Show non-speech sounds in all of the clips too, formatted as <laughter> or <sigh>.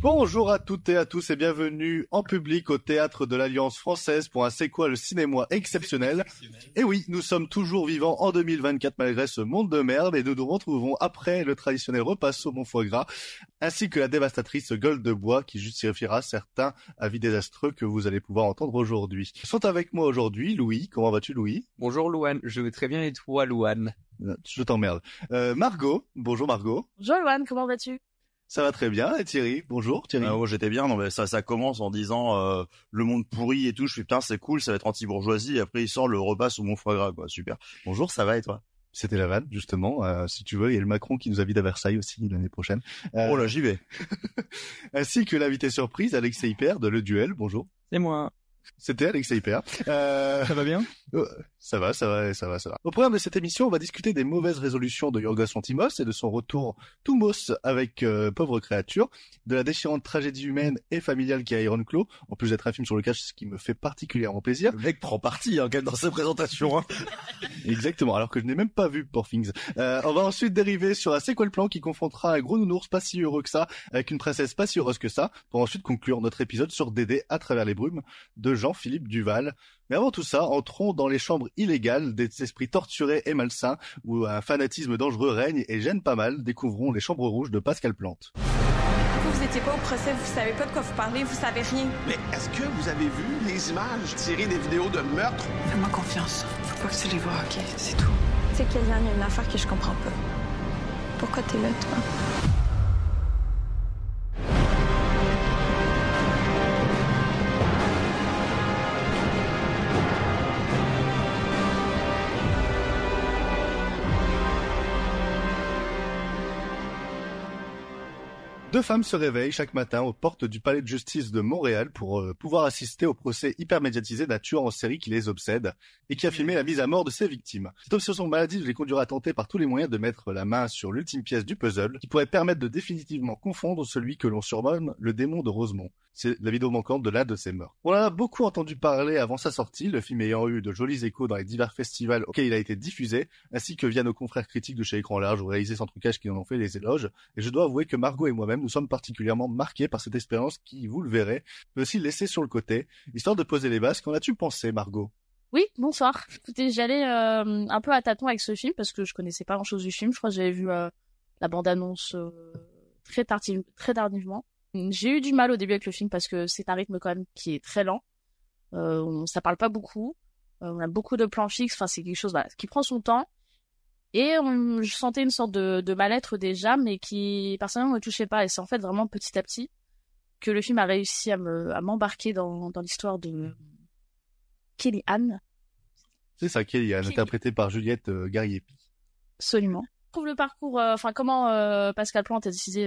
Bonjour à toutes et à tous et bienvenue en public au théâtre de l'Alliance française pour un C'est quoi le cinéma exceptionnel? Et oui, nous sommes toujours vivants en 2024 malgré ce monde de merde et nous nous retrouvons après le traditionnel repas au mon foie gras ainsi que la dévastatrice gueule de bois qui justifiera certains avis désastreux que vous allez pouvoir entendre aujourd'hui. Sont avec moi aujourd'hui Louis. Comment vas-tu Louis? Bonjour Louane, je vais très bien et toi Louane? Je t'emmerde. Euh, Margot. Bonjour Margot. Bonjour Louane, comment vas-tu? Ça va très bien. Et Thierry, bonjour Thierry. Ah, j'étais bien. Non, mais ça, ça commence en disant euh, le monde pourri et tout. Je fais putain, c'est cool, ça va être anti-bourgeoisie. Et après, il sort le repas sous mon foie gras, quoi. Super. Bonjour, ça va et toi? C'était la vanne, justement. Euh, si tu veux, il y a le Macron qui nous invite à Versailles aussi l'année prochaine. Euh, oh là, j'y vais. <laughs> Ainsi que l'invité surprise, Alexei Hyper de Le Duel. Bonjour. C'est moi. C'était Alexei Hyper. Euh... Ça va bien Ça va, ça va, ça va, ça va. Au programme de cette émission, on va discuter des mauvaises résolutions de Yorgos Lanthimos et de son retour tout mousse avec euh, Pauvre créature, de la déchirante tragédie humaine et familiale qui a Iron Claw, en plus d'être un film sur le cash, ce qui me fait particulièrement plaisir. Le mec prend parti hein, dans sa présentation. Hein. <laughs> Exactement, alors que je n'ai même pas vu Poor Things. Euh, on va ensuite dériver sur un quoi le plan qui confrontera un gros nounours pas si heureux que ça avec une princesse pas si heureuse que ça, pour ensuite conclure notre épisode sur Dédé à travers les brumes de Jean-Philippe Duval. Mais avant tout ça, entrons dans les chambres illégales des esprits torturés et malsains, où un fanatisme dangereux règne et gêne pas mal. Découvrons les chambres rouges de Pascal Plante. Vous, vous étiez pas au procès, vous savez pas de quoi vous parlez, vous savez rien. Mais est-ce que vous avez vu les images tirées des vidéos de meurtre? Fais-moi confiance. Faut pas que tu les vois, ok? C'est tout. C'est qu'il y a une affaire que je comprends pas. Pourquoi t'es là, toi? Deux femmes se réveillent chaque matin aux portes du palais de justice de Montréal pour euh, pouvoir assister au procès hyper médiatisé d'un tueur en série qui les obsède et qui a filmé la mise à mort de ses victimes. Cette obsession maladive les conduira à tenter par tous les moyens de mettre la main sur l'ultime pièce du puzzle qui pourrait permettre de définitivement confondre celui que l'on surnomme le démon de Rosemont. C'est la vidéo manquante de l'un de ses meurtres. On en a beaucoup entendu parler avant sa sortie, le film ayant eu de jolis échos dans les divers festivals auxquels il a été diffusé, ainsi que via nos confrères critiques de chez Écran Large ou réalisés sans trucage qui en ont fait les éloges. Et je dois avouer que Margot et moi-même nous sommes particulièrement marqués par cette expérience qui, vous le verrez, peut aussi laisser sur le côté, histoire de poser les bases. Qu'en as-tu pensé, Margot? Oui, bonsoir. Écoutez, j'allais euh, un peu à tâtons avec ce film parce que je connaissais pas grand-chose du film. Je crois que j'avais vu euh, la bande-annonce euh, très, très tardivement. J'ai eu du mal au début avec le film parce que c'est un rythme quand même qui est très lent. Euh, ça parle pas beaucoup. Euh, on a beaucoup de plans fixes. Enfin, c'est quelque chose voilà, qui prend son temps. Et je sentais une sorte de, de mal-être déjà, mais qui personnellement me touchait pas. Et c'est en fait vraiment petit à petit que le film a réussi à me à m'embarquer dans, dans l'histoire de Kelly Anne. C'est ça, Kelly Anne, interprétée par Juliette euh, Gariepi. Absolument. Je trouve le parcours, euh, enfin comment euh, Pascal Plante a décidé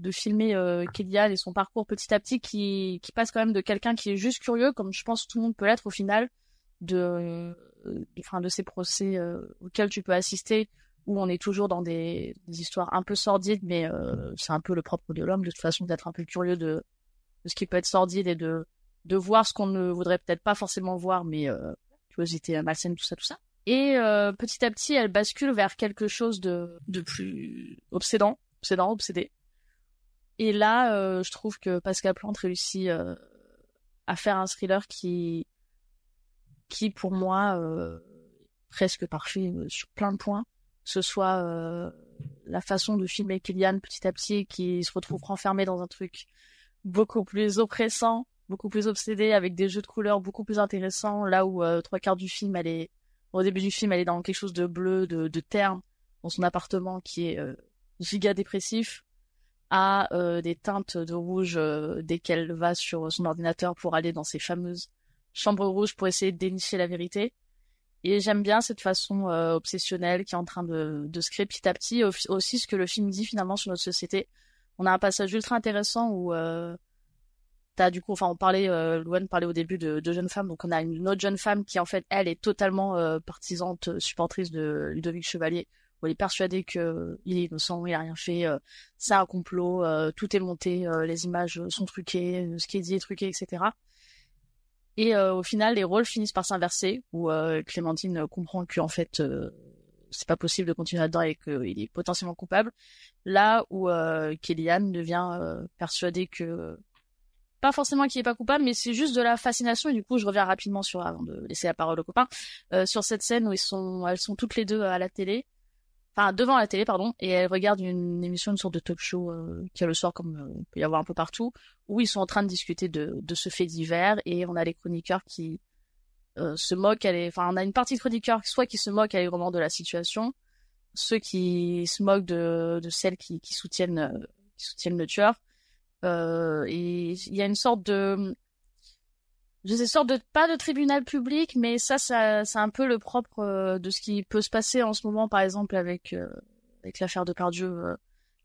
de filmer euh, et son parcours petit à petit qui, qui passe quand même de quelqu'un qui est juste curieux, comme je pense tout le monde peut l'être au final, de, euh, de, de ces procès euh, auxquels tu peux assister, où on est toujours dans des, des histoires un peu sordides, mais euh, c'est un peu le propre de l'homme, de toute façon, d'être un peu curieux de, de ce qui peut être sordide et de, de voir ce qu'on ne voudrait peut-être pas forcément voir, mais euh, curiosité malsaine, tout ça, tout ça. Et euh, petit à petit, elle bascule vers quelque chose de, de plus obsédant, obsédant, obsédé, et là, euh, je trouve que Pascal Plante réussit euh, à faire un thriller qui, pour moi, euh, presque parfait sur plein de points. Que ce soit la façon de filmer Kylian petit à petit, qui se retrouve renfermé dans un truc beaucoup plus oppressant, beaucoup plus obsédé, avec des jeux de couleurs beaucoup plus intéressants. Là où trois quarts du film, elle au début du film, elle est dans quelque chose de bleu, de, de terne, dans son appartement qui est giga dépressif à euh, des teintes de rouge euh, dès qu'elle va sur son ordinateur pour aller dans ses fameuses chambres rouges pour essayer de dénicher la vérité. Et j'aime bien cette façon euh, obsessionnelle qui est en train de, de se créer petit à petit, aussi ce que le film dit finalement sur notre société. On a un passage ultra intéressant où t'as du coup, enfin on parlait, Louane parlait au début de, de jeunes femmes, donc on a une autre jeune femme qui en fait elle est totalement partisante, supportrice de Ludovic Chevalier, où elle est persuadée que il est innocent, il a rien fait, euh, c'est un complot, euh, tout est monté, euh, les images sont truquées, ce qui est dit est truqué, etc. Et au final, les rôles finissent par s'inverser, où Clémentine comprend qu'en fait c'est pas possible de continuer là-dedans et qu'il est potentiellement coupable. Là où euh, Kellyanne devient euh, persuadée que pas forcément qu'il est pas coupable, mais c'est juste de la fascination. Et du coup, je reviens rapidement sur avant de laisser la parole aux copains euh, sur cette scène où ils sont, elles sont toutes les deux à la télé, enfin devant la télé, pardon, et elles regardent une émission, une sorte de talk show euh, qui a le soir comme euh, il peut y avoir un peu partout, où ils sont en train de discuter de, ce fait divers et on a les chroniqueurs qui euh, se moquent, elle enfin on a une partie de chroniqueurs soit qui se moquent allègrement de la situation, ceux qui se moquent de, celles qui, soutiennent euh, qui soutiennent le tueur. Euh, et il y a une sorte de je sais sorte de pas de tribunal public mais ça, ça c'est un peu le propre euh, de ce qui peut se passer en ce moment par exemple avec euh, avec l'affaire de Pardieu euh,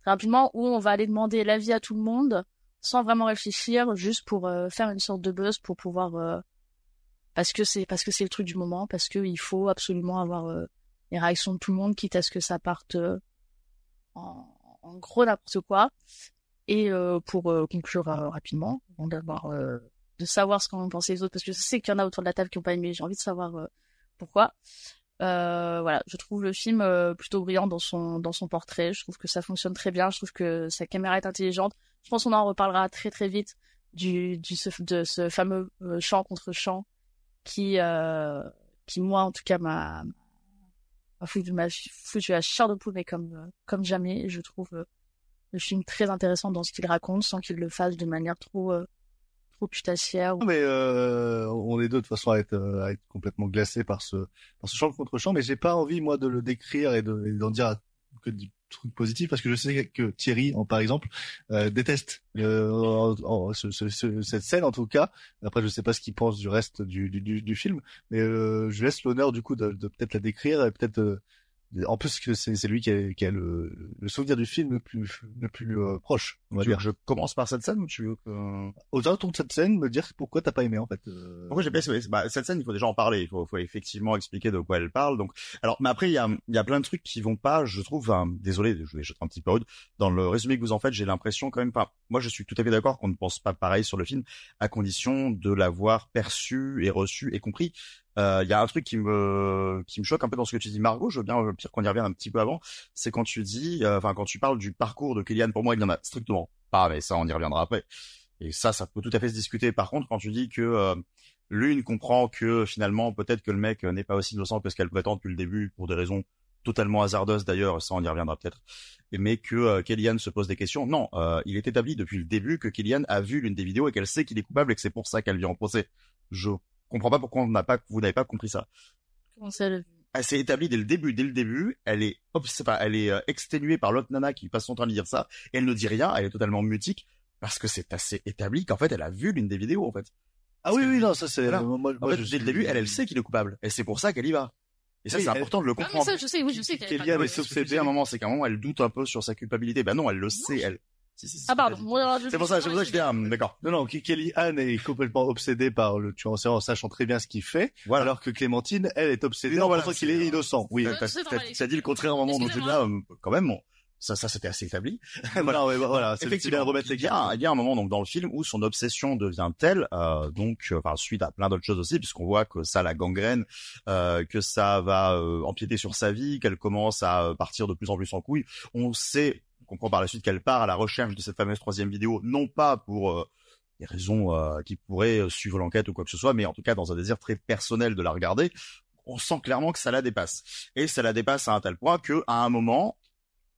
très rapidement où on va aller demander l'avis à tout le monde sans vraiment réfléchir juste pour euh, faire une sorte de buzz pour pouvoir euh, parce que c'est parce que c'est le truc du moment parce que il faut absolument avoir les réactions de tout le monde quitte à ce que ça parte en, en gros n'importe quoi. Et pour conclure rapidement, avant d'avoir euh, de savoir ce qu'en pensaient les autres, parce que je sais qu'il y en a autour de la table qui n'ont pas aimé, j'ai envie de savoir euh, pourquoi. Euh, voilà, je trouve le film euh, plutôt brillant dans son dans son portrait. Je trouve que ça fonctionne très bien. Je trouve que sa caméra est intelligente. Je pense qu'on en reparlera très très vite du, du de ce fameux euh, chant contre chant qui euh, qui moi en tout cas m'a foutu foutu la chair de poule mais comme comme jamais. Je trouve le film très intéressant dans ce qu'il raconte sans qu'il le fasse de manière trop trop putassière. Non, mais euh, on est deux de toute façon à être, euh, à être complètement glacés par ce, par ce chant contre chant, mais j'ai pas envie moi de le décrire et de- et d'en dire que du truc positif parce que je sais que Thierry, par exemple, euh, déteste euh, en- ce- ce- ce- cette scène en tout cas. Après, je sais pas ce qu'il pense du reste du, du, du, film, mais euh, je laisse l'honneur du coup de, de peut-être la décrire et peut-être en plus que c'est c'est lui qui a, qui a le, le souvenir du film le plus le plus euh, proche, on va Tu veux dire. je commence par cette scène ou tu veux que... Aux alentours de cette scène, me dire pourquoi t'as pas aimé en fait. euh, Pourquoi j'ai pas essayé bah, Cette scène, il faut déjà en parler. Il faut, faut effectivement expliquer de quoi elle parle. Donc, alors, mais après, il y a, il y a plein de trucs qui vont pas. Je trouve. enfin, désolé, je vais jeter un petit peu rude. Dans le résumé que vous en faites, j'ai l'impression quand même pas. Moi, je suis tout à fait d'accord qu'on ne pense pas pareil sur le film, à condition de l'avoir perçu et reçu et compris. Euh, Il y a un truc qui me qui me choque un peu dans ce que tu dis, Margot. Je veux bien, euh, pire qu'on y revienne un petit peu avant. C'est quand tu dis, euh, enfin, quand tu parles du parcours de Kellyanne. Pour moi, il y en a strictement pas. Mais ça, on y reviendra après. Et ça, ça peut tout à fait se discuter. Par contre, quand tu dis que euh, l'une comprend que finalement, peut-être que le mec euh, n'est pas aussi innocent que ce qu'elle prétend depuis le début, pour des raisons totalement hasardeuses d'ailleurs, ça on y reviendra peut-être, mais que euh, Kellyanne se pose des questions. Non, euh, il est établi depuis le début que Kellyanne a vu l'une des vidéos et qu'elle sait qu'il est coupable et que c'est pour ça qu'elle vient en procès. Je comprends pas pourquoi on n'a pas, vous n'avez pas compris ça. Comment ça le Elle s'est établie dès le début, dès le début, elle est, enfin, elle est euh, exténuée par l'autre nana qui passe son temps à lui dire ça, et elle ne dit rien, elle est totalement mutique, parce que c'est assez établi qu'en fait elle a vu l'une des vidéos en fait. Ah oui, oui, non, ça c'est. Voilà. Moi, En fait, je dès suis- le début, elle, elle sait qu'il est coupable. Et c'est pour ça qu'elle y va. Et ça, Oui, c'est elle- important de le Ah mais comprendre. ça je sais, oui je sais. obsédée. à un moment, c'est qu'à un moment, elle doute un peu sur sa culpabilité. Ben non, elle le sait, elle. Si, si, si, Ah pardon. C'est pour ça, c'est pour ça que je dis, ah, d'accord. Non, non, Ke- Kelly Anne est complètement obsédée par le tueur en série en sachant très bien ce qu'il fait, Voilà. alors que Clémentine, elle est obsédée non, en voilà, pensant qu'il est innocent. Oui. T'as dit le contraire à un moment, donc là, euh, quand même. Ça, ça, c'était assez établi. <laughs> voilà, ouais, voilà, c'est c'est bien de remettre les il y, a, gars. il y a un moment donc dans le film où son obsession devient telle, euh, donc euh, enfin suite à plein d'autres choses aussi, puisqu'on voit que ça la gangrène, euh, que ça va euh, empiéter sur sa vie, qu'elle commence à euh, partir de plus en plus en couille. On sait, on comprend par la suite qu'elle part à la recherche de cette fameuse troisième vidéo, non pas pour euh, des raisons euh, qui pourraient euh, suivre l'enquête ou quoi que ce soit, mais en tout cas dans un désir très personnel de la regarder. On sent clairement que ça la dépasse, et ça la dépasse à un tel point que à un moment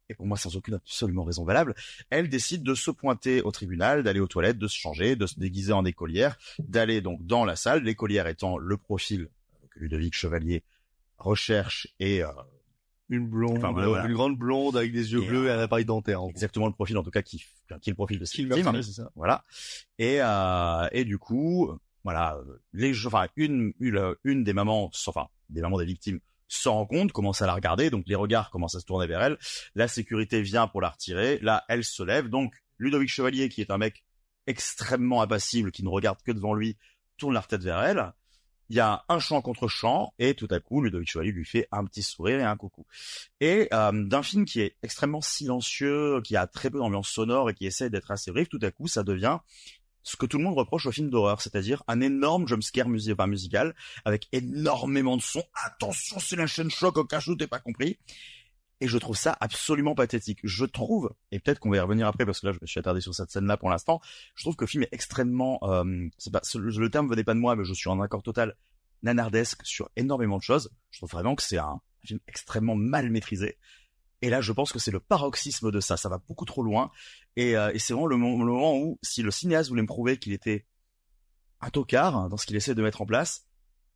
et pour moi sans aucune absolument raison valable, elle décide de se pointer au tribunal, d'aller aux toilettes, de se changer, de se déguiser en écolière, d'aller donc dans la salle, l'écolière étant le profil que Ludovic Chevalier recherche et Une blonde, Enfin, voilà, euh, voilà. une grande blonde avec des yeux Et, bleus et un appareil dentaire. en exactement le profil en tout cas qui, qui est le profil de cette victime. ça. Voilà. Et euh, et du coup, voilà, les enfin une une une des mamans, enfin des mamans des victimes s'en rend compte, commence à la regarder, donc les regards commencent à se tourner vers elle. La sécurité vient pour la retirer. Là, elle se lève. Donc Ludovic Chevalier, qui est un mec extrêmement impassible, qui ne regarde que devant lui, tourne la tête vers elle. Il y a un chant contre chant, et tout à coup, Ludovic Chevalier lui fait un petit sourire et un coucou. Et euh, d'un film qui est extrêmement silencieux, qui a très peu d'ambiance sonore et qui essaie d'être assez bref, tout à coup, ça devient ce que tout le monde reproche au film d'horreur, c'est-à-dire un énorme jumpscare musical avec énormément de sons. Attention, c'est la chaîne choc au cas où t'es pas compris. Et je trouve ça absolument pathétique. Je trouve, et peut-être qu'on va y revenir après parce que là je me suis attardé sur cette scène-là pour l'instant, je trouve que le film est extrêmement, euh, c'est pas, le terme venait pas de moi, mais je suis en accord total, nanardesque sur énormément de choses. Je trouve vraiment que c'est un film extrêmement mal maîtrisé. Et là, je pense que c'est le paroxysme de ça. Ça va beaucoup trop loin. Et, euh, et c'est vraiment le, moment où, si le cinéaste voulait me prouver qu'il était un tocard dans ce qu'il essaie de mettre en place,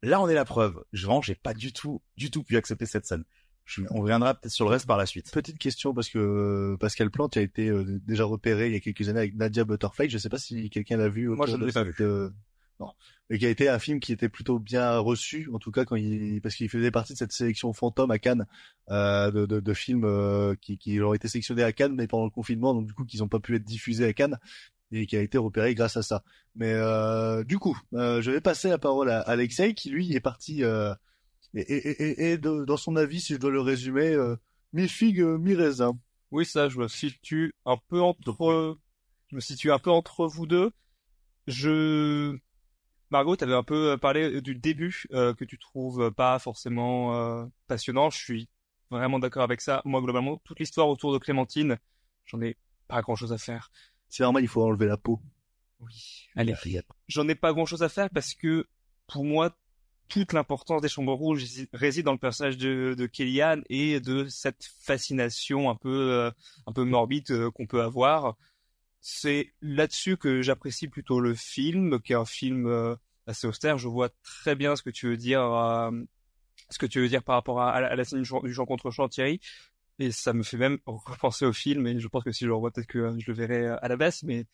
là, on est la preuve. Je, j'ai pas du tout, du tout pu accepter cette scène. On reviendra peut-être sur le reste par la suite. Petite question parce que euh, Pascal Plante a été euh, déjà repéré il y a quelques années avec Nadia Butterfly. Je sais pas si quelqu'un l'a vu. Moi, je ne l'ai pas vu. Non. Et qui a été un film qui était plutôt bien reçu, en tout cas quand il, parce qu'il faisait partie de cette sélection fantôme à Cannes euh, de, de, de, films euh, qui, qui ont été sélectionnés à Cannes, mais pendant le confinement, donc du coup, qu'ils n'ont pas pu être diffusés à Cannes et qui a été repéré grâce à ça. Mais euh, du coup, euh, je vais passer la parole à Alexei, qui lui est parti euh, et, et, et, et de, dans son avis, si je dois le résumer, mi figue mi raisin. Oui, ça, je me situe un peu entre, je me situe un peu entre vous deux. Je Margot, tu avais un peu euh, parlé euh, du début euh, que tu trouves pas forcément passionnant. Je suis vraiment d'accord avec ça. Moi, globalement, toute l'histoire autour de Clémentine, j'en ai pas grand-chose à faire. C'est normal, il faut enlever la peau. Oui. Allez. J'en ai pas grand-chose à faire parce que pour moi, toute l'importance des Chambres Rouges réside dans le personnage de, de Kellyanne et de cette fascination un peu un peu morbide qu'on peut avoir c'est là-dessus que j'apprécie plutôt le film, qui est un film euh, assez austère. Je vois très bien ce que tu veux dire, euh, ce que tu veux dire par rapport à, la scène du chant, contre chant, Thierry. Et ça me fait même repenser au film. Et je pense que si je le revois, peut-être que euh, je le verrai à la baisse. Mais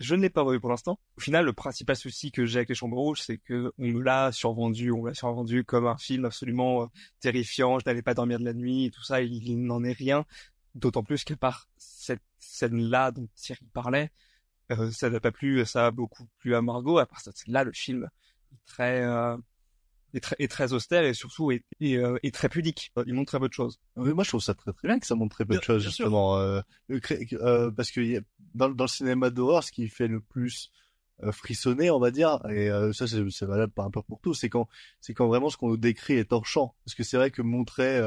je ne l'ai pas revu pour l'instant. Au final, le principal souci que j'ai avec les Chambres Rouges, c'est que on me l'a survendu, on l'a survendu comme un film absolument terrifiant. Je n'allais pas dormir de la nuit et tout ça. il n'en est rien. D'autant plus qu'à part cette scène-là dont Thierry parlait, euh, ça n'a pas plu, ça a beaucoup plu à Margot. À part cette scène-là, le film est très, euh, est très, est très austère et surtout est, est, euh, est, très pudique. Il montre très peu de choses. Oui, moi je trouve ça très très bien que ça montre très peu de choses justement, euh, euh, parce que dans, dans le cinéma d'horreur, ce qui fait le plus frissonner, on va dire, et ça c'est valable un peu pour tout, c'est quand c'est quand vraiment ce qu'on nous décrit est torchant. Parce que c'est vrai que montrer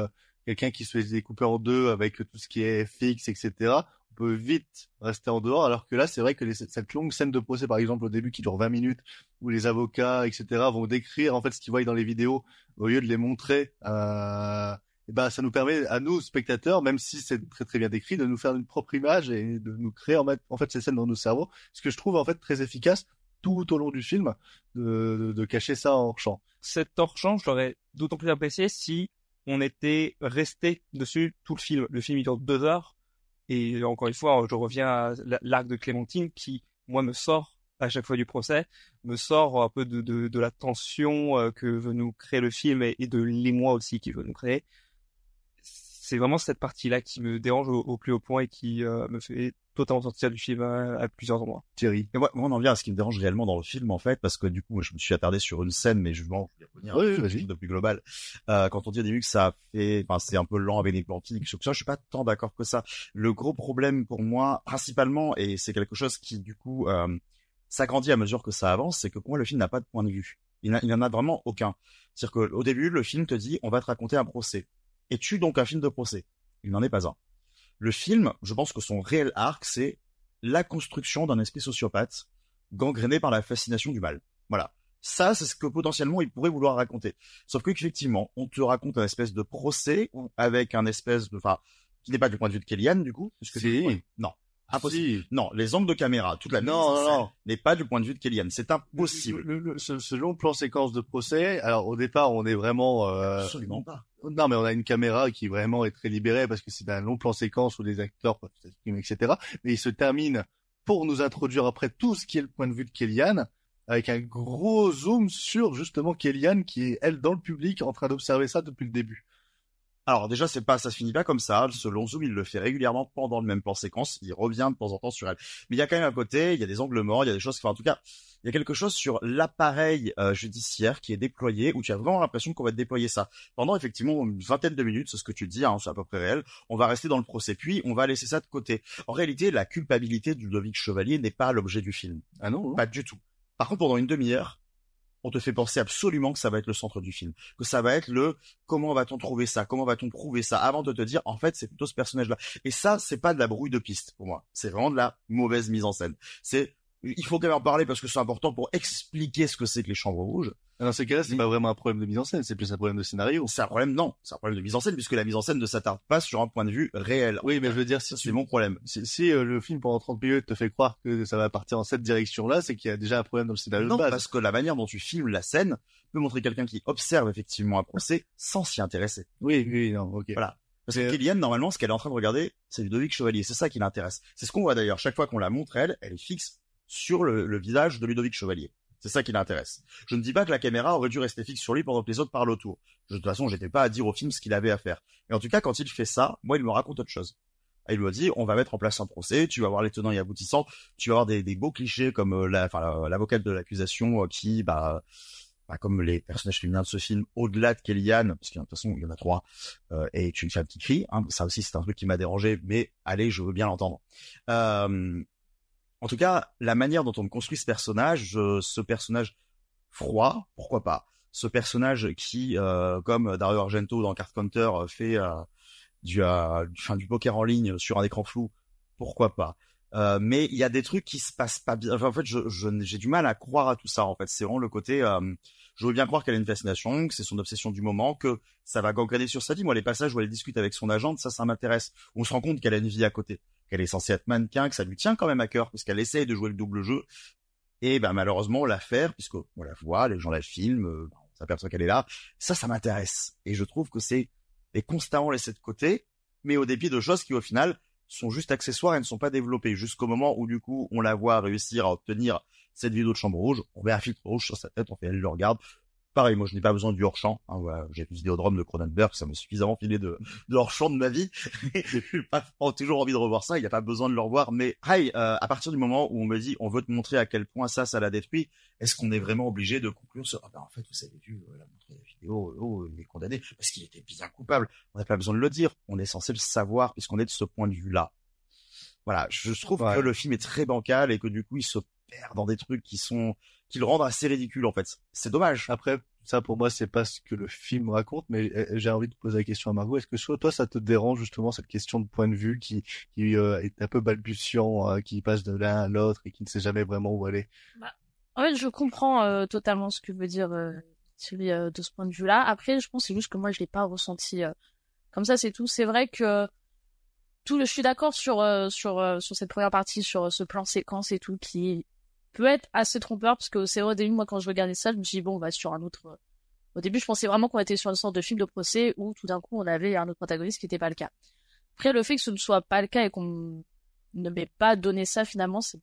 quelqu'un qui se fait découper en deux avec tout ce qui est fixe, etc. On peut vite rester en dehors, alors que là, c'est vrai que cette longue scène de procès, par exemple, au début, qui dure 20 minutes, où les avocats, etc., vont décrire en fait ce qu'ils voient dans les vidéos, au lieu de les montrer, euh, et ben, ça nous permet à nous, spectateurs, même si c'est très très bien décrit, de nous faire une propre image et de nous créer en fait, ces scènes dans nos cerveaux, ce que je trouve en fait très efficace tout au long du film, de, de, cacher ça en champ. Cet hors-champ, je l'aurais d'autant plus apprécié si on était resté dessus tout le film. Le film il dure deux heures et encore une fois, je reviens à l'arc de Clémentine qui, moi, me sort à chaque fois du procès, me sort un peu de, de, la tension euh, que veut nous créer le film et, de l'émoi aussi qu'il veut nous créer. C'est vraiment cette partie-là qui me dérange au, plus haut point et qui euh, me fait totalement sortir du film à, plusieurs endroits. Thierry. Et moi, moi, on en vient à ce qui me dérange réellement dans le film, en fait, parce que du coup, je me suis attardé sur une scène, mais je vais revenir oui, de plus global. Euh, quand on dit au début que ça fait, enfin, c'est un peu lent avec les plantiques, sur ça, je suis pas tant d'accord que ça. Le gros problème pour moi, principalement, et c'est quelque chose qui, du coup, euh, s'agrandit à mesure que ça avance, c'est que pour moi, le film n'a pas de point de vue. Il n'en a vraiment aucun. C'est-à-dire qu'au début, le film te dit, on va te raconter un procès. Et tu donc un film de procès. Il n'en est pas un. Le film, je pense que son réel arc, c'est la construction d'un esprit sociopathe gangréné par la fascination du mal. Voilà. Ça, c'est ce que potentiellement il pourrait vouloir raconter. Sauf qu'effectivement, on te raconte un espèce de procès avec un espèce de, enfin, qui n'est pas du point de vue de Kellyanne, du coup, puisque si. non, Impossible. Non, les angles de caméra, toute la non, non, non. n'est pas du point de vue de Kellyanne. C'est impossible. Le, ce, long plan séquence de procès, alors au départ, on est vraiment... Euh... Absolument pas. Non, mais on a une caméra qui vraiment est très libérée parce que c'est un long plan séquence où les acteurs peuvent s'exprimer, etc. Mais il se termine pour nous introduire après tout ce qui est le point de vue de Kellyanne, avec un gros zoom sur justement Kellyanne qui est, elle, dans le public, en train d'observer ça depuis le début. Alors déjà, c'est pas, ça se finit pas comme ça. Ce long zoom, il le fait régulièrement pendant le même plan séquence. Il revient de temps en temps sur elle. Mais il y a quand même à côté, il y a des angles morts, il y a des choses. Enfin, en tout cas, il y a quelque chose sur l'appareil euh, judiciaire qui est déployé où tu as vraiment l'impression qu'on va déployer ça pendant effectivement une vingtaine de minutes. C'est ce que tu dis, hein, c'est à peu près réel. On va rester dans le procès, puis on va laisser ça de côté. En réalité, la culpabilité du Ludovic Chevalier n'est pas l'objet du film. Ah non, non. Pas du tout. Par contre, pendant une demi-heure, on te fait penser absolument que ça va être le centre du film, que ça va être le comment va-t-on trouver ça, comment va-t-on prouver ça, avant de te dire en fait c'est plutôt ce personnage-là. Et ça, c'est pas de la brouille de piste pour moi, c'est vraiment de la mauvaise mise en scène. C'est il faut quand même en parler parce que c'est important pour expliquer ce que c'est que les chambres rouges. Dans ces cas-là, c'est pas vraiment un problème de mise en scène, c'est plus un problème de scénario. C'est un problème, non. C'est un problème de mise en scène puisque la mise en scène ne s'attarde pas sur un point de vue réel. Oui, mais je veux dire, si, c'est mon problème. Si, si euh, le film pendant 30 minutes te fait croire que ça va partir en cette direction-là, c'est qu'il y a déjà un problème dans le scénario non, de base. parce que la manière dont tu filmes la scène peut montrer quelqu'un qui observe effectivement un procès sans s'y intéresser. Oui, oui, non, ok. Voilà. Parce que Kéliane, normalement, ce qu'elle est en train de regarder, c'est Ludovic Chevalier. C'est ça qui l'intéresse. C'est ce qu'on voit d'ailleurs. Chaque fois qu'on la montre, elle, elle est fixe sur le, le visage de Ludovic Chevalier. C'est ça qui l'intéresse. Je ne dis pas que la caméra aurait dû rester fixe sur lui pendant que les autres parlent autour. De toute façon, j'étais pas à dire au film ce qu'il avait à faire. Mais en tout cas, quand il fait ça, moi, il me raconte autre chose. Et il me dit, on va mettre en place un procès, tu vas voir les tenants et aboutissants, tu vas avoir des, des beaux clichés comme euh, la, enfin, de l'accusation euh, qui, bah, bah, comme les personnages féminins de ce film, au-delà de Kellyanne, parce qu'il de toute façon, il y en a trois, euh, et tu une femme qui crie, hein, ça aussi c'est un truc qui m'a dérangé, mais allez, je veux bien l'entendre. Euh, en tout cas, la manière dont on construit ce personnage, euh, ce personnage froid, pourquoi pas Ce personnage qui, euh, comme Dario Argento dans Card Counter, euh, fait du, du, du poker en ligne sur un écran flou, pourquoi pas mais il y a des trucs qui se passent pas bien. Enfin, en fait, je, j'ai du mal à croire à tout ça. En fait, c'est vraiment le côté. je veux bien croire qu'elle a une fascination, que c'est son obsession du moment, que ça va gangréner sur sa vie. Moi, les passages où elle discute avec son agente, ça, ça m'intéresse. On se rend compte qu'elle a une vie à côté qu'elle est censée être mannequin, que ça lui tient quand même à cœur, parce qu'elle essaye de jouer le double jeu. Et ben malheureusement, l'affaire, puisqu'on la voit, les gens la filment, euh, on s'aperçoit qu'elle est là, ça, ça m'intéresse. Et je trouve que c'est est constamment laissé de côté, mais au dépit de choses qui au final sont juste accessoires et ne sont pas développées, jusqu'au moment où du coup on la voit réussir à obtenir cette vidéo de chambre rouge, on met un filtre rouge sur sa tête, on fait elle le regarde, pareil, moi je n'ai pas besoin du hors-champ. Hein, voilà, j'ai plus Vidéodrome de Cronenberg, ça m'a suffisamment filé de, de hors-champ de ma vie. <laughs> j'ai pas toujours envie de revoir ça, il n'y a pas besoin de le revoir. Mais hey, euh, à partir du moment où on me dit on veut te montrer à quel point ça, ça l'a détruit, est-ce qu'on est vraiment obligé de conclure sur ah ben en fait vous avez vu euh, la montrer la vidéo, oh, il est condamné parce qu'il était bien coupable. On n'a pas besoin de le dire, on est censé le savoir puisqu'on est de ce point de vue-là. Voilà, je trouve que le film est très bancal et que du coup il se perd dans des trucs qui sont qui le rendent assez ridicule en fait. C'est dommage. Après, ça pour moi c'est pas ce que le film raconte, mais euh, j'ai envie de poser la question à Margot. Est-ce que soit toi ça te dérange justement cette question de point de vue qui, qui euh, est un peu balbutiant, euh, qui passe de l'un à l'autre et qui ne sait jamais vraiment où aller? Bah, En fait, je comprends totalement ce que veut dire celui de ce point de vue-là. Après, je pense c'est juste que moi je l'ai pas ressenti comme ça, c'est tout. C'est vrai que tout, je suis d'accord sur sur sur cette première partie, sur ce plan séquence et tout qui peut être assez trompeur parce que c'est vrai au début moi quand je regardais ça je me suis dit bon on va sur un autre euh, au début je pensais vraiment qu'on était sur une sorte de film de procès où tout d'un coup on avait un autre protagoniste qui n'était pas le cas. Après le fait que ce ne soit pas le cas et qu'on ne m'ait pas donné ça finalement c'est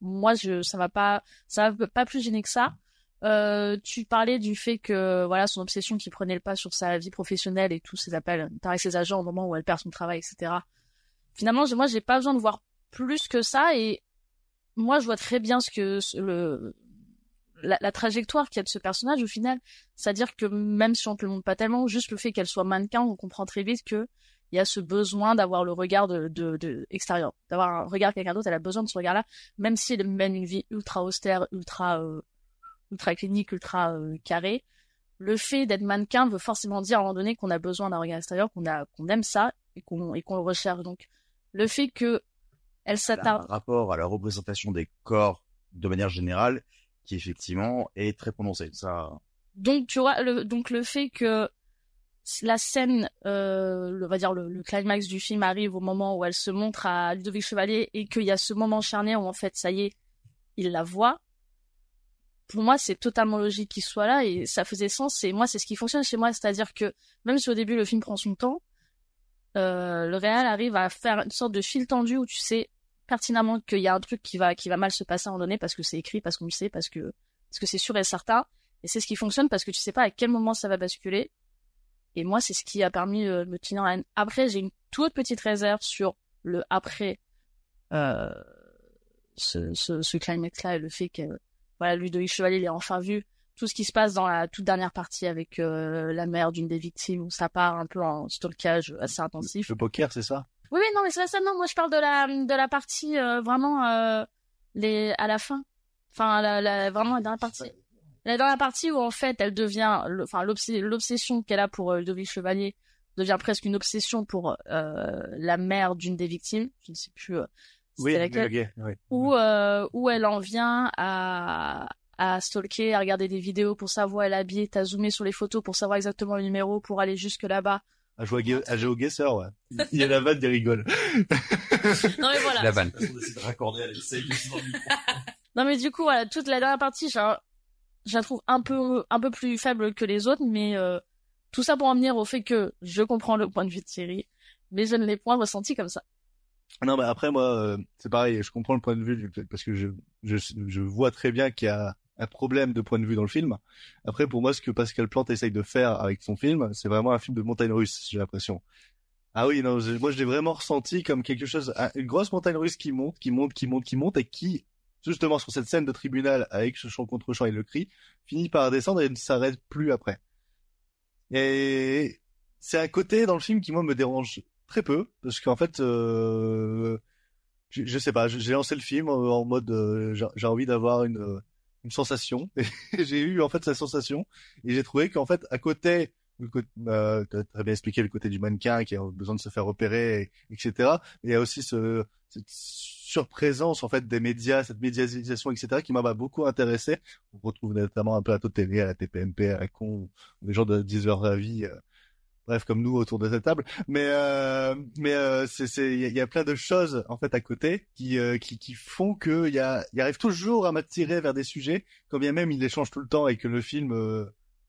moi je ça va pas ça va pas plus gêner que ça. Euh, tu parlais du fait que voilà son obsession qui prenait le pas sur sa vie professionnelle et tous ses appels avec ses agents au moment où elle perd son travail etc finalement moi j'ai pas besoin de voir plus que ça et moi, je vois très bien ce que le la, trajectoire qu'il y a de ce personnage au final. C'est-à-dire que même si on te le montre pas tellement, juste le fait qu'elle soit mannequin, on comprend très vite que il y a ce besoin d'avoir le regard de, de, de extérieur, d'avoir un regard quelqu'un d'autre. Elle a besoin de ce regard-là, même si elle mène une vie ultra austère, ultra euh, ultra clinique, ultra euh, carrée. Le fait d'être mannequin veut forcément dire à un moment donné qu'on a besoin d'un regard extérieur, qu'on a qu'on aime ça et qu'on et qu'on le recherche. Donc le fait que elle s'attarde. Un rapport à la représentation des corps de manière générale qui effectivement est très prononcé. Ça. Donc tu vois, le, donc le fait que la scène, euh, le, va dire le, climax du film arrive au moment où elle se montre à Ludovic Chevalier et qu'il y a ce moment charnière où en fait ça y est, il la voit. Pour moi, c'est totalement logique qu'il soit là et ça faisait sens. Et moi, c'est ce qui fonctionne chez moi, c'est-à-dire que même si au début le film prend son temps, euh, le réal arrive à faire une sorte de fil tendu où tu sais pertinemment qu'il y a un truc qui va mal se passer à un moment donné parce que c'est écrit, parce qu'on le sait, parce que parce que c'est sûr et certain. Et c'est ce qui fonctionne parce que tu sais pas à quel moment ça va basculer. Et moi, c'est ce qui a permis de me tenir haine. Après, j'ai une toute petite réserve sur le après euh, ce, ce, ce climax-là et le fait que voilà, Ludovic Chevalier il est enfin vu tout ce qui se passe dans la toute dernière partie avec euh, la mère d'une des victimes où ça part un peu en stalkage assez intensif. Le poker, c'est ça? Oui, oui, non, mais c'est ça, non. Moi, je parle de la de la partie euh, vraiment euh, les à la fin, enfin la, la vraiment la dernière partie. La dernière partie où en fait elle devient, enfin l'obs- l'obsession qu'elle a pour Ludovic Chevalier devient presque une obsession pour la mère d'une des victimes. Je ne sais plus. c'était laquelle oui. où, euh, où elle en vient à, à stalker, à regarder des vidéos pour savoir où elle habillée, t'as zoomé sur les photos pour savoir exactement le numéro, pour aller jusque là-bas. À jouer, à jouer au guesseur, ouais. <laughs> Il y a la vanne, il rigole. Non mais voilà. La vanne. On essaie de raccorder à. <laughs> Non mais du coup, voilà, toute la dernière partie, je, la- je la trouve un peu, un peu plus faible que les autres, mais euh, tout ça pour en venir au fait que je comprends le point de vue de Thierry, mais je ne l'ai point ressenti comme ça. Non, mais après, moi, euh, c'est pareil, je comprends le point de vue, du- parce que je, je, je vois très bien qu'il y a un problème de point de vue dans le film. Après, pour moi, ce que Pascal Plante essaye de faire avec son film, c'est vraiment un film de montagne russe, j'ai l'impression. Ah oui, non, moi, je l'ai vraiment ressenti comme quelque chose, un- une grosse montagne russe qui monte, qui monte, qui monte, qui monte, et qui, justement, sur cette scène de tribunal, avec ce chant contre chant et le cri, finit par descendre et ne s'arrête plus après. Et c'est un côté dans le film qui, moi, me dérange très peu, parce qu'en fait, euh, je, sais pas, j'ai lancé le film en, mode, euh, j'ai j'ai envie d'avoir une, euh, une sensation, <laughs> j'ai eu en fait cette sensation, et j'ai trouvé qu'en fait, à côté, le côté- euh, t'as très bien expliqué le côté du mannequin qui a besoin de se faire repérer, et- etc. Il y a aussi ce, cette surprésence en fait des médias, cette médiatisation, etc. qui m'a bah, beaucoup intéressé. On retrouve notamment un plateau de télé à la TPMP, à la con, les gens de 10 heures à vie, euh, bref, comme nous autour de cette table. Mais euh, mais euh, c'est c'est il y, a- plein de choses en fait à côté qui euh, qui qui font que il y a il arrive toujours à m'attirer vers des sujets, quand bien même il les change tout le temps et que le film euh,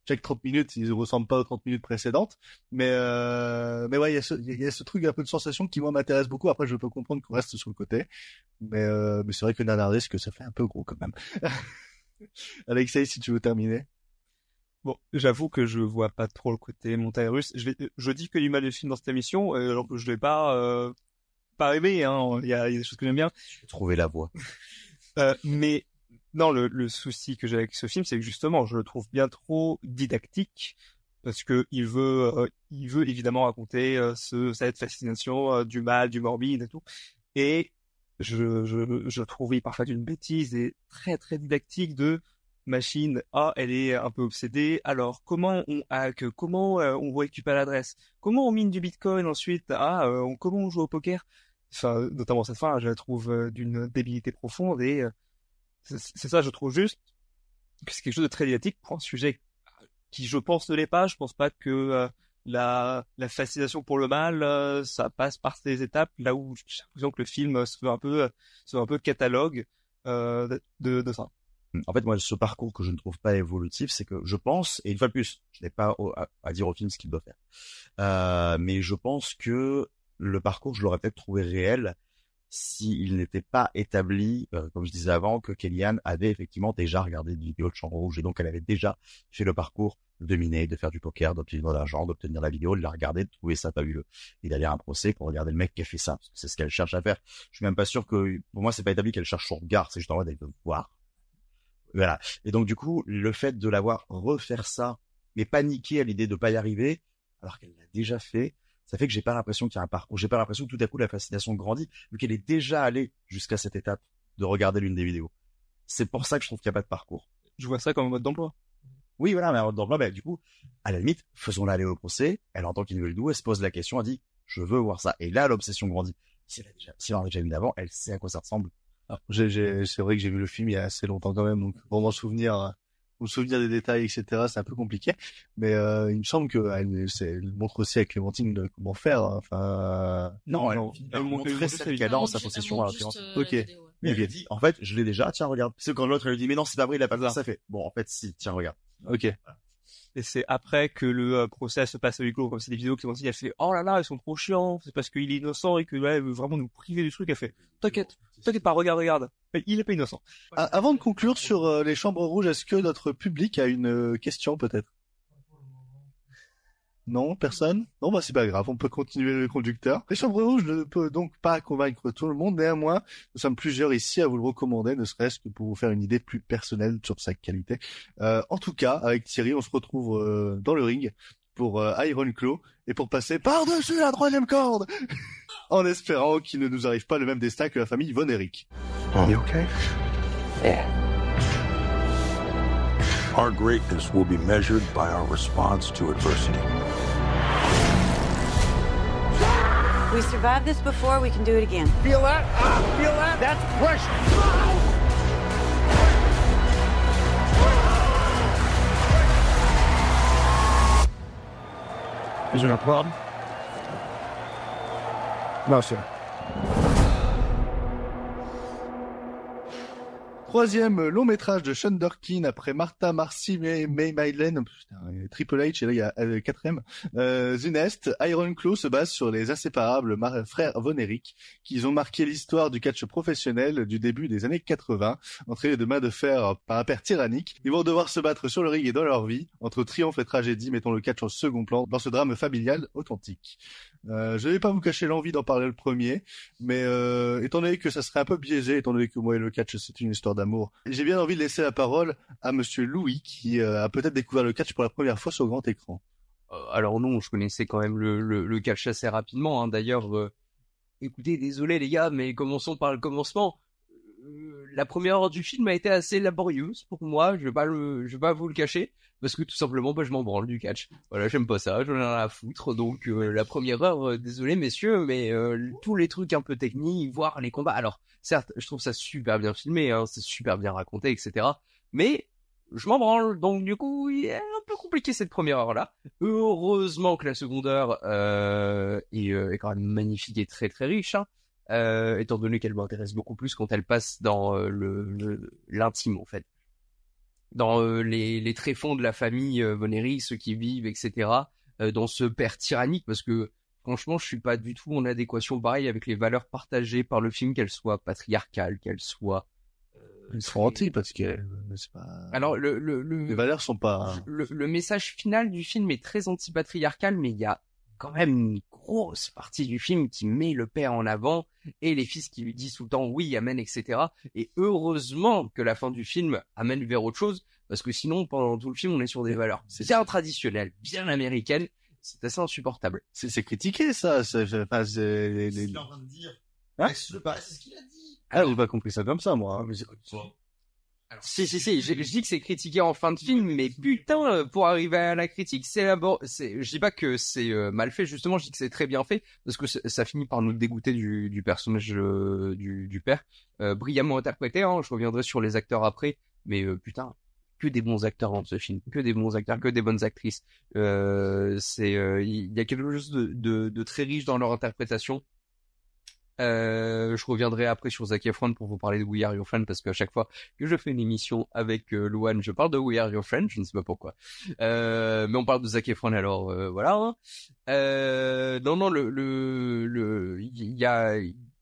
chaque 30 minutes, il ne ressemble pas aux 30 minutes précédentes. Mais euh, mais ouais, il y a ce y a ce truc un peu de sensation qui moi m'intéresse beaucoup. Après, je peux comprendre qu'on reste sur le côté, mais euh, mais c'est vrai que Nanardesque, ça fait un peu gros quand même. <laughs> Alexei, si tu veux terminer. Bon, j'avoue que je vois pas trop le côté montagne russe. Je, vais, je dis que du mal de film dans cette émission, euh, alors que je l'ai pas, euh, pas aimé. Hein. Il y, a, il y a des choses que j'aime bien. J'ai trouvé la voix. <laughs> Euh, mais non, le, le souci que j'ai avec ce film, c'est que justement, je le trouve bien trop didactique parce que il veut, euh, il veut évidemment raconter euh, ce, cette fascination du mal, du morbide et tout. Et je, je, je trouve il parfois une bêtise et très très didactique de machine. Ah, elle est un peu obsédée. Alors, comment on hack? Comment euh, on récupère l'adresse? Comment on mine du Bitcoin ensuite? Ah, euh, on- comment on joue au poker? Enfin, notamment cette fin, je la trouve euh, d'une débilité profonde et c'est ça, je trouve juste que c'est quelque chose de très didactique pour un sujet qui, je pense, ne l'est pas. Je pense pas que la, fascination pour le mal, ça passe par ces étapes, là où j'ai l'impression que le film se veut un peu, se veut un peu catalogue de ça. En fait, moi, ce parcours que je ne trouve pas évolutif, c'est que je pense, et une fois de plus, je n'ai pas à, dire au film ce qu'il doit faire, euh, mais je pense que le parcours, je l'aurais peut-être trouvé réel s'il n'était pas établi, euh, comme je disais avant, que Kellyanne avait effectivement déjà regardé des vidéos de Chambre Rouge, et donc elle avait déjà fait le parcours de miner, de faire du poker, d'obtenir de l'argent, d'obtenir la vidéo, de la regarder, de trouver ça fabuleux, et d'aller à un procès pour regarder le mec qui a fait ça, c'est ce qu'elle cherche à faire. Je suis même pas sûr que, pour moi, c'est pas établi qu'elle cherche son regard, c'est juste en mode, elle veut voir. Voilà. Et donc, du coup, le fait de l'avoir refaire ça, mais paniquer à l'idée de pas y arriver, alors qu'elle l'a déjà fait, ça fait que j'ai pas l'impression qu'il y a un parcours. J'ai pas l'impression que tout à coup la fascination grandit, vu qu'elle est déjà allée jusqu'à cette étape de regarder l'une des vidéos. C'est pour ça que je trouve qu'il n'y a pas de parcours. Je vois ça comme un mode d'emploi. Oui, voilà, mais alors, dans le bah, du coup, à la limite, faisons-la aller au procès. Elle entend qu'il veut le doux, elle se pose la question, elle dit, je veux voir ça. Et là, l'obsession grandit. Si elle en a déjà vu d'avant, elle sait à quoi ça ressemble. Alors, j'ai- j'ai- c'est vrai que j'ai vu le film il y a assez longtemps quand même, donc pour m'en souvenir, euh, me souvenir des détails, etc., c'est un peu compliqué. Mais euh, il me semble que elle, c'est- elle montre aussi à Clémentine de comment faire. hein. Enfin, Non, elle, Non, elle, elle montre- montre celle sa qu'elle a en Elle sa possession euh, Ok. Mais elle dit, en fait, je l'ai déjà, tiens, regarde. C'est quand l'autre, elle lui dit, mais non, c'est pas vrai, il a pas Ça. ça fait. Bon, en fait, si, tiens, regarde. ok. Et c'est après que le euh, procès se passe à huis clos, comme c'est des vidéos qui ont dit, elle fait, oh là là, ils sont trop chiants, c'est parce qu'il est innocent et que là, elle veut vraiment nous priver du truc, elle fait, t'inquiète, t'inquiète pas, regarde, regarde, il est pas innocent. Avant de conclure sur euh, les chambres rouges, est-ce que notre public a une euh, question peut-être? Non, personne Non, bah c'est pas grave, on peut continuer le conducteur. Les chambres rouges ne peut donc pas convaincre tout le monde, néanmoins, nous sommes plusieurs ici à vous le recommander, ne serait-ce que pour vous faire une idée plus personnelle sur sa qualité. Euh, en tout cas, avec Thierry, on se retrouve euh, dans le ring pour euh, Iron Claw et pour passer par-dessus la troisième corde <laughs> en espérant qu'il ne nous arrive pas le même destin que la famille Von Erich. You okay? Yeah. Our greatness will be measured by our response to adversity. We survived this before, we can do it again. Feel that? Ah, feel that? That's pressure. Is there a problem? No, sir. Troisième long métrage de Sean après Martha, Marcy, May, May putain, Triple H, et là il y a euh, quatrième, euh, Zunest, Iron Claw se base sur les inséparables frères Von Erich, qui ont marqué l'histoire du catch professionnel du début des années 80, entraînés de main de fer par un père tyrannique. Ils vont devoir se battre sur le ring et dans leur vie, entre triomphe et tragédie, mettons le catch en second plan dans ce drame familial authentique. Euh, je vais pas vous cacher l'envie d'en parler le premier, mais euh, étant donné que ça serait un peu biaisé, étant donné que moi et le catch c'est une histoire j'ai bien envie de laisser la parole à Monsieur Louis qui euh, a peut-être découvert le catch pour la première fois sur grand écran. Euh, alors non, je connaissais quand même le catch assez rapidement. Hein. D'ailleurs, euh, écoutez, désolé les gars, mais commençons par le commencement. La première heure du film a été assez laborieuse pour moi. Je vais pas le, je vais pas vous le cacher parce que tout simplement bah, je m'en branle du catch. Voilà, j'aime pas ça, j'en ai rien à foutre. Donc euh, la première heure, euh, désolé messieurs, mais euh, tous les trucs un peu techniques, voir les combats. Alors certes, je trouve ça super bien filmé, hein, c'est super bien raconté, etc. Mais je m'en branle, donc du coup, il est un peu compliqué cette première heure-là. Heureusement que la seconde heure est, est, quand même magnifique et très très riche. Hein. Euh, étant donné qu'elle m'intéresse beaucoup plus quand elle passe dans euh, le l'intime en fait dans euh, les, les tréfonds de la famille Voneri, ceux qui vivent, etc., dans ce père tyrannique, parce que franchement, je suis pas du tout en adéquation pareil avec les valeurs partagées par le film, qu'elles soient patriarcales, qu'elles soient ils sont anti parce que c'est pas. Alors le, le, le les valeurs sont pas. Le, le, message final du film est très anti-patriarcal, mais il y a quand même grosse partie du film qui met le père en avant et les fils qui lui disent tout le temps oui, amen, etc. Et heureusement que la fin du film amène vers autre chose, parce que sinon, pendant tout le film, on est sur des valeurs bien traditionnelles, bien américaines. C'est assez insupportable. C'est critiqué, ça. C'est les... les... en train de dire. Hein c'est ce qu'il a dit. Ah, j'ai pas compris ça comme ça, moi. Hein, mais alors, si, si, si, je, je dis que c'est critiqué en fin de film, mais putain, euh, pour arriver à la critique, c'est d'abord, c'est, je dis pas que c'est euh, mal fait, justement, je dis que c'est très bien fait, parce que ça finit par nous dégoûter du, du personnage euh, du, du père, euh, brillamment interprété, hein, je reviendrai sur les acteurs après, mais putain, que des bons acteurs dans ce film, que des bons acteurs, que des bonnes actrices, c'est, il y a quelque chose de, de, de très riche dans leur interprétation, euh, je reviendrai après sur Zac Efron pour vous parler de We Are Your Friend parce qu'à chaque fois que je fais une émission avec euh, Luan, je parle de We Are Your Friend, je ne sais pas pourquoi. Euh, mais on parle de Zac Efron alors euh, voilà. Hein. Euh, non non le le le il y a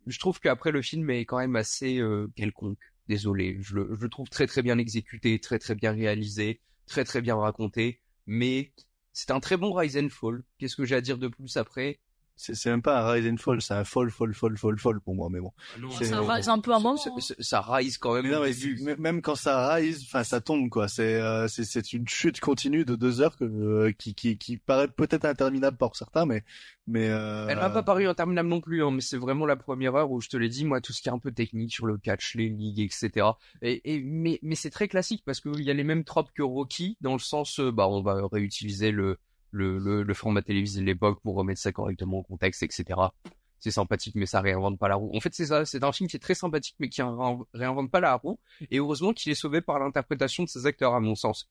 je trouve qu'après le film est quand même assez quelconque. Désolé, je le je le trouve très très bien exécuté, très très bien réalisé, très très bien raconté, mais c'est un très bon Rise and Fall. Qu'est-ce que j'ai à dire de plus après? C'est même pas un rise and fall, c'est un fall, fall, fall, fall, fall pour moi, mais bon. Ah ça rise un peu un moment. Ça rise quand même. Mais non, mais vu, même quand ça rise, enfin, ça tombe, quoi. C'est, euh, c'est, une chute continue de deux heures que, euh, qui, qui, qui paraît peut-être interminable pour certains, mais, mais. Euh... Elle m'a pas paru interminable non plus, hein, mais c'est vraiment la première heure où je te l'ai dit, moi, tout ce qui est un peu technique sur le catch, les ligues, etc. Et, et mais, mais c'est très classique parce qu'il y a les mêmes tropes que Rocky dans le sens, bah, on va réutiliser le le, le, le format télévisé de l'époque pour remettre ça correctement au contexte, etc. C'est sympathique, mais ça réinvente pas la roue. En fait, c'est ça, c'est un film qui est très sympathique, mais qui réinvente pas la roue. Et heureusement qu'il est sauvé par l'interprétation de ses acteurs, à mon sens.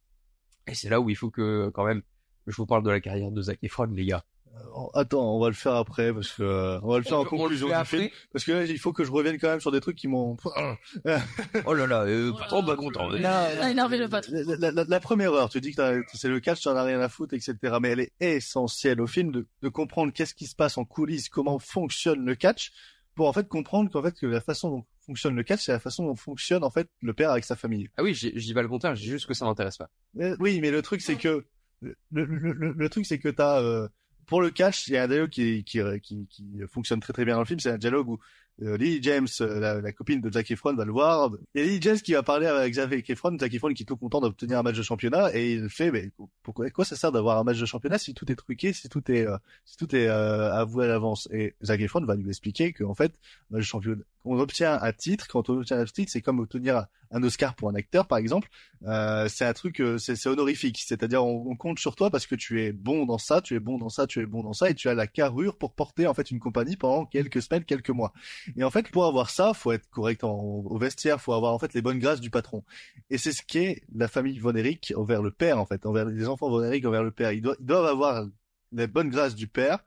Et c'est là où il faut que, quand même, je vous parle de la carrière de Zac Efron, les gars. Euh, attends, on va le faire après parce que euh, on va le faire en conclusion du film parce que là, il faut que je revienne quand même sur des trucs qui m'ont. <laughs> oh là là, euh, oh bah content. La, énervé le pote. La, la, la, première heure, tu dis que c'est le catch, tu en as rien à foutre, etc. Mais elle est essentielle au film de, de comprendre qu'est-ce qui se passe en coulisses, comment fonctionne le catch, pour en fait comprendre qu'en fait que la façon dont fonctionne le catch, c'est la façon dont fonctionne en fait le père avec sa famille. Ah oui, j'y vais le contraire, j'ai juste que ça m'intéresse pas. oui, mais le truc c'est que le, le, le, le truc c'est que t'as euh, pour le catch, il y a un dialogue qui, qui, qui, qui fonctionne très très bien dans le film. C'est un dialogue où euh, James, euh, la, la, copine de Zac Efron, va le voir. Et Lily James qui va parler avec Zac Efron, Zac Efron qui est tout content d'obtenir un match de championnat et il fait mais pourquoi quoi ça sert d'avoir un match de championnat si tout est truqué, si tout est euh, si tout est euh, avoué à l'avance? Et Zac Efron va lui expliquer qu'en fait, match de championnat, on obtient un titre, quand on obtient un titre, c'est comme obtenir un Oscar pour un acteur par exemple. Euh, c'est un truc, c'est honorifique, c'est-à-dire on, compte sur toi parce que tu es bon dans ça, tu es bon dans ça, tu es bon dans ça et tu as la carrure pour porter en fait une compagnie pendant quelques semaines, quelques mois. Et en fait, pour avoir ça, faut être correct en, au vestiaire, faut avoir en fait les bonnes grâces du patron. Et c'est ce qu'est la famille Von envers le père en fait, envers les enfants Von envers le père. Ils ils doivent avoir les bonnes grâces du père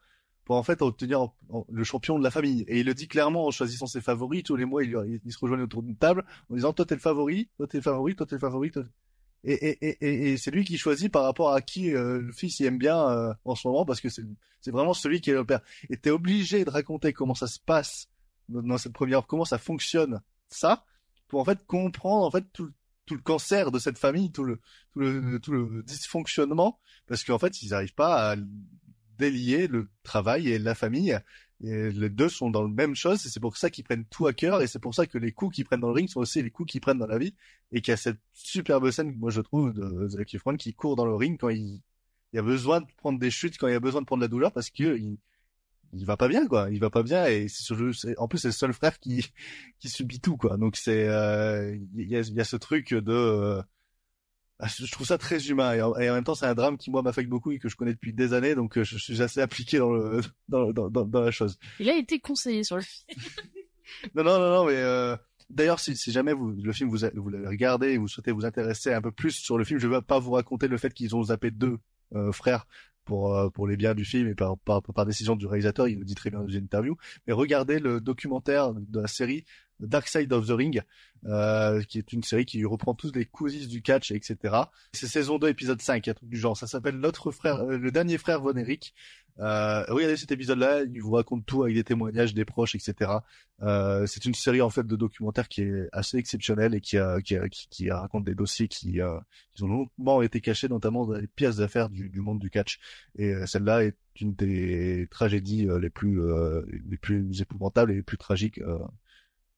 en fait obtenir le champion de la famille. Et il le dit clairement en choisissant ses favoris. Tous les mois, il, il se rejoignent autour d'une table en disant toi t'es le favori, toi t'es le favori, toi t'es le favori. Et, c'est lui qui choisit par rapport à qui euh, le fils il aime bien euh, en ce moment parce que c'est vraiment celui qui est le père. Et t'es obligé de raconter comment ça se passe dans cette première, comment ça fonctionne, ça, pour en fait comprendre en fait tout, tout le cancer de cette famille, tout le, tout le, tout le dysfonctionnement, parce qu'en fait ils n'arrivent pas à délier le travail et la famille. Et les deux sont dans la même chose, et c'est pour ça qu'ils prennent tout à cœur, et c'est pour ça que les coups qu'ils prennent dans le ring sont aussi les coups qu'ils prennent dans la vie, et qu'il y a cette superbe scène, moi je trouve, de Zac Efron qui court dans le ring quand il, il a besoin de prendre des chutes, quand il a besoin de prendre la douleur, parce que il, va pas bien quoi. Il va pas bien et c'est en plus c'est le seul frère qui <laughs> qui subit tout quoi. Donc c'est euh, il y, a, ce truc de euh, je trouve ça très humain et en, même temps c'est un drame qui moi m'affecte beaucoup et que je connais depuis des années donc euh, je, suis assez appliqué dans le <laughs> dans, dans, dans, dans la chose il a été conseillé sur le film <laughs> non non non non mais euh, D'ailleurs, si, si, jamais vous, le film vous, vous l'avez regardé et vous souhaitez vous intéresser un peu plus sur le film, je ne vais pas vous raconter le fait qu'ils ont zappé deux euh, frères pour euh, pour les biens du film et par, par, par décision du réalisateur, il le dit très bien dans une interview. Mais regardez le documentaire de la série Dark Side of the Ring, euh, qui est une série qui reprend tous les coulisses du catch, etc. C'est saison 2, épisode 5, un truc du genre. Ça s'appelle Notre frère, euh, le dernier frère Von Eric. Euh, regardez cet épisode-là, il vous raconte tout avec des témoignages des proches, etc. Euh, c'est une série en fait de documentaires qui est assez exceptionnelle et qui, a, qui, qui, qui raconte des dossiers qui, euh, qui ont longtemps été cachés, notamment dans les pièces d'affaires du, du, monde du catch. Et euh, celle-là est une des tragédies euh, les plus les plus épouvantables et les plus tragiques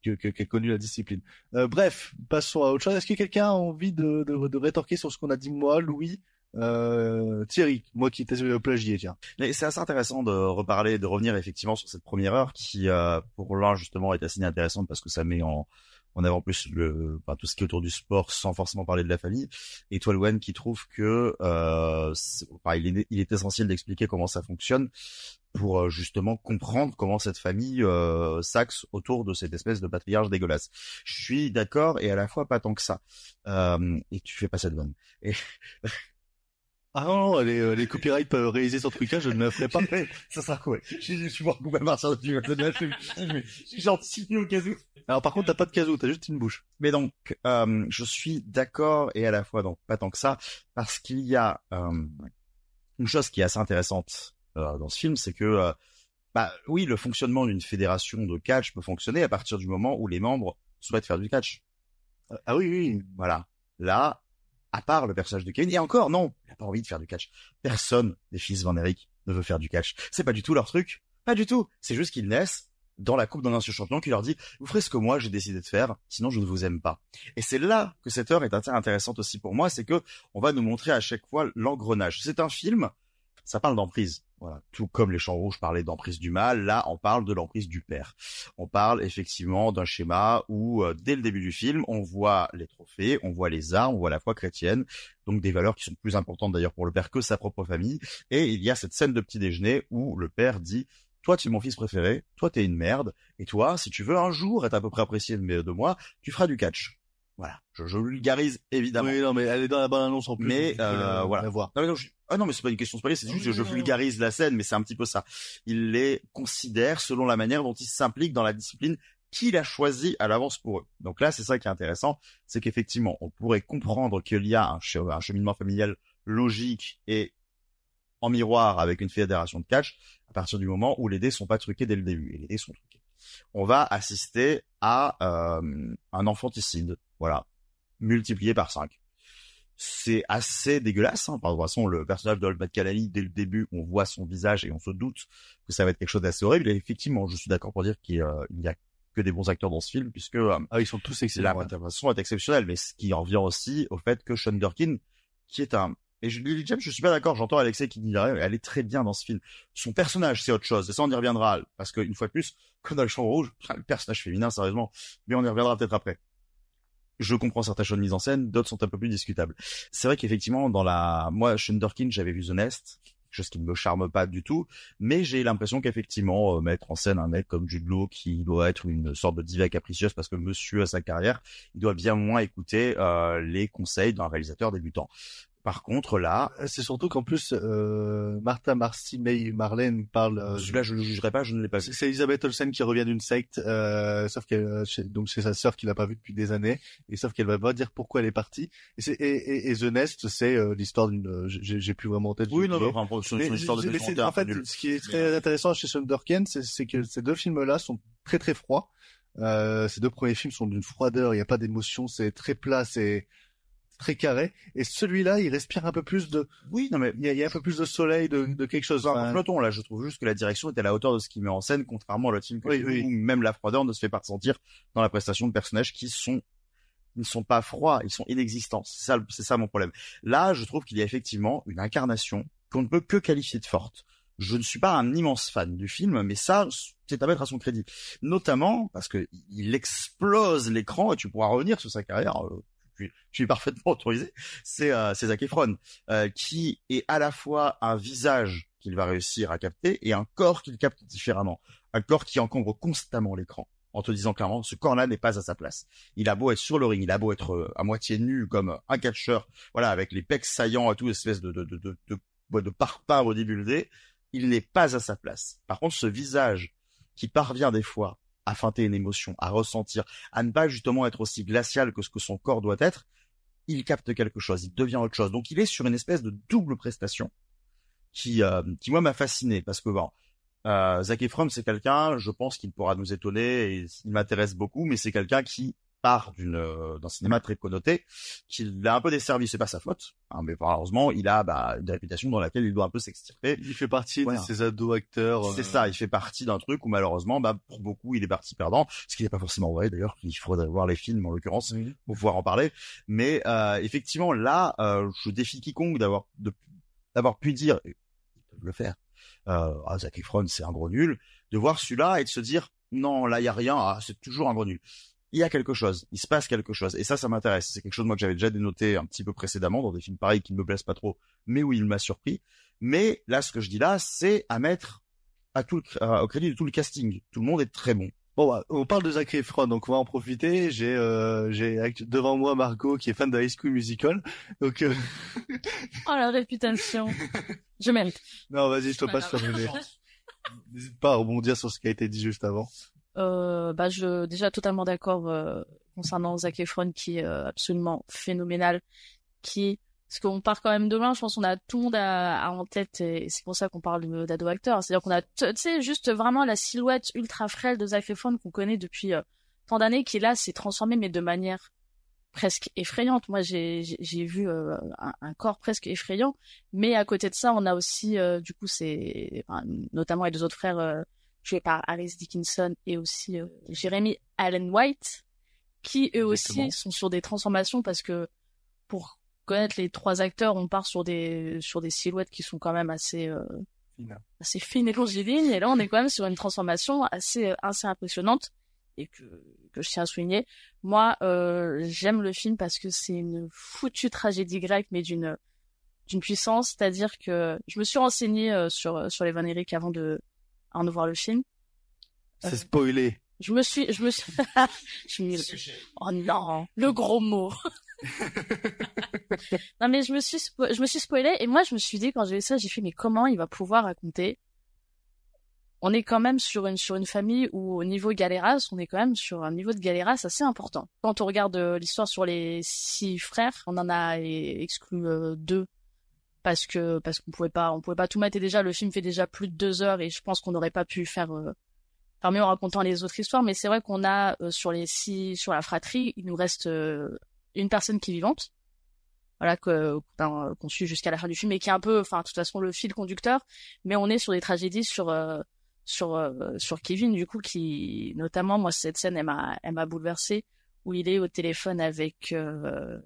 que, que, connu la discipline. bref, passons à autre chose. Est-ce que quelqu'un a envie de, de, de rétorquer sur ce qu'on a dit moi, Louis? Euh, Thierry, moi qui étais plagié, tiens. C'est assez intéressant de reparler, de revenir effectivement sur cette première heure qui, euh, pour l'un justement, est assez intéressante parce que ça met en, en avant plus le, tout ce qui est autour du sport sans forcément parler de la famille. Et toi, Louane, qui trouve que euh, enfin, il, est, il est essentiel d'expliquer comment ça fonctionne pour euh, justement comprendre comment cette famille euh, s'axe autour de cette espèce de patriarche dégueulasse. Je suis d'accord et à la fois pas tant que ça. Euh, et tu fais pas cette vanne. Et <laughs> Ah non, les, euh, les copyrights peuvent réaliser sur trucage, je ne le ferai pas. <laughs> ça sera cool. Je, je suis beaucoup même à partir de Je suis gentil au casou. Alors par contre, t'as pas de casou, t'as juste une bouche. Mais donc, euh, je suis d'accord et à la fois donc pas tant que ça, parce qu'il y a euh, une chose qui est assez intéressante euh, dans ce film, c'est que euh, bah oui, le fonctionnement d'une fédération de catch peut fonctionner à partir du moment où les membres souhaitent faire du catch. Ah oui, oui, voilà. Là, à part le personnage de Kevin. Et encore, non, il a pas envie de faire du catch. Personne des fils Van Eric ne veut faire du catch. C'est pas du tout leur truc. Pas du tout. C'est juste qu'ils naissent dans la coupe d'un ancien champion qui leur dit vous ferez ce que moi j'ai décidé de faire sinon je ne vous aime pas et c'est là que cette heure est intéressante aussi pour moi c'est que on va nous montrer à chaque fois l'engrenage c'est un film ça parle d'emprise. Voilà, tout comme les champs rouges parlaient d'emprise du mal, là on parle de l'emprise du père. On parle effectivement d'un schéma où euh, dès le début du film, on voit les trophées, on voit les arts, on voit la foi chrétienne, donc des valeurs qui sont plus importantes d'ailleurs pour le père que sa propre famille. Et il y a cette scène de petit déjeuner où le père dit toi tu es mon fils préféré, toi tu es une merde, et toi si tu veux un jour être à peu près apprécié de moi, tu feras du catch. Voilà, je, je vulgarise évidemment. Oui, non, mais elle est dans la bonne annonce en plus. Mais euh, voilà. voir. Non, mais non, je... Ah non, mais c'est pas une question de spoiler, c'est juste que je vulgarise la scène, mais c'est un petit peu ça. Il les considère selon la manière dont ils s'impliquent dans la discipline qu'il a choisi à l'avance pour eux. Donc là, c'est ça qui est intéressant, c'est qu'effectivement, on pourrait comprendre qu'il y a un, un cheminement familial logique et en miroir avec une fédération de catch à partir du moment où les dés sont pas truqués dès le début. Et les dés sont truqués. On va assister à euh, un enfanticide voilà, multiplié par 5. c'est assez dégueulasse. Hein. Par de toute façon, le personnage de Albert Kalali, dès le début, on voit son visage et on se doute que ça va être quelque chose d'assez horrible. Et effectivement, je suis d'accord pour dire qu'il y a que des bons acteurs dans ce film, puisque euh, ah, ils sont tous excellents. La façon est exceptionnelle, mais ce qui en vient aussi au fait que Sean Durkin, qui est un et je, Lily James, je suis pas d'accord. J'entends Alexei qui dit elle est très bien dans ce film. Son personnage, c'est autre chose. Et ça, on y reviendra. Parce qu'une fois de plus, comme dans le champ rouge, <laughs> le personnage féminin, sérieusement. Mais on y reviendra peut-être après. Je comprends certaines choses de mise en scène, d'autres sont un peu plus discutables. C'est vrai qu'effectivement, dans la, moi, Sean Durkin, j'avais vu The Nest, chose qui ne me charme pas du tout, mais j'ai l'impression qu'effectivement, euh, mettre en scène un mec comme Jude qui doit être une sorte de diva capricieuse parce que monsieur a sa carrière, il doit bien moins écouter euh, les conseils d'un réalisateur débutant. Par contre, là, euh, c'est surtout qu'en plus, euh, Martha, Marcy, May, Marlène parle. Euh, Celui-là, je ne le jugerai pas, je ne l'ai pas vu. C'est Elisabeth Olsen qui revient d'une secte, euh, sauf qu'elle, euh, donc c'est sa sœur qui l'a pas vue depuis des années, et sauf qu'elle va pas dire pourquoi elle est partie. Et, c'est, et, et, The Nest, c'est l'histoire d'une. J'ai, plus vraiment en tête. Oui, non, enfin, c'est une histoire de mais En fait, ce qui est très intéressant chez Sean Durkin, c'est que ces deux films-là sont très très froids. Euh, ces deux premiers films sont d'une froideur, il n'y a pas d'émotion, c'est très plat, c'est très carré. Et celui-là, il respire un peu plus de. Oui, non mais il y a, un peu plus de soleil, de, de quelque chose. Enfin, peloton là, je trouve juste que la direction est à la hauteur de ce qu'il met en scène, contrairement à l'autre film oui, oui. où même la froideur ne se fait pas ressentir dans la prestation de personnages qui sont ils ne sont pas froids, ils sont inexistants. C'est ça, c'est ça mon problème. Là, je trouve qu'il y a effectivement une incarnation qu'on ne peut que qualifier de forte. Je ne suis pas un immense fan du film, mais ça, c'est à mettre à son crédit. Notamment parce que il explose l'écran et tu pourras revenir sur sa carrière euh, je suis parfaitement autorisé, c'est euh, Efron, euh, qui est à la fois un visage qu'il va réussir à capter et un corps qu'il capte différemment. Un corps qui encombre constamment l'écran en te disant clairement, ce corps-là n'est pas à sa place. Il a beau être sur le ring, il a beau être euh, à moitié nu comme un catcheur, voilà, avec les pecs saillants et tout, espèce de, de, de, de, de, de il n'est pas à sa place. Par contre, ce visage qui parvient des fois à feinter une émotion, à ressentir, à ne pas justement être aussi glacial que ce que son corps doit être, il capte quelque chose, il devient autre chose. Donc il est sur une espèce de double prestation qui, euh, qui moi m'a fasciné parce que bon, euh, Zac Efron c'est quelqu'un, je pense qu'il pourra nous étonner et il m'intéresse beaucoup, mais c'est quelqu'un qui part d'une euh, d'un cinéma très connoté, qu'il a un peu desservi, c'est pas sa faute, hein, mais heureusement il a bah, une réputation dans laquelle il doit un peu s'extirper. Il fait partie de ces ados acteurs. C'est euh, ça, il fait partie d'un truc où malheureusement, bah, pour beaucoup, il est parti perdant, ce qui n'est pas forcément vrai d'ailleurs. Il faudrait voir les films en l'occurrence pour pouvoir en parler. Mais euh, effectivement, là, euh, je défie quiconque d'avoir d'avoir pu dire, ils peuvent le faire. Euh, ah, Zac Efron, c'est un gros nul. De voir celui-là et de se dire, non, là, il y a rien. Ah, c'est toujours un gros nul il y a quelque chose, il se passe quelque chose. Et ça, ça m'intéresse. C'est quelque chose moi que j'avais déjà dénoté un petit peu précédemment dans des films pareils qui ne me plaisent pas trop, mais où il m'a surpris. Mais là, ce que je dis là, c'est à mettre à tout le, au crédit de tout le casting. Tout le monde est très bon. Bon, bah, on parle de Zac Efron, donc on va en profiter. J'ai euh, j'ai devant moi Margot qui est fan de High School Musical, donc. Euh... <laughs> oh la réputation, je mérite. Non, vas-y, je te passe sur <laughs> N'hésite pas à rebondir sur ce qui a été dit juste avant. Euh, bah je déjà totalement d'accord euh, concernant Zac Efron qui est euh, absolument phénoménal qui parce qu'on part quand même de loin. Je pense qu'on a tout le monde à, en tête et c'est pour ça qu'on parle d'ado acteur. C'est à dire qu'on a tu sais juste vraiment la silhouette ultra frêle de Zac Efron qu'on connaît depuis tant d'années qui là s'est transformé mais de manière presque effrayante. Moi j'ai vu un, un, corps presque effrayant. Mais à côté de ça on a aussi du coup c'est enfin, notamment les deux autres frères joué par Alice Dickinson et aussi euh, Jeremy Allen White, qui eux aussi sont sur des transformations parce que pour connaître les trois acteurs, on part sur des sur des silhouettes qui sont quand même assez euh, assez fines et longilines, et là on est quand même sur une transformation assez euh, assez impressionnante et que que je tiens à souligner. Moi, euh, j'aime le film parce que c'est une foutue tragédie grecque, mais d'une d'une puissance, c'est-à-dire que je me suis renseignée euh, sur sur les Van Eric avant de avant de voir le film. C'est spoilé. Je me suis, je me suis, <laughs> je suis... oh non, <laughs> le gros mot. <laughs> non mais je me suis, je me suis spoilé et moi je me suis dit quand j'ai vu ça, j'ai fait mais comment il va pouvoir raconter? On est quand même sur une sur une famille où au niveau galéras, on est quand même sur un niveau de galéras assez important. Quand on regarde euh, l'histoire sur les six frères, on en a exclu euh, deux parce que parce qu'on pouvait pas on pouvait pas tout mettre et déjà le film fait déjà plus de deux heures et je pense qu'on n'aurait pas pu faire euh, faire mieux en racontant les autres histoires. Mais c'est vrai qu'on a euh, sur les six sur la fratrie il nous reste euh, une personne qui est vivante. Voilà que qu'on suit jusqu'à la fin du film et qui est un peu enfin de toute façon le fil conducteur. Mais on est sur des tragédies sur euh, sur euh, sur Kevin du coup qui notamment moi cette scène elle m'a elle m'a bouleversée où il est au téléphone avec euh,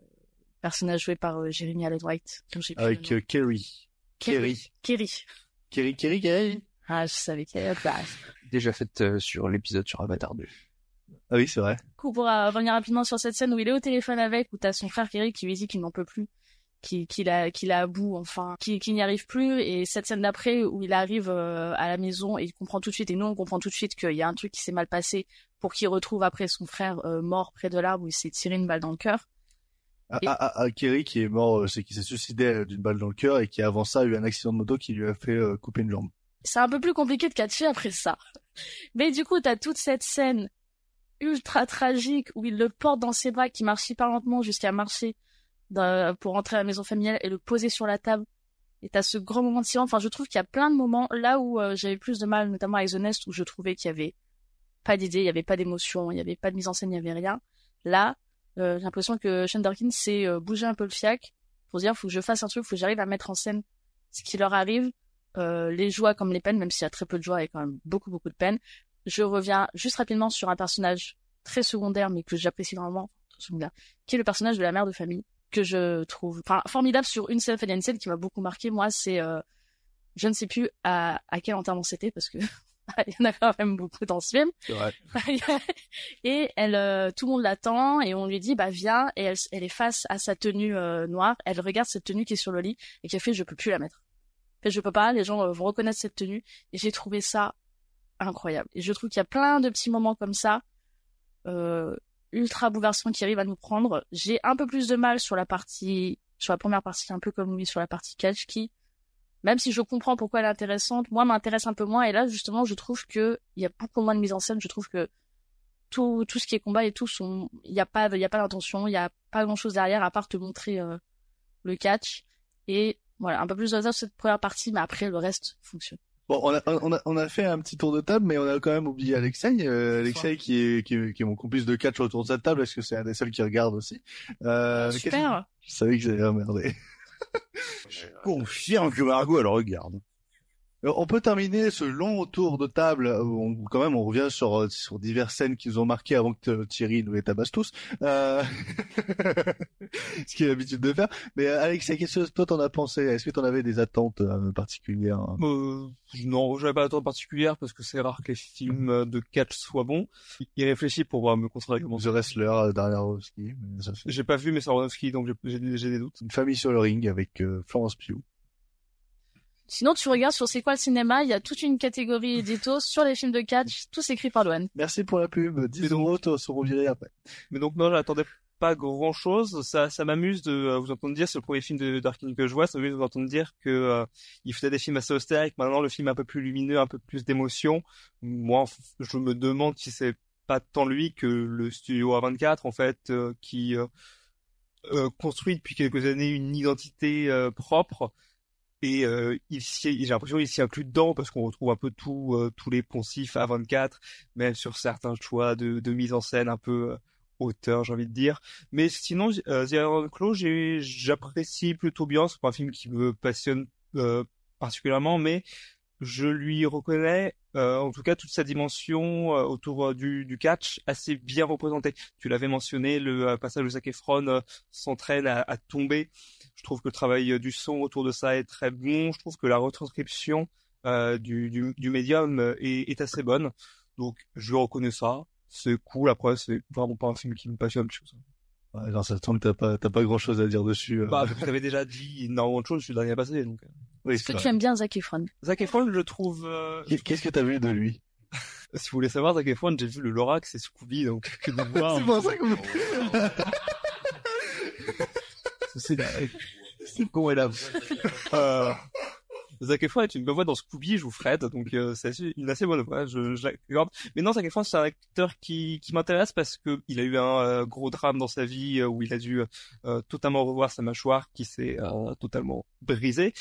personnage joué par euh, Jeremy Allen White avec Kerry. Kerry. Kerry. Kerry Kerry Kerry ah je savais qu'il y avait déjà faite sur l'épisode sur Avatar 2 ah oui, c'est vrai. Coup pour revenir rapidement sur cette scène où il est au téléphone avec, où t'as son frère Kerry qui lui dit qu'il n'en peut plus, qu'il qu'il a qu'il a à bout, enfin, qu'il n'y arrive plus. Et cette scène d'après où il arrive euh, à la maison et il comprend tout de suite, et nous on comprend tout de suite qu'il y a un truc qui s'est mal passé pour qu'il retrouve après son frère euh, mort près de l'arbre où il s'est tiré une balle dans le cœur. Ah, ah, ah, ah, Kerry qui est mort, euh, c'est qu'il s'est suicidé d'une balle dans le cœur et qui avant ça a eu un accident de moto qui lui a fait couper une jambe. C'est un peu plus compliqué de catcher après ça. Mais du coup, t'as toute cette scène ultra tragique où il le porte dans ses bras, qui marche super lentement jusqu'à marcher pour rentrer à la maison familiale et le poser sur la table. Et t'as ce grand moment de silence. Enfin, je trouve qu'il y a plein de moments là où euh, j'avais plus de mal, notamment avec The Nest, où je trouvais qu'il y avait pas d'idée, il y avait pas d'émotion, il y avait pas de mise en scène, il y avait rien. Là, euh, j'ai l'impression que Sean Dorkin s'est euh, bougé un peu le fiac pour dire faut que je fasse un truc, faut que j'arrive à mettre en scène ce qui leur arrive, les joies comme les peines, même s'il y a très peu de joie et quand même beaucoup beaucoup de peines, je reviens juste rapidement sur un personnage très secondaire, mais que j'apprécie vraiment, qui est le personnage de la mère de famille, que je trouve formidable sur une scène, une scène qui m'a beaucoup marqué. Moi, c'est, euh, je ne sais plus à, à quel enterrement c'était, parce que <laughs> <laughs> il y en a quand même beaucoup dans ce film. <laughs> Et elle, euh, tout le monde l'attend et on lui dit bah viens et elle, elle est face à sa tenue euh, noire. Elle regarde cette tenue qui est sur le lit et qui a fait je peux plus la mettre. fait, je peux pas. Les gens vont reconnaître cette tenue et j'ai trouvé ça incroyable. Et je trouve qu'il y a plein de petits moments comme ça, euh, ultra bouleversants qui arrivent à nous prendre. J'ai un peu plus de mal sur la partie, sur la première partie, un peu comme lui sur la partie catch qui, même si je comprends pourquoi elle est intéressante, moi m'intéresse un peu moins. Et là, justement, je trouve que il y a beaucoup moins de mise en scène. Je trouve que tout, tout ce qui est combat et tout sont, il n'y a pas, il y a pas d'intention, il n'y a pas grand chose derrière à part te montrer euh, le catch. Et voilà, un peu plus de sur cette première partie, mais après le reste fonctionne. Bon, on a, on a, on a fait un petit tour de table, mais on a quand même oublié Alexei. Euh, Alexei qui est, qui est, qui est mon complice de catch autour de cette table, parce que c'est un des seuls qui regarde aussi? Euh, Super. Je savais que j'allais emmerder. Je confirme que Margot, elle regarde. Euh, on peut terminer ce long tour de table où quand même on revient sur euh, sur diverses scènes qui nous ont marqué avant que Thierry nous les tabasse tous, euh... <laughs> ce qu'il a l'habitude de faire. Mais euh, Alex, qu'est-ce que toi t'en as pensé? Est-ce que t'en avais des attentes particulières euh, Non, j'avais pas d'attentes particulières parce que c'est rare que les films de catch soient bons. Il réfléchit pour me construire comment. The Wrestler, Darren J'ai pas vu mais c'est donc j'ai des doutes. Une famille sur le ring avec Florence Pugh. Sinon, tu regardes sur C'est quoi le cinéma, il y a toute une catégorie édito sur les films de catch, tous écrits par Loan. Merci pour la pub, 10 euros seront virés après. Mais donc non, j'attendais pas grand chose. Ça, ça m'amuse de euh, vous entendre dire, c'est le premier film de Darkin que je vois, ça m'amuse de vous entendre dire que euh, il faisait des films assez austères et que maintenant le film est un peu plus lumineux, un peu plus d'émotion. Moi, je me demande si c'est pas tant lui que le studio A24 en fait, euh, qui construit depuis quelques années une identité propre et euh, il j'ai l'impression qu'il s'y inclut dedans parce qu'on retrouve un peu tout, euh, tous les poncifs à 24, même sur certains choix de, de mise en scène un peu euh, auteur, j'ai envie de dire. Mais sinon, euh, The Iron Claw, j'apprécie plutôt bien. C'est pas un film qui me passionne euh, particulièrement, mais je lui reconnais en tout cas toute sa dimension autour du, du, catch assez bien représentée. Tu l'avais mentionné, le passage de Zac Efron s'entraîne à, à tomber je trouve que le travail euh, du son autour de ça est très bon. Je trouve que la retranscription euh, du, du, du, médium euh, est, est, assez bonne. Donc, je reconnais ça. C'est cool. Après, c'est vraiment pas un film qui me passionne. Je Ouais, genre, ça tombe, t'as pas, t'as pas grand chose à dire dessus. Euh... Bah, avais déjà dit énormément de choses, je suis le dernier à passer, donc. Oui, Est-ce que tu aimes bien Zac Efron? Zac Efron, je trouve, euh... Qu'est-ce que t'as vu de lui? <laughs> si vous voulez savoir, Zac Efron, j'ai vu le Lorax et Scooby, donc, que de <laughs> voir. c'est pour ça que <laughs> c'est c'est con et là. euh, Zac Efron est une bonne voix dans Scooby, je vous Fred, donc euh, c'est une assez bonne voix, je, je Mais non, Zac Efron, c'est un acteur qui, qui m'intéresse parce que il a eu un euh, gros drame dans sa vie où il a dû euh, totalement revoir sa mâchoire qui s'est totalement brisée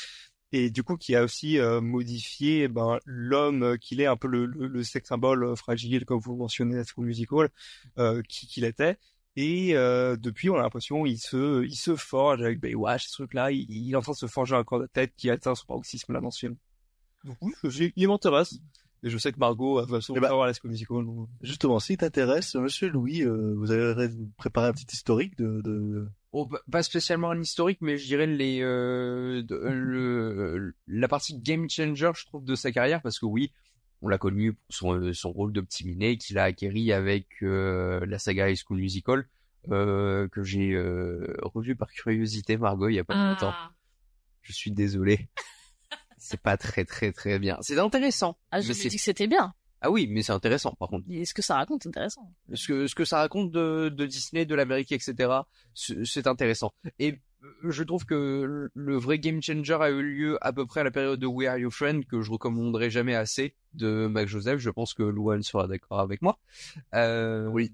et du coup qui a aussi modifié eh ben l'homme qu'il est un peu le, le, le sex symbole fragile comme vous mentionnez à School Musical euh, qui qu'il était Et euh, depuis, on a l'impression il se, il se forge avec Baywatch, ce truc-là. Il, il, est en train de se forger un corps de tête qui atteint son paroxysme là dans ce film. Donc oui, je, il m'intéresse. Et je sais que Margot va sûrement Eh ben, voir la musical. donc- Justement, si t'intéresse, Monsieur Louis, euh, vous avez préparé un petit historique de... de... Oh, pas- spécialement un historique, mais je dirais les euh, de- le, la partie game changer, je trouve, de sa carrière, parce que oui, on l'a connu pour son, son rôle de petit minet qu'il a acquéri avec euh, la saga High School Musical, euh, que j'ai euh, revu par curiosité, Margot, il y a pas longtemps. Ah, Je suis désolé. <laughs> c'est pas très très très bien. C'est intéressant. ah, je me c'est- dis que c'était bien. Ah oui, mais c'est intéressant par contre. Et ce que ça raconte, c'est intéressant. ce que ce que ça raconte de, de Disney, de l'Amérique, etc. c'est intéressant. Et euh, je trouve que le vrai game changer a eu lieu à peu près à la période de We Are Your Friend que je recommanderai jamais assez de Mac Joseph. Je pense que Louane sera d'accord avec moi. Euh, Oui.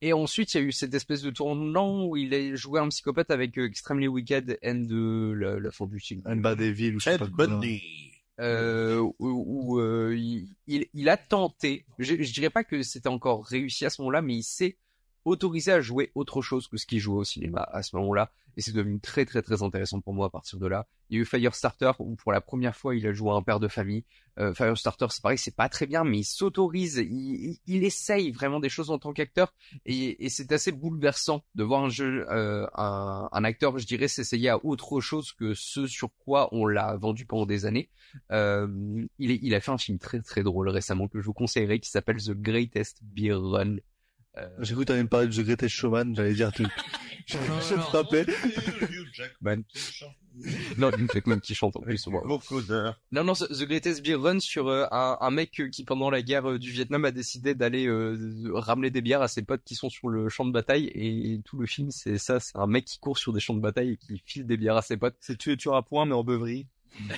Et ensuite, il y a eu cette espèce de tournant où il a joué un psychopathe avec euh, Extremely Wicked and de la, la fin du film. Un bas des villes ou je sais pas quoi. Bundy. Euh, où, où, euh, il, il, il a tenté, je, je dirais pas que c'était encore réussi à ce moment-là, mais il s'est autorisé à jouer autre chose que ce qu'il jouait au cinéma à ce moment-là, et c'est devenu très très très intéressant pour moi à partir de là. Il y a eu Firestarter où pour la première fois il a joué un père de famille. Euh, Firestarter c'est pareil, c'est pas très bien, mais il s'autorise, il, il, il essaye vraiment des choses en tant qu'acteur, et, et c'est assez bouleversant de voir un jeu, euh, un, un acteur, je dirais, s'essayer à autre chose que ce sur quoi on l'a vendu pendant des années. Euh, il, il a fait un film très très drôle récemment que je vous conseillerais qui s'appelle The Greatest Beer Run. Euh, J'ai cru que t'allais me parler de The Greatest Showman, j'allais dire tout. Je me non. frappais. <laughs> Man. <laughs> non, Hugh Jackman qui chante en plus. wow. Non, non, The Greatest Beer Run sur euh, un, un mec euh, qui pendant la guerre euh, du Vietnam a décidé d'aller euh, ramener des bières à ses potes qui sont sur le champ de bataille et tout le film c'est ça, c'est un mec qui court sur des champs de bataille et qui file des bières à ses potes. C'est tuer, tuer à point, mais en beuverie. <laughs>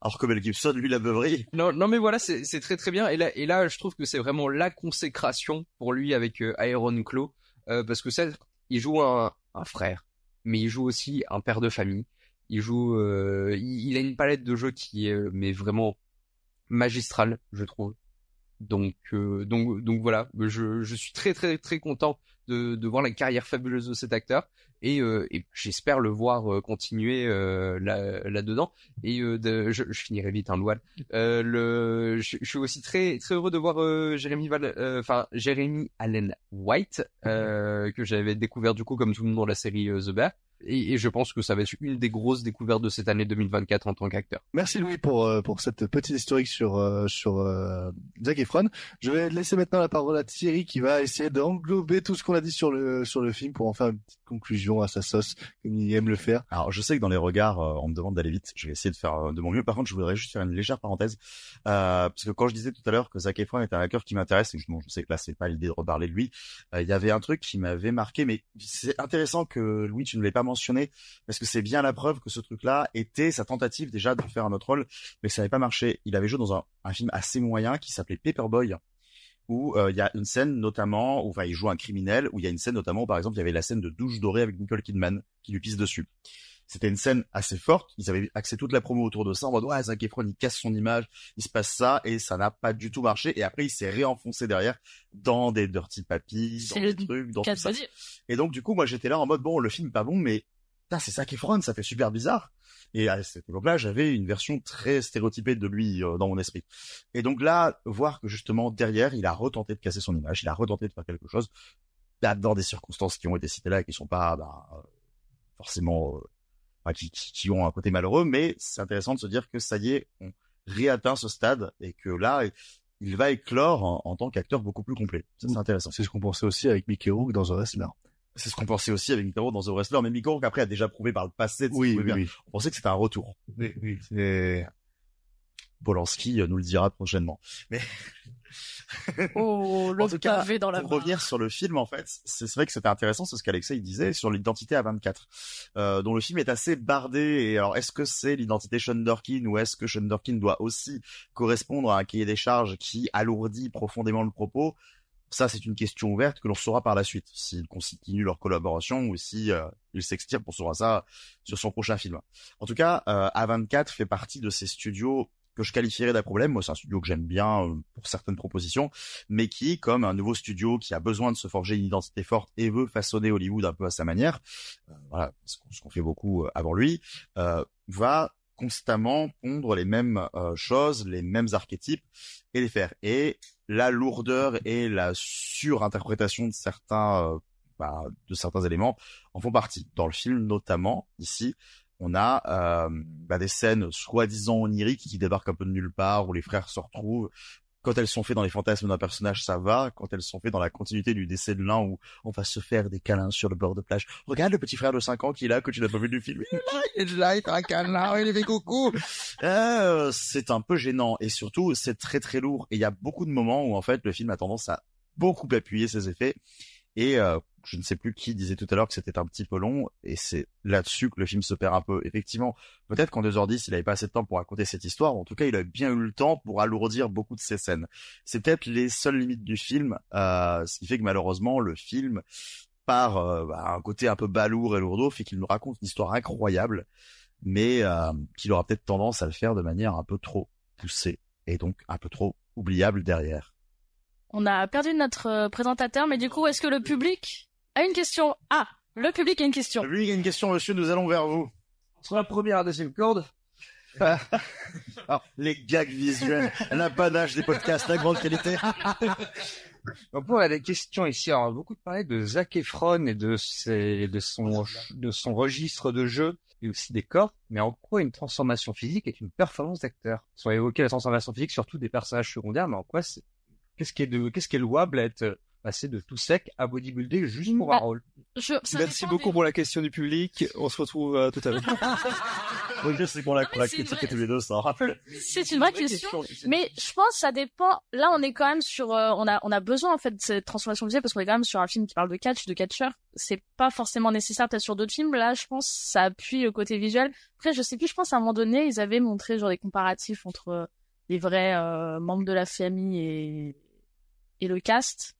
Alors que Mel Gibson, lui, la beuverie. Non, non, mais voilà, c'est très très bien. Et là, je trouve que c'est vraiment la consécration pour lui avec euh, Iron Claw, euh, parce que ça, il joue un, frère, mais il joue aussi un père de famille. Il joue, euh, il, il a une palette de jeux qui est, euh, mais vraiment magistrale, je trouve. Donc, donc, donc voilà, je, je suis très très très content de, de voir la carrière fabuleuse de cet acteur et, euh, et j'espère le voir euh, continuer euh, là là dedans et euh, de, je, je finirai vite un hein, Louane. Euh, le, je, suis aussi très très heureux de voir euh, Jérémy Val, enfin Jérémy Allen White que j'avais découvert du coup comme tout le monde dans la série The Bear. Et, et je pense que ça va être une des grosses découvertes de cette année 2024 en tant qu'acteur. Merci Louis pour euh, pour cette petite historique sur euh, sur euh, Zac Efron. Je vais laisser maintenant la parole à Thierry qui va essayer d'englober tout ce qu'on a dit sur le sur le film pour en faire une petite conclusion à sa sauce comme il aime le faire. Alors, je sais que dans les regards, euh, on me demande d'aller vite. Je vais essayer de faire euh, de mon mieux. Par contre, je voudrais juste faire une légère parenthèse. Euh, parce que quand je disais tout à l'heure que Zac Efron est un acteur qui m'intéresse, et je sais que là, c'est pas l'idée de reparler de lui, euh, il y avait un truc qui m'avait marqué, mais c'est intéressant que Louis, tu ne l'aies pas mentionné, parce que c'est bien la preuve que ce truc-là était sa tentative déjà de faire un autre rôle, mais ça n'avait pas marché. Il avait joué dans un, un film assez moyen qui s'appelait Paperboy, où euh, il y a une scène notamment où enfin, il joue un criminel, où il y a une scène notamment où par exemple il y avait la scène de douche dorée avec Nicole Kidman qui lui pisse dessus. C'était une scène assez forte. Ils avaient axé toute la promo autour de ça en mode ouais Zac Efron il casse son image, il se passe ça et ça n'a pas du tout marché. Et après il s'est réenfoncé derrière dans des dirty papis, dans des trucs, dans tout ça. Et donc du coup moi j'étais là en mode bon le film pas bon mais c'est Zac Efron ça fait super bizarre. Et à cette époque-là, j'avais une version très stéréotypée de lui euh, dans mon esprit. Et donc là, voir que justement derrière, il a retenté de casser son image, il a retenté de faire quelque chose bah, dans des circonstances qui ont été citées là, et qui sont pas bah, forcément, euh, enfin, qui, qui, ont un côté malheureux, mais c'est intéressant de se dire que ça y est, on réatteint ce stade et que là, il va éclore en, en tant qu'acteur beaucoup plus complet. C'est intéressant. C'est ce qu'on pensait aussi avec Mickey Rourke dans The Wrestler. C'est ce qu'on pensait aussi avec Rourke dans The Wrestler, mais Mickey Rourke après a déjà prouvé par le passé. de ce Oui, oui, bien. oui. On pensait que c'était un retour. Oui, oui. C'est... Polanski euh, nous le dira prochainement. Mais Oh, <laughs> En le tout cas, pavé dans la pour main. revenir sur le film, en fait, c'est vrai que c'était intéressant, c'est ce qu'Alexei disait sur l'identité à 24, euh, dont le film est assez bardé. Et alors, est-ce que c'est l'identité Sean Dorkin ou est-ce que Sean Dorkin doit aussi correspondre à un cahier des charges qui alourdit profondément le propos? Ça, c'est une question ouverte que l'on saura par la suite, s'ils continuent leur collaboration ou si euh, ils s'extirpent. On saura ça sur son prochain film. En tout cas, euh, A24 fait partie de ces studios que je qualifierais d'un problème. Moi, c'est un studio que j'aime bien euh, pour certaines propositions, mais qui, comme un nouveau studio qui a besoin de se forger une identité forte et veut façonner Hollywood un peu à sa manière, euh, voilà, ce qu'on fait beaucoup euh, avant lui, va constamment pondre les mêmes choses, les mêmes archétypes et les faire. Et la lourdeur et la surinterprétation de certains bah, de certains éléments en font partie. Dans le film, notamment ici, on a euh, bah, des scènes soi-disant oniriques qui débarquent un peu de nulle part, où les frères se retrouvent. Quand elles sont faites dans les fantasmes d'un personnage, ça va. Quand elles sont faites dans la continuité du décès de l'un, où on va se faire des câlins sur le bord de plage. Regarde le petit frère de 5 ans qui est là, que tu n'as pas vu du film. Il est là, il il un câlin, il fait coucou. Euh, c'est un peu gênant. Et surtout, c'est très très lourd. Et il y a beaucoup de moments où, en fait, le film a tendance à beaucoup appuyer ses effets. Et euh, je ne sais plus qui disait tout à l'heure que c'était un petit peu long, et c'est là-dessus que le film se perd un peu. Effectivement, peut-être qu'en 2h10, il avait pas assez de temps pour raconter cette histoire, en tout cas, il a bien eu le temps pour alourdir beaucoup de ces scènes. C'est peut-être les seules limites du film, euh, ce qui fait que malheureusement, le film, par euh, bah, un côté un peu balourd et lourdeau, fait qu'il nous raconte une histoire incroyable, mais euh, qu'il aura peut-être tendance à le faire de manière un peu trop poussée, et donc un peu trop oubliable derrière. On a perdu notre présentateur, mais du coup, est-ce que le public a une question? Ah, le public a une question. Le public a une question, monsieur, nous allons vers vous. Sur la première et deuxième corde. <laughs> Alors, les gags visuels, <laughs> l'apanage des podcasts, la grande qualité. <laughs> Donc, on a des questions ici. Alors, beaucoup de parler de Zac Efron et de, ses, de, son, de son registre de jeu et aussi des corps, mais en quoi une transformation physique est une performance d'acteur? Soit évoqué la transformation physique, surtout des personnages secondaires, mais en quoi c'est, qu'est-ce qui est de, qu'est-ce qui est louable à être passer de tout sec à bodybuilder juste pour un bah, rôle. Merci beaucoup pour la question du public. On se retrouve euh, tout à l'heure. <laughs> oui, je sais qu'on l'a critiqué tous les deux, ça rappelle. C'est une vraie question, mais je pense que ça dépend. Là, on est quand même sur, euh, on a, on a besoin en fait de cette transformation visuelle parce qu'on est quand même sur un film qui parle de catch, de catcheur. C'est pas forcément nécessaire peut-être sur d'autres films. Là, je pense ça appuie le côté visuel. Après, je sais plus. Je pense à un moment donné, ils avaient montré genre des comparatifs entre euh, les vrais membres de la famille et et le cast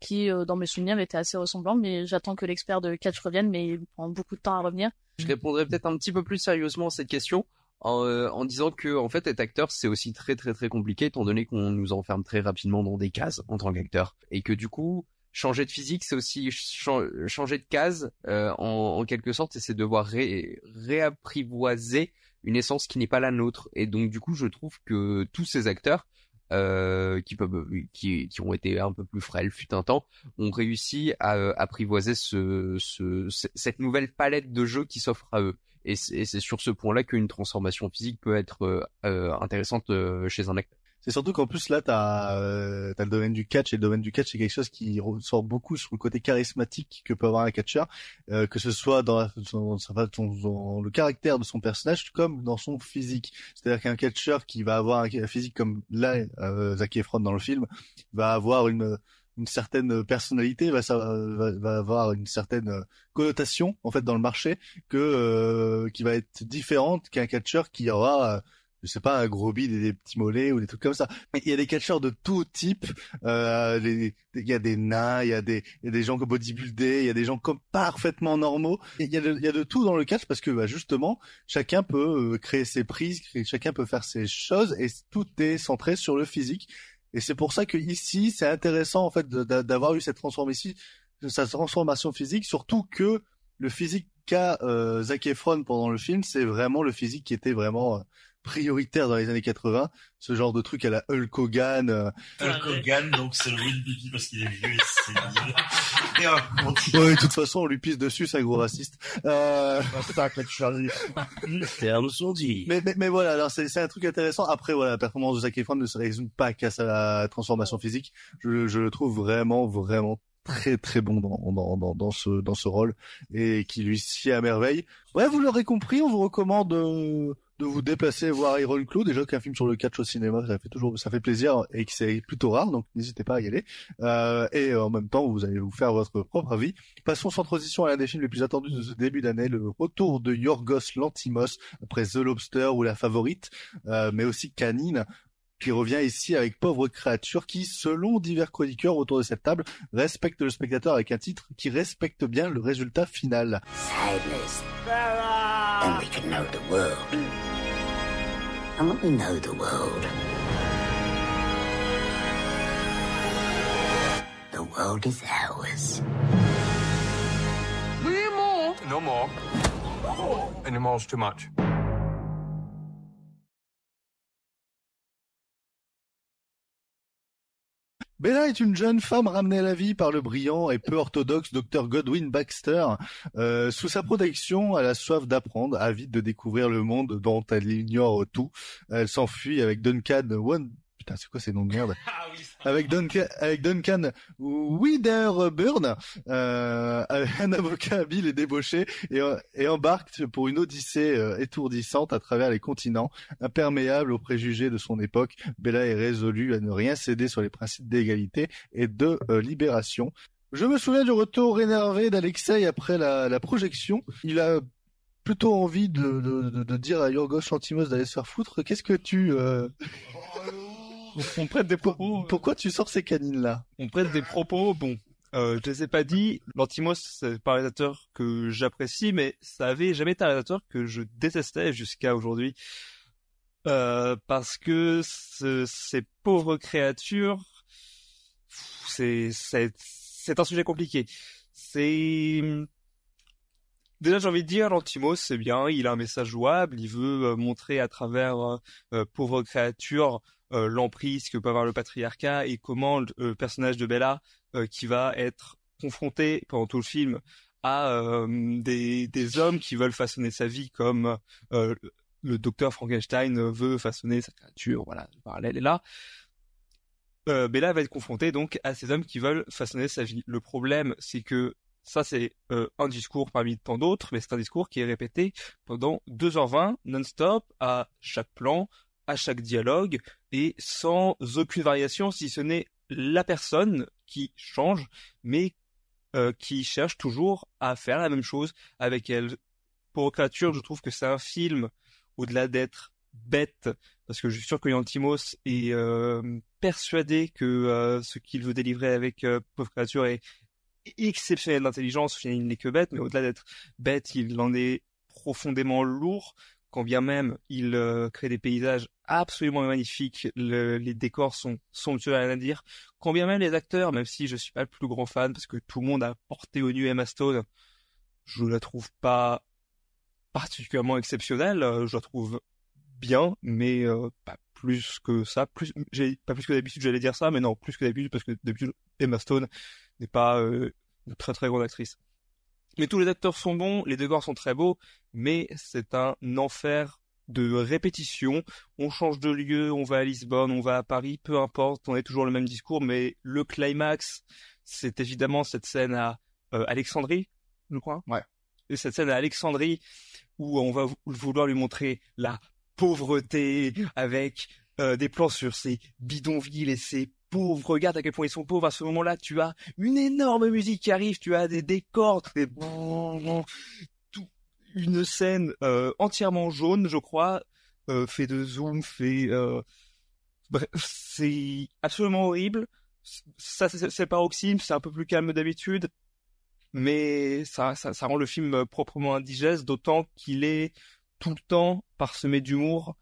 qui, euh, dans mes souvenirs, était assez ressemblant, mais j'attends que l'expert de catch revienne, mais il prend beaucoup de temps à revenir. Je répondrai peut-être un petit peu plus sérieusement à cette question. En, euh, en, disant que en fait être acteur c'est aussi très très très compliqué étant donné qu'on nous enferme très rapidement dans des cases en tant qu'acteur et que du coup changer de physique c'est aussi changer de case euh, en, quelque sorte et c'est devoir ré réapprivoiser une essence qui n'est pas la nôtre et donc du coup je trouve que tous ces acteurs euh, qui euh, ont été un peu plus frêles fut un temps ont réussi à euh, apprivoiser ce, ce, cette nouvelle palette de jeux qui s'offre à eux et c'est sur ce point-là qu'une transformation physique peut être intéressante chez un acteur. C'est surtout qu'en plus là, t'as euh, as le domaine du catch et le domaine du catch c'est quelque chose qui ressort beaucoup sur le côté charismatique que peut avoir un catcheur, euh, que ce soit dans, dans, le caractère de son personnage comme dans son physique. C'est-à-dire qu'un catcheur qui va avoir un physique comme là, euh, Zac Efron dans le film, va avoir une une certaine personnalité, va, va, va avoir une certaine connotation en fait dans le marché que euh, qui va être différente qu'un catcheur qui aura je sais pas, un gros bide et des petits mollets ou des trucs comme ça. Mais il y a des catcheurs de tout type. Euh, il y a des nains, il y a des, des gens comme bodybuildés, il y a des gens comme parfaitement normaux. Il y a de, tout dans le catch parce que bah, justement, chacun peut euh, créer ses prises, chacun peut faire ses choses et tout est centré sur le physique. Et c'est pour ça que ici, c'est intéressant en fait d'avoir eu cette transformation, cette transformation physique, surtout que le physique qu'a euh, Zac Efron pendant le film, c'est vraiment le physique qui était vraiment euh, prioritaire dans les années 80, ce genre de truc à la Hulk Hogan. Euh... Hulk Hogan, donc c'est le Will Pipi parce qu'il est vieux et c'est <laughs> et ouais, de toute façon, on lui pisse dessus, c'est un gros raciste. Euh... Les termes sont dit. Mais, mais, mais voilà, alors c'est, c'est un truc intéressant. Après, voilà, la performance de Zac Efron ne se résume pas qu'à sa transformation physique. Je, je le trouve vraiment, vraiment très très bon dans, dans, dans, dans, ce dans ce rôle et qui lui sied à merveille. Ouais, vous l'aurez compris, on vous recommande euh, de vous déplacer voir Iron Claw. Déjà qu'un film sur le catch au cinéma, ça fait toujours, ça fait plaisir et que c'est plutôt rare, donc n'hésitez pas à y aller. Euh, et en même temps, vous allez vous faire votre propre avis. Passons sans transition à l'un des films les plus attendus de ce début d'année, le retour de Yorgos Lantimos après The Lobster ou La Favorite, euh, mais aussi Canine qui revient ici avec Pauvre créature qui, selon divers chroniqueurs autour de cette table, respecte le spectateur avec un titre qui respecte bien le résultat final. and let me know the world. The world is ours. No more. Any more's too much. Bella est une jeune femme ramenée à la vie par le brillant et peu orthodoxe Dr Godwin Baxter. Euh, sous sa protection, elle a soif d'apprendre, avide de découvrir le monde dont elle ignore tout. Elle s'enfuit avec Duncan Putain, c'est quoi ces noms de merde <laughs> Avec Duncan, avec Duncan Widerburn, euh, un avocat habile et débauché, et, et embarque pour une odyssée euh, étourdissante à travers les continents, imperméable aux préjugés de son époque. Bella est résolue à ne rien céder sur les principes d'égalité et de euh, libération. Je me souviens du retour énervé d'Alexei après la, la projection. Il a plutôt envie de, de, de, dire à Yorgos Lantimos d'aller se faire foutre. Qu'est-ce que tu... Euh... on prête des propos. Pourquoi tu sors ces canines là On prête des propos. Bon, euh, je les ai pas dit. Lantimos, c'est un réalisateur que j'apprécie, mais ça avait jamais été un réalisateur que je détestais jusqu'à aujourd'hui. Euh, parce que ce, ces pauvres créatures, c'est un sujet compliqué. C'est Déjà, j'ai envie de dire, Lantimos, c'est bien, il a un message jouable, il veut euh, montrer à travers euh, euh pauvres créatures euh, l'emprise que peut avoir le patriarcat et comment le, personnage de Bella, qui va être confronté pendant tout le film à des, hommes qui veulent façonner sa vie comme le docteur Frankenstein veut façonner sa créature, voilà, le parallèle est là. Euh, Bella va être confrontée donc à ces hommes qui veulent façonner sa vie. Le problème, c'est que ça, c'est euh, un discours parmi tant d'autres, mais c'est un discours qui est répété pendant 2h20 non-stop à chaque plan, à chaque dialogue, et sans aucune variation, si ce n'est la personne qui change, mais euh, qui cherche toujours à faire la même chose avec elle. Pour Créature, je trouve que c'est un film, au-delà d'être bête, parce que je suis sûr que Yantimos est euh, persuadé que euh, ce qu'il veut délivrer avec Pauvre Créature est exceptionnel d'intelligence, il n'est que bête, mais au-delà d'être bête, il en est profondément lourd, quand bien même il euh, crée des paysages absolument magnifiques, les décors sont somptueux à rien dire, quand bien même les acteurs, même si je suis pas le plus grand fan, parce que tout le monde a porté au nu Emma Stone, je la trouve pas particulièrement exceptionnelle, euh, je la trouve bien, mais euh, pas plus que ça, pas plus que d'habitude j'allais dire ça, mais non, plus que d'habitude, parce que d'habitude Emma Stone n'est pas une très très grande actrice. Mais tous les acteurs sont bons, les décors sont très beaux, mais c'est un enfer de répétition. On change de lieu, on va à Lisbonne, on va à Paris, peu importe, on est toujours le même discours, mais le climax, c'est évidemment cette scène à euh, Alexandrie, je crois. Ouais. Et cette scène à Alexandrie où on va vouloir lui montrer la pauvreté avec euh, des plans sur ces bidonvilles et ces pauvres, regarde à quel point ils sont pauvres à ce moment-là, tu as une énorme musique qui arrive, tu as des décors, une scène euh, entièrement jaune, je crois, euh, fait de zoom, fait... Euh... C'est absolument horrible. Ça, c'est paroxysme, c'est un peu plus calme d'habitude, mais ça rend le film proprement indigeste, d'autant qu'il est tout le temps parsemé d'humour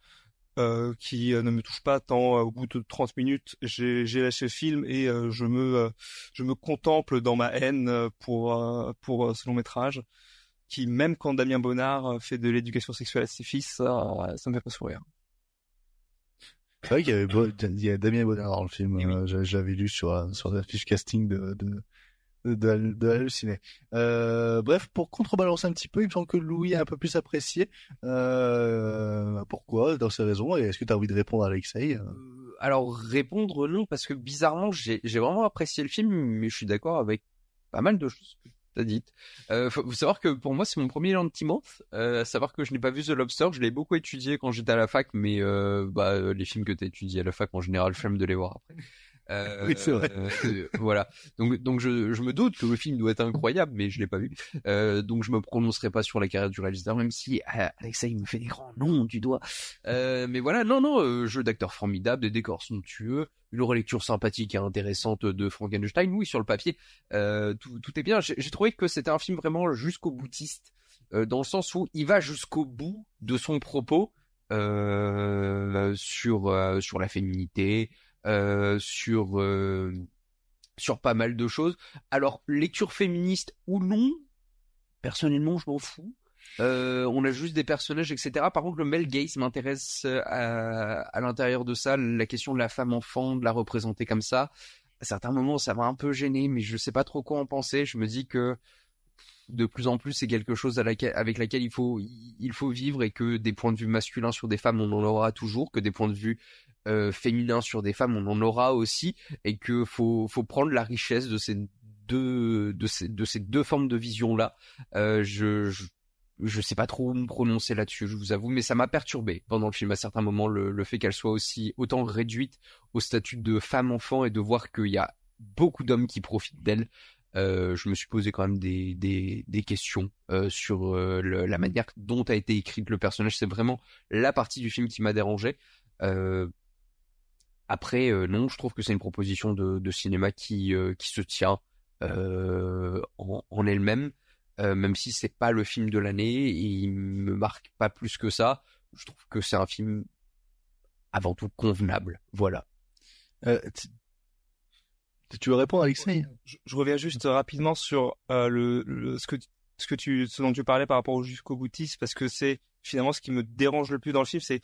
euh, qui euh, ne me touche pas tant euh, au bout de 30 minutes j'ai lâché le film et je me je me contemple dans ma haine pour pour ce long métrage qui même quand Damien Bonnard fait de l'éducation sexuelle à ses fils ça, ça me fait pas sourire. C'est vrai qu'il y avait il y a Damien Bonnard dans le film j'avais lu sur sur la fiche casting de, de de, halluciner. Euh, bref, pour contrebalancer un petit peu, il me semble que Louis a un peu plus apprécié. Euh, pourquoi Dans ses raisons Et est-ce que tu as envie de répondre à Alexei euh, Alors répondre non, parce que bizarrement, j'ai vraiment apprécié le film, mais je suis d'accord avec pas mal de choses que tu as dites. Euh, faut, savoir que pour moi, c'est mon premier Lantimorph. Euh, savoir que je n'ai pas vu The Lobster, je l'ai beaucoup étudié quand j'étais à la fac, mais euh, bah, les films que tu étudié à la fac, en général, flemme de les voir après. Euh, <laughs> oui, c'est vrai. Euh, voilà. Donc, donc je, je, me doute que le film doit être incroyable, mais je l'ai pas vu. Euh, donc je me prononcerai pas sur la carrière du réalisateur, même si euh, Alexa il me fait des grands noms du doigt. Mais voilà, non, non, jeu d'acteur formidable, des décors somptueux, une relecture sympathique et intéressante de Frankenstein. Oui, sur le papier, tout, tout est bien. J'ai trouvé que c'était un film vraiment jusqu'au boutiste, dans le sens où il va jusqu'au bout de son propos euh, sur euh, sur la féminité, sur euh, sur pas mal de choses. Alors lecture féministe ou non, personnellement je m'en fous. Euh, on a juste des personnages, etc. Par contre, le male gaze m'intéresse euh, à, l'intérieur de ça. La question de la femme enfant, de la représenter comme ça. À certains moments, ça m'a un peu gêné, mais je sais pas trop quoi en penser. Je me dis que de plus en plus, c'est quelque chose avec laquelle il faut, il faut vivre et que des points de vue masculins sur des femmes, on en aura toujours, que des points de vue euh, féminins sur des femmes, on en aura aussi, et que faut, faut prendre la richesse de ces deux, de ces, de ces deux formes de vision là. Euh, je, je je sais pas trop me prononcer là-dessus, je vous avoue, mais ça m'a perturbé pendant le film à certains moments le, le fait qu'elle soit aussi autant réduite au statut de femme enfant et de voir qu'il y a beaucoup d'hommes qui profitent d'elle. Euh, je me suis posé quand même des, des, des questions euh, sur euh, la manière dont a été écrite le personnage. C'est vraiment la partie du film qui m'a dérangé. Euh, après, euh, non, je trouve que c'est une proposition de, de cinéma qui, euh, qui se tient en, en elle-même. Euh, même si c'est pas le film de l'année, il me marque pas plus que ça. Je trouve que c'est un film avant tout convenable. Voilà. Euh, tu veux répondre, Alexei? Je, je, reviens juste rapidement sur euh, le, le, ce que ce que tu ce dont tu parlais par rapport au jusqu'au boutisme parce que c'est finalement ce qui me dérange le plus dans le film, c'est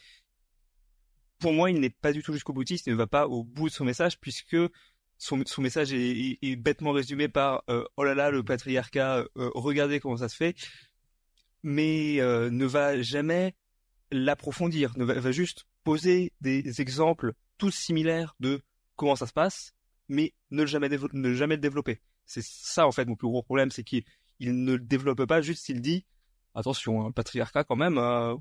pour moi il n'est pas du tout jusqu'au boutiste, il ne va pas au bout de son message puisque son, son message est, est, est, bêtement résumé par euh, oh là là le patriarcat, euh, regardez comment ça se fait, mais euh, ne va jamais l'approfondir, ne va, va, juste poser des exemples tous similaires de comment ça se passe, mais ne jamais ne jamais le développer. C'est ça en fait mon plus gros problème, c'est qu'il ne le développe pas, juste il dit attention, un patriarcat quand même. Euh,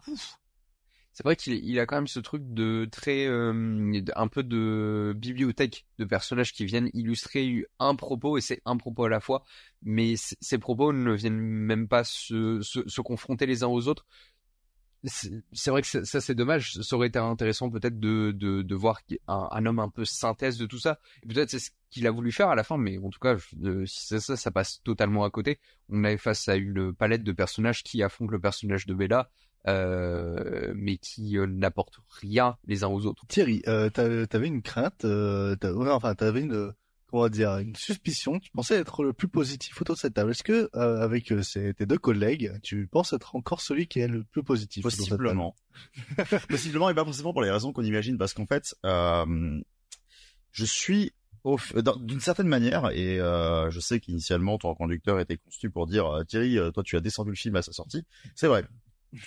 c'est vrai qu'il il a quand même ce truc de très euh, un peu de bibliothèque de personnages qui viennent illustrer un propos et c'est un propos à la fois mais ces propos ne viennent même pas se, confronter les uns aux autres. C'est vrai que ça c'est dommage. Ça aurait été intéressant peut-être de, voir un, homme un peu synthèse de tout ça. Peut-être c'est ce qu'il a voulu faire à la fin mais en tout cas euh, si c'est ça ça passe totalement à côté. On est face à une palette de personnages qui affrontent le personnage de Bella euh, mais qui euh, n'apportent rien les uns aux autres. Thierry, euh, t'avais une crainte, euh, ouais, enfin t'avais une comment dire une suspicion. Tu pensais être le plus positif autour de cette table. Est-ce que euh, avec euh, tes deux collègues, tu penses être encore celui qui est le plus positif Possiblement. <laughs> Possiblement et pas forcément pour les raisons qu'on imagine, parce qu'en fait, je suis d'une certaine manière, et euh, je sais qu'initialement ton conducteur était conçu pour dire Thierry, toi tu as descendu le film à sa sortie. C'est vrai,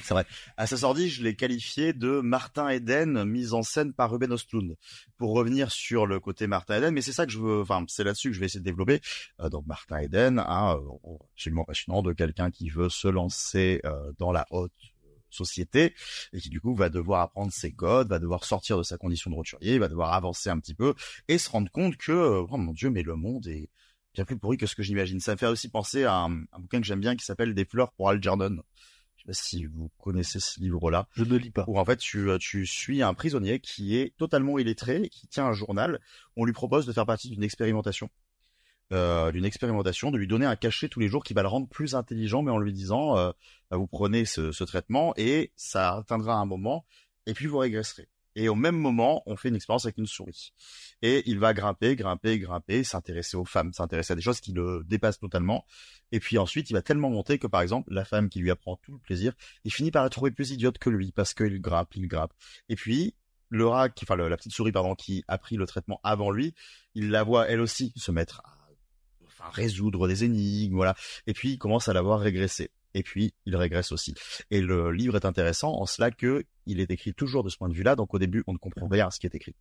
c'est vrai. À sa sortie, je l'ai qualifié de Martin Eden mise en scène par Ruben Ostlund. Pour revenir sur le côté Martin Eden, mais c'est ça que je veux, enfin, c'est là-dessus que je vais essayer de développer. Euh, donc Martin Eden, hein, euh, absolument passionnant de quelqu'un qui veut se lancer euh, dans la haute société et qui du coup va devoir apprendre ses codes, va devoir sortir de sa condition de roturier, va devoir avancer un petit peu et se rendre compte que, oh mon dieu, mais le monde est bien plus pourri que ce que j'imagine. Ça me fait aussi penser à un, un bouquin que j'aime bien qui s'appelle Des fleurs pour Algernon je sais pas si vous connaissez ce livre-là. Je ne lis pas. Où en fait tu, tu suis un prisonnier qui est totalement illettré, qui tient un journal. On lui propose de faire partie d'une expérimentation. Euh, d'une expérimentation, de lui donner un cachet tous les jours qui va le rendre plus intelligent, mais en lui disant euh, bah, vous prenez ce, ce traitement et ça atteindra un moment et puis vous régresserez. Et au même moment, on fait une expérience avec une souris. Et il va grimper, grimper, grimper, s'intéresser aux femmes, s'intéresser à des choses qui le dépassent totalement. Et puis ensuite, il va tellement monter que, par exemple, la femme qui lui apprend tout le plaisir, il finit par la trouver plus idiote que lui, parce qu'il grimpe, il grimpe. Et puis, le rat, qui, enfin, la petite souris, pardon, qui a pris le traitement avant lui, il la voit, elle aussi, se mettre à enfin, résoudre des énigmes, voilà. Et puis, il commence à la voir régresser et puis il régresse aussi. Et le livre est intéressant en cela que il est écrit toujours de ce point de vue-là, donc au début on ne comprend rien à ce qui est écrit.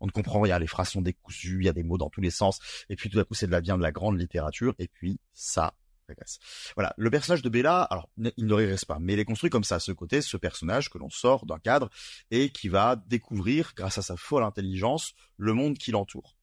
On ne comprend rien, les phrases sont décousues, il y a des mots dans tous les sens, et puis tout à coup c'est de la bien de la grande littérature, et puis ça régresse. Voilà, le personnage de Bella, alors il ne régresse pas, mais il est construit comme ça, ce côté, ce personnage que l'on sort d'un cadre et qui va découvrir, grâce à sa folle intelligence, le monde qui l'entoure.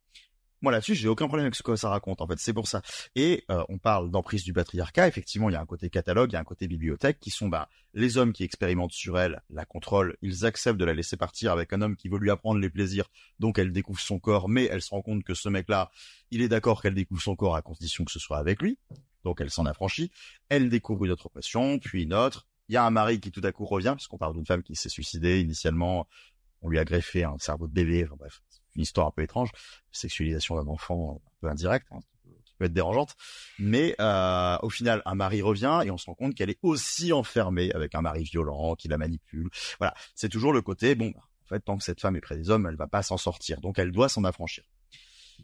Moi là-dessus, j'ai aucun problème avec ce que ça raconte. En fait, c'est pour ça. Et euh, on parle d'emprise du patriarcat. Effectivement, il y a un côté catalogue, il y a un côté bibliothèque, qui sont bah, les hommes qui expérimentent sur elle, la contrôlent. Ils acceptent de la laisser partir avec un homme qui veut lui apprendre les plaisirs. Donc elle découvre son corps, mais elle se rend compte que ce mec-là, il est d'accord qu'elle découvre son corps à condition que ce soit avec lui. Donc elle s'en affranchit. Elle découvre une autre passion, puis une autre. Il y a un mari qui tout à coup revient, puisqu'on parle d'une femme qui s'est suicidée initialement. On lui a greffé un cerveau de bébé. Enfin bref, une histoire un peu étrange. Sexualisation d'un enfant un peu indirecte, hein, qui peut être dérangeante. Mais euh, au final, un mari revient et on se rend compte qu'elle est aussi enfermée avec un mari violent qui la manipule. Voilà, c'est toujours le côté bon. Bah, en fait, tant que cette femme est près des hommes, elle va pas s'en sortir. Donc, elle doit s'en affranchir.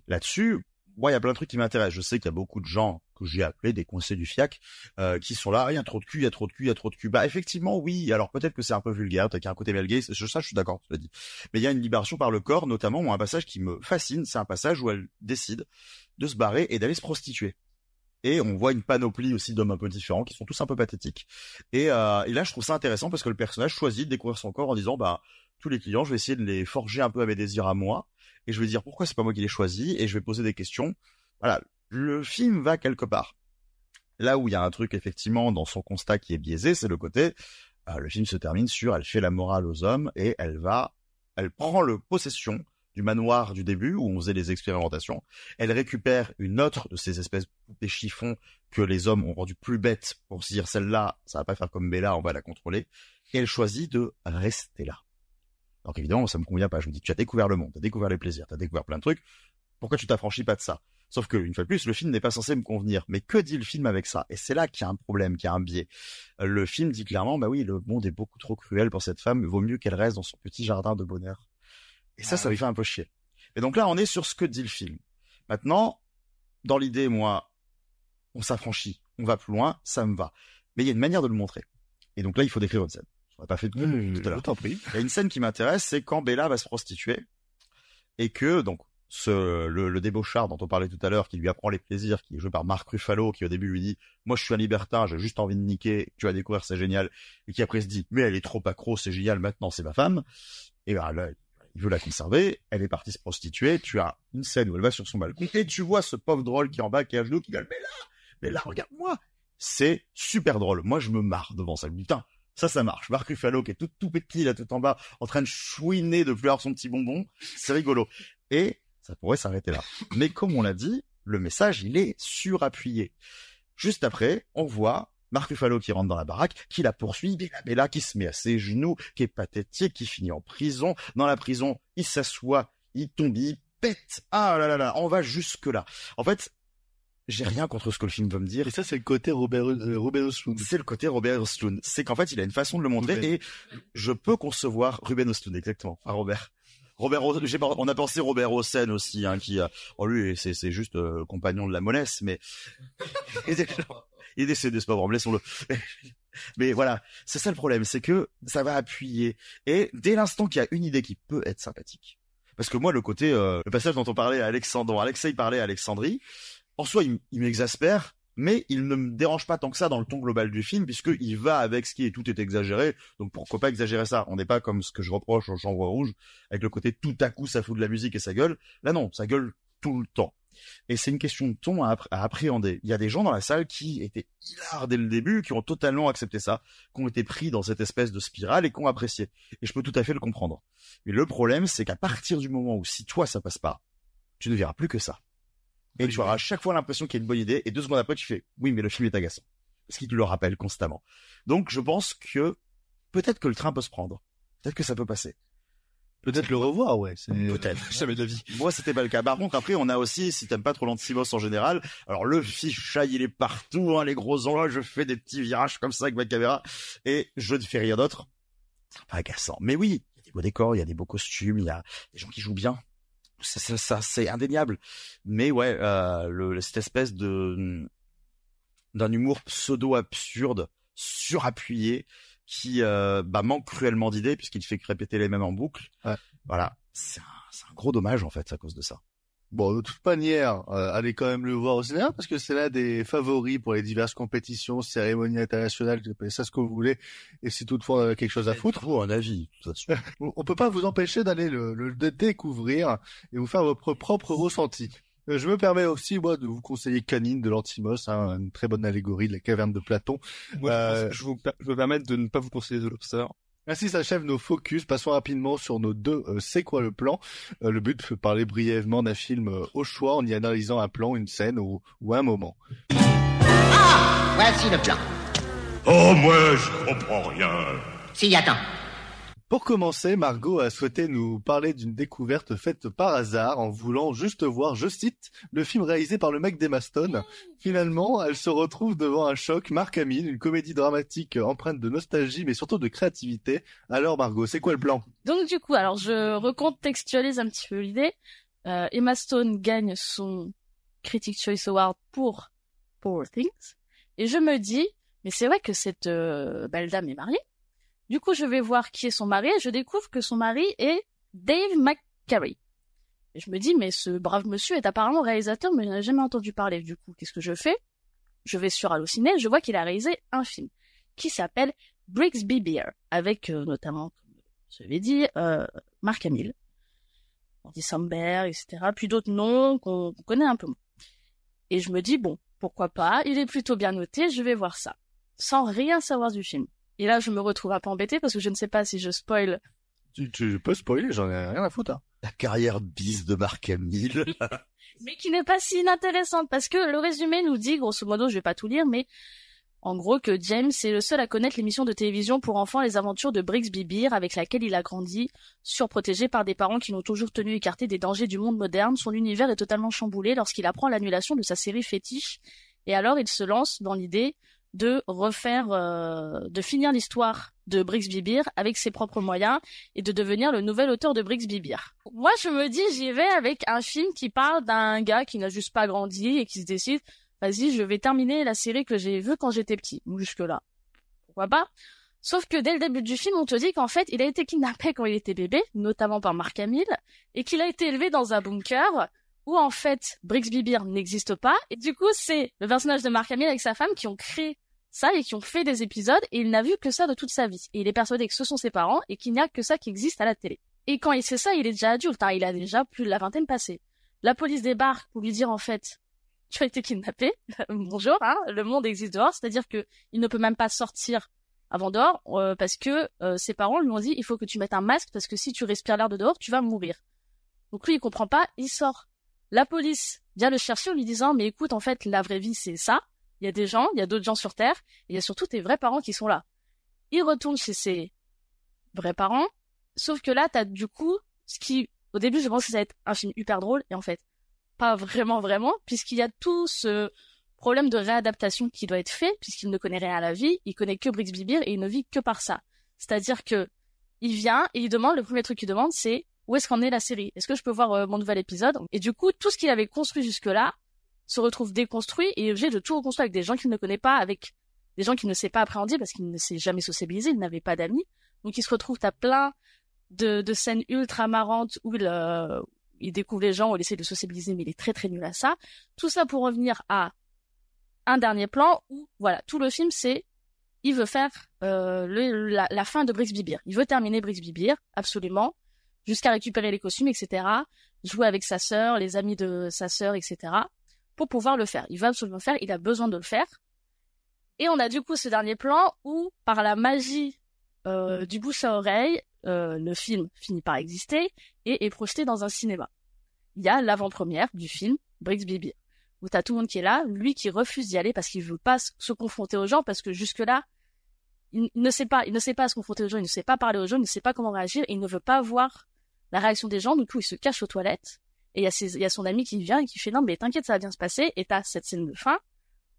Là-dessus, moi, il y a plein de trucs qui m'intéressent. Je sais qu'il y a beaucoup de gens que j'ai appelés des conseils du FIAC euh, qui sont là. Il y a trop de cul, il y a trop de cul, il y a trop de cul. Bah, effectivement, oui. Alors peut-être que c'est un peu vulgaire, peut-être un côté gay. Je, ça, je suis d'accord, tu l'as dit. Mais il y a une libération par le corps, notamment, moi, un passage qui me fascine. C'est un passage où elle décide de se barrer et d'aller se prostituer. Et on voit une panoplie aussi d'hommes un peu différents qui sont tous un peu pathétiques. Et, euh, et là, je trouve ça intéressant parce que le personnage choisit de découvrir son corps en disant, bah, tous les clients, je vais essayer de les forger un peu à mes désirs à moi. Et je vais dire pourquoi c'est pas moi qui les choisi et je vais poser des questions. Voilà, le film va quelque part. Là où il y a un truc effectivement dans son constat qui est biaisé, c'est le côté euh, le film se termine sur elle fait la morale aux hommes et elle va elle prend le possession du manoir du début où on faisait les expérimentations. Elle récupère une autre de ces espèces de chiffons que les hommes ont rendu plus bêtes pour se dire celle-là, ça va pas faire comme Bella, on va la contrôler. Et elle choisit de rester là. Donc évidemment, ça me convient pas. Je me dis, tu as découvert le monde, tu as découvert les plaisirs, tu as découvert plein de trucs. Pourquoi tu t'affranchis pas de ça? Sauf que, une fois de plus, le film n'est pas censé me convenir. Mais que dit le film avec ça? Et c'est là qu'il y a un problème, qu'il y a un biais. Le film dit clairement, bah oui, le monde est beaucoup trop cruel pour cette femme, il vaut mieux qu'elle reste dans son petit jardin de bonheur. Et ça, Ah ça lui fait un peu chier. Et donc là, on est sur ce que dit le film. Maintenant, dans l'idée, moi, on s'affranchit, on va plus loin, ça me va. Mais il y a une manière de le montrer. Et donc là, il faut décrire une scène. On n'a pas fait tout, tout à l'heure. Il y a une scène qui m'intéresse, c'est quand Bella va se prostituer et que donc ce le, le débauchard dont on parlait tout à l'heure, qui lui apprend les plaisirs, qui est joué par Marc Ruffalo, qui au début lui dit moi je suis un libertin, j'ai juste envie de niquer, tu vas découvrir c'est génial, et qui après se dit mais elle est trop accro, c'est génial, maintenant c'est ma femme. Et ben là il veut la conserver, elle est partie se prostituer, tu as une scène où elle va sur son balcon et tu vois ce pauvre drôle qui est en bas qui est à genoux qui gueule mais là, mais là regarde-moi, c'est super drôle. Moi je me marre devant ça, putain. Ça, ça marche. Marc Ruffalo, qui est tout, tout petit, là, tout en bas, en train de chouiner, de pleurer son petit bonbon. C'est rigolo. Et ça pourrait s'arrêter là. Mais comme on l'a dit, le message, il est surappuyé. Juste après, on voit Marc Ruffalo qui rentre dans la baraque, qui la poursuit, Bella Bella qui se met à ses genoux, qui est pathétique, qui finit en prison. Dans la prison, il s'assoit, il tombe, il pète. Ah là là là, on va jusque là. En fait, j'ai rien contre ce que le film veut me dire. Et ça, c'est le côté Robert, euh, Robert Osloon. C'est le côté Robert Osloon. C'est qu'en fait, il a une façon de le montrer Ruben. et je peux concevoir Ruben Osloon, exactement. Enfin, Robert. Robert, on a pensé Robert Hossein aussi, hein, qui, a- oh lui, c'est, c'est juste euh, compagnon de la monnaie, mais <laughs> il est, décédé, c'est pas vrai, laissons-le. <laughs> Mais voilà, c'est ça le problème, c'est que ça va appuyer. Et dès l'instant qu'il y a une idée qui peut être sympathique, parce que moi, le côté, euh, le passage dont on parlait à Alexandre, dont Alexei parlait à Alexandrie, en soi, il, m'exaspère, mais il ne me dérange pas tant que ça dans le ton global du film, puisque il va avec ce qui est tout est exagéré. Donc pourquoi pas exagérer ça? On n'est pas comme ce que je reproche au Chambre Rouge, avec le côté tout à coup ça fout de la musique et ça gueule. Là non, ça gueule tout le temps. Et c'est une question de ton à, appré- à appréhender. Il y a des gens dans la salle qui étaient hilars dès le début, qui ont totalement accepté ça, qui ont été pris dans cette espèce de spirale et qui ont apprécié. Et je peux tout à fait le comprendre. Mais le problème, c'est qu'à partir du moment où si toi ça passe pas, tu ne verras plus que ça. Et tu auras à chaque fois l'impression qu'il y a une bonne idée, et deux secondes après, tu fais, oui, mais le film est agaçant. Parce qu'il te le rappelle constamment. Donc, je pense que peut-être que le train peut se prendre. Peut-être que ça peut passer. Peut-être le revoir, ouais. c'est- Peut-être. <laughs> Jamais de la vie. Moi, c'était pas le cas. Par contre, après, on a aussi, si t'aimes pas trop l'antimos en général, alors le fichaille, il est partout, hein, les gros endroits, je fais des petits virages comme ça avec ma caméra, et je ne fais rien d'autre. C'est pas agaçant. Mais oui, il y a des beaux décors, il y a des beaux costumes, il y a des gens qui jouent bien. Ça, ça, ça, c'est indéniable. Mais ouais, euh, le, cette espèce de d'un humour pseudo absurde, surappuyé, qui euh, bah, manque cruellement d'idées puisqu'il fait que répéter les mêmes en boucle. Voilà, c'est un, c'est un gros dommage en fait à cause de ça. Bon, de toute manière, euh, allez quand même le voir au cinéma parce que c'est l'un des favoris pour les diverses compétitions, cérémonies internationales, appelez ça ce que vous voulez. Et si toutefois on a quelque chose à foutre, vous un avis. <laughs> on on peut pas vous empêcher d'aller le, le dé- découvrir et vous faire votre propre ressenti. Euh, Je me permets aussi moi de vous conseiller Canine de l'Antimos, hein, une très bonne allégorie de la caverne de Platon. Moi, Euh, je, vous, je me permettre de ne pas vous conseiller The Lobster. Ainsi s'achèvent nos focus. Passons rapidement sur nos deux euh, C'est quoi le plan? Euh, Le but, c'est parler brièvement d'un film euh, au choix en y analysant un plan, une scène ou, ou un moment. Voici le plan. Oh, moi, je comprends rien. Si, attends. Pour commencer, Margot a souhaité nous parler d'une découverte faite par hasard en voulant juste voir, je cite, le film réalisé par le mec d'Emma Stone. Finalement, elle se retrouve devant un choc, Marc Hamill, une comédie dramatique empreinte de nostalgie mais surtout de créativité. Alors Margot, c'est quoi le plan? Donc du coup, alors je recontextualise un petit peu l'idée. Euh, Emma Stone gagne son Critic Choice Award pour Poor Things. Et je me dis, mais c'est vrai que cette euh, belle dame est mariée. Du coup, je vais voir qui est son mari et je découvre que son mari est Dave McCary. Et je me dis, mais ce brave monsieur est apparemment réalisateur, mais je n'en ai jamais entendu parler. Du coup, qu'est-ce que je fais? Je vais sur Allociné, je vois qu'il a réalisé un film qui s'appelle Brixby Beer, avec euh, notamment, comme je l'ai dit, euh, Mark Hamill, Andy Samberg, etc. Puis d'autres noms qu'on connaît un peu moins. Et je me dis, bon, pourquoi pas, il est plutôt bien noté, je vais voir ça. Sans rien savoir du film. Et là, je me retrouve un peu embêtée parce que je ne sais pas si je spoil. Tu, tu peux spoiler, j'en ai rien à foutre. Hein. La carrière bis de Marc Hamill. <laughs> mais qui n'est pas si inintéressante parce que le résumé nous dit, grosso modo, je vais pas tout lire, mais en gros que James est le seul à connaître l'émission de télévision pour enfants Les Aventures de Brixby Beer avec laquelle il a grandi, surprotégé par des parents qui l'ont toujours tenu écarté des dangers du monde moderne. Son univers est totalement chamboulé lorsqu'il apprend l'annulation de sa série fétiche et alors il se lance dans l'idée de refaire, euh, de finir l'histoire de Brixby Beer avec ses propres moyens et de devenir le nouvel auteur de Brixby Beer. Moi, je me dis, j'y vais avec un film qui parle d'un gars qui n'a juste pas grandi et qui se décide, vas-y, je vais terminer la série que j'ai vue quand j'étais petit. Jusque-là. Pourquoi pas? Sauf que dès le début du film, on te dit qu'en fait, il a été kidnappé quand il était bébé, notamment par Mark Hamill, et qu'il a été élevé dans un bunker où en fait Brixby Beer n'existe pas. Et du coup, c'est le personnage de Mark Hamill avec sa femme qui ont créé ça et qui ont fait des épisodes et il n'a vu que ça de toute sa vie. Et il est persuadé que ce sont ses parents et qu'il n'y a que ça qui existe à la télé. Et quand il sait ça, il est déjà adulte, hein, il a déjà plus de la vingtaine passée. La police débarque pour lui dire en fait, <laughs> tu as été kidnappé, <laughs> bonjour, hein, le monde existe dehors, c'est-à-dire que il ne peut même pas sortir avant dehors euh, parce que euh, ses parents lui ont dit il faut que tu mettes un masque parce que si tu respires l'air de dehors, tu vas mourir. Donc lui il comprend pas, il sort. La police vient le chercher en lui disant mais écoute en fait la vraie vie c'est ça. Il y a des gens, il y a d'autres gens sur Terre, et il y a surtout tes vrais parents qui sont là. Il retourne chez ses vrais parents, sauf que là t'as du coup ce qui au début je pensais que ça être un film hyper drôle et en fait pas vraiment vraiment puisqu'il y a tout ce problème de réadaptation qui doit être fait puisqu'il ne connaît rien à la vie, il connaît que Brixby Beer et il ne vit que par ça. C'est-à-dire que il vient et il demande le premier truc qu'il demande c'est où est-ce qu'en est la série Est-ce que je peux voir euh, mon nouvel épisode? Et du coup, tout ce qu'il avait construit jusque-là se retrouve déconstruit et obligé de tout reconstruire avec des gens qu'il ne connaît pas, avec des gens qu'il ne sait pas appréhender parce qu'il ne s'est jamais sociabilisé, il n'avait pas d'amis. Donc il se retrouve à plein de, scènes ultra marrantes où il, euh, il découvre les gens, où il essaie de sociabiliser, mais il est très très nul à ça. Tout ça pour revenir à un dernier plan où, voilà, tout le film c'est il veut faire euh, le, la, fin de Brixby Beer. Il veut terminer Brixby Beer, absolument jusqu'à récupérer les costumes, etc. Jouer avec sa sœur, les amis de sa sœur, etc. Pour pouvoir le faire. Il va absolument le faire, il a besoin de le faire. Et on a du coup ce dernier plan où, par la magie euh, du bouche à oreille, euh, le film finit par exister et est projeté dans un cinéma. Il y a l'avant-première du film Brixby Beer, où t'as tout le monde qui est là, lui qui refuse d'y aller parce qu'il veut pas se confronter aux gens, parce que jusque-là, il ne sait pas, il ne sait pas se confronter aux gens, il ne sait pas parler aux gens, il ne sait pas comment réagir, et il ne veut pas voir la réaction des gens, du coup il se cache aux toilettes, et il y a, ses, il y a son ami qui vient et qui fait non mais t'inquiète ça va bien se passer, et t'as cette scène de fin,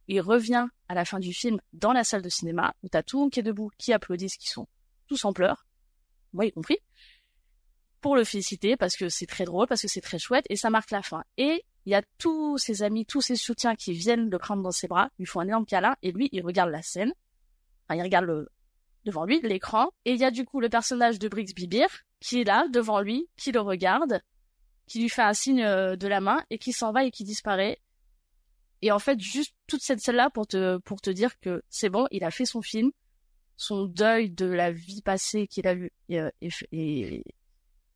il revient à la fin du film dans la salle de cinéma, où t'as tout le monde qui est debout, qui applaudissent, qui sont tous en pleurs, moi y compris, pour le féliciter, parce que c'est très drôle, parce que c'est très chouette, et ça marque la fin. Et il y a tous ses amis, tous ses soutiens qui viennent le prendre dans ses bras, lui font un énorme câlin, et lui, il regarde la scène, enfin, il regarde le, devant lui, l'écran, et il y a du coup le personnage de Brixby Beer, qui est là, devant lui, qui le regarde, qui lui fait un signe de la main, et qui s'en va et qui disparaît. Et en fait, juste toute cette scène-là pour te, pour te dire que c'est bon, il a fait son film, son deuil de la vie passée qu'il a vu, et, et, et,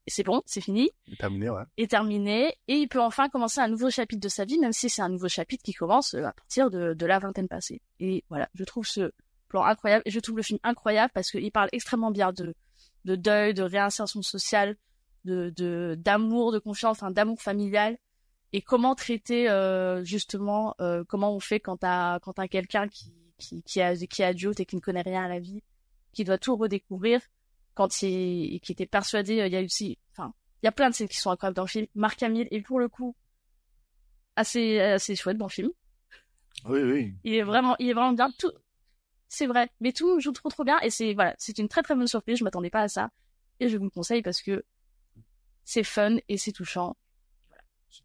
c'est bon, c'est fini. Est terminé, ouais. Est terminé, et il peut enfin commencer un nouveau chapitre de sa vie, même si c'est un nouveau chapitre qui commence à partir de, de la vingtaine passée. Et voilà, je trouve ce plan incroyable, et je trouve le film incroyable parce qu'il parle extrêmement bien de, de deuil, de réinsertion sociale, de, de, d'amour, de confiance, enfin, d'amour familial, et comment traiter, euh, justement, euh, comment on fait quand t'as, quand t'as quelqu'un qui, qui, qui a qui est adulte et qui ne connaît rien à la vie, qui doit tout redécouvrir quand il qui était persuadé. Il y a aussi, enfin, il y a plein de scènes qui sont incroyables dans le film. Marc Hamill est pour le coup assez assez chouette dans le film. Oui, oui. Il est vraiment, il est vraiment bien. Tout, c'est vrai, mais tout joue trop trop bien et c'est voilà, c'est une très très bonne surprise. Je m'attendais pas à ça et je vous le conseille parce que c'est fun et c'est touchant.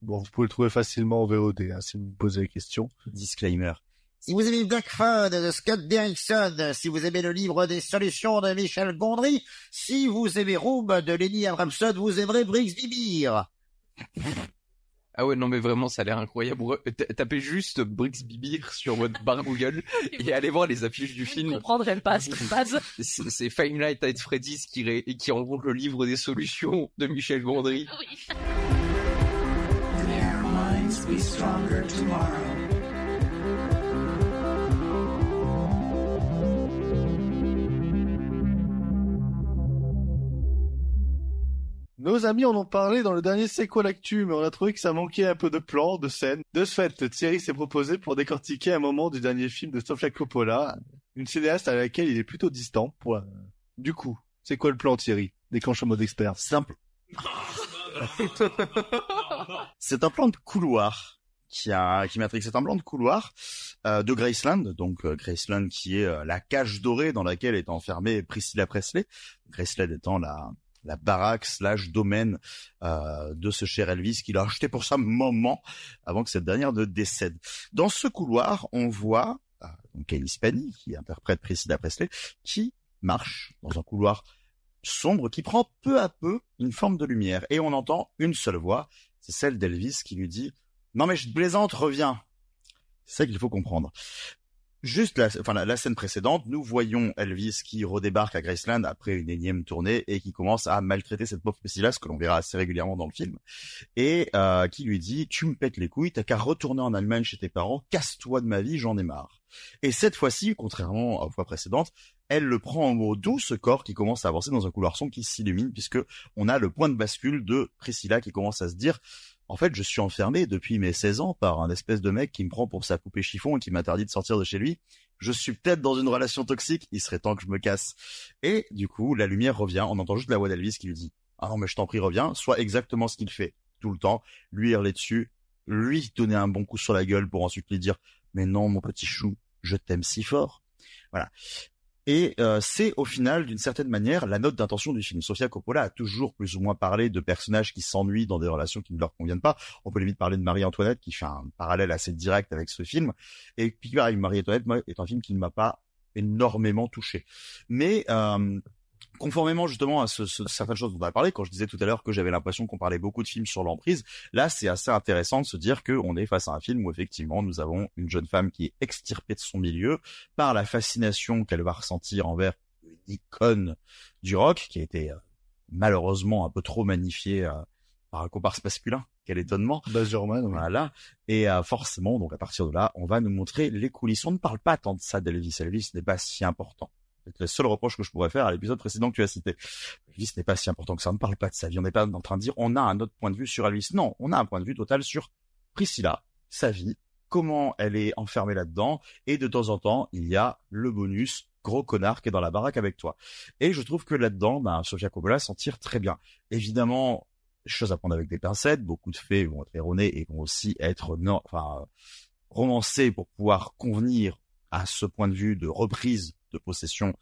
Bon, vous pouvez le trouver facilement en VOD hein, si vous me posez des questions. Disclaimer. Si vous aimez Black Fun de Scott Derrickson, si vous aimez le livre des solutions de Michel Gondry, si vous aimez Room de Lenny Abramson, vous aimerez Briggs Bibir. <laughs> Ah ouais, non mais vraiment, ça a l'air incroyable. Tapez juste Brix Bibir sur votre barre Google <laughs> et allez voir les affiches du film. Je comprendrais pas ce qui se passe. C'est Five Nights at Freddy's qui, ré... qui rencontre le livre des solutions de Michel Gondry. Oui. Nos amis en ont parlé dans le dernier C'est quoi l'actu, mais on a trouvé que ça manquait un peu de plans, de scènes. De ce fait, Thierry s'est proposé pour décortiquer un moment du dernier film de Sofia Coppola, une cinéaste à laquelle il est plutôt distant. Pour... Du coup, c'est quoi le plan Thierry? Déclenche en mode expert. Simple. <laughs> c'est un plan de couloir qui a qui matrix. C'est un plan de couloir euh, de Graceland, donc euh, Graceland qui est euh, la cage dorée dans laquelle est enfermée Priscilla Presley. Graceland étant la la baraque slash domaine euh, de ce cher Elvis qu'il a acheté pour sa maman avant que cette dernière ne décède. Dans ce couloir, on voit euh, donc qui interprète Priscilla Presley, qui marche dans un couloir sombre qui prend peu à peu une forme de lumière. Et on entend une seule voix, c'est celle d'Elvis qui lui dit « Non mais je plaisante, reviens !» C'est ça qu'il faut comprendre. Juste la, scène précédente, nous voyons Elvis qui redébarque à Graceland après une énième tournée et qui commence à maltraiter cette pauvre Priscilla, ce que l'on verra assez régulièrement dans le film, et euh, qui lui dit « Tu me pètes les couilles, t'as qu'à retourner en Allemagne chez tes parents, casse-toi de ma vie, j'en ai marre. » Et cette fois-ci, contrairement aux fois précédentes, elle le prend en mot doux, ce corps qui commence à avancer dans un couloir sombre qui s'illumine, puisque on a le point de bascule de Priscilla qui commence à se dire en fait, je suis enfermé depuis mes 16 ans par un espèce de mec qui me prend pour sa poupée chiffon et qui m'interdit de sortir de chez lui. Je suis peut-être dans une relation toxique, il serait temps que je me casse. Et du coup, la lumière revient, on entend juste la voix d'Elvis qui lui dit « Ah non, mais je t'en prie, reviens », soit exactement ce qu'il fait tout le temps, lui hurler dessus, lui donner un bon coup sur la gueule pour ensuite lui dire « Mais non, mon petit chou, je t'aime si fort ». Voilà. Et euh, c'est au final, d'une certaine manière, la note d'intention du film. Sofia Coppola a toujours plus ou moins parlé de personnages qui s'ennuient dans des relations qui ne leur conviennent pas. On peut limite parler de Marie-Antoinette, qui fait un parallèle assez direct avec ce film. Et puis pareil, Marie-Antoinette est un film qui ne m'a pas énormément touché. Mais euh, conformément justement à ce, ce, certaines choses dont on a parlé, quand je disais tout à l'heure que j'avais l'impression qu'on parlait beaucoup de films sur l'emprise, là c'est assez intéressant de se dire qu'on est face à un film où effectivement nous avons une jeune femme qui est extirpée de son milieu par la fascination qu'elle va ressentir envers une icône du rock qui a été euh, malheureusement un peu trop magnifiée euh, par un comparse masculin. Quel étonnement. Baz Voilà. Et euh, forcément, donc à partir de là, on va nous montrer les coulisses. On ne parle pas tant de ça d'Elvis. Elvis n'est pas si important. Le seul reproche que je pourrais faire à l'épisode précédent que tu as cité. Elvis n'est pas si important que ça. On ne parle pas de sa vie. On n'est pas en train de dire on a un autre point de vue sur Elvis. Non, on a un point de vue total sur Priscilla, sa vie, comment elle est enfermée là-dedans. Et de temps en temps, il y a le bonus gros connard qui est dans la baraque avec toi. Et je trouve que là-dedans, ben, Sofia Coppola s'en tire très bien. Évidemment, choses à prendre avec des pincettes. Beaucoup de faits vont être erronés et vont aussi être non, enfin, romancés pour pouvoir convenir à ce point de vue de reprise de possession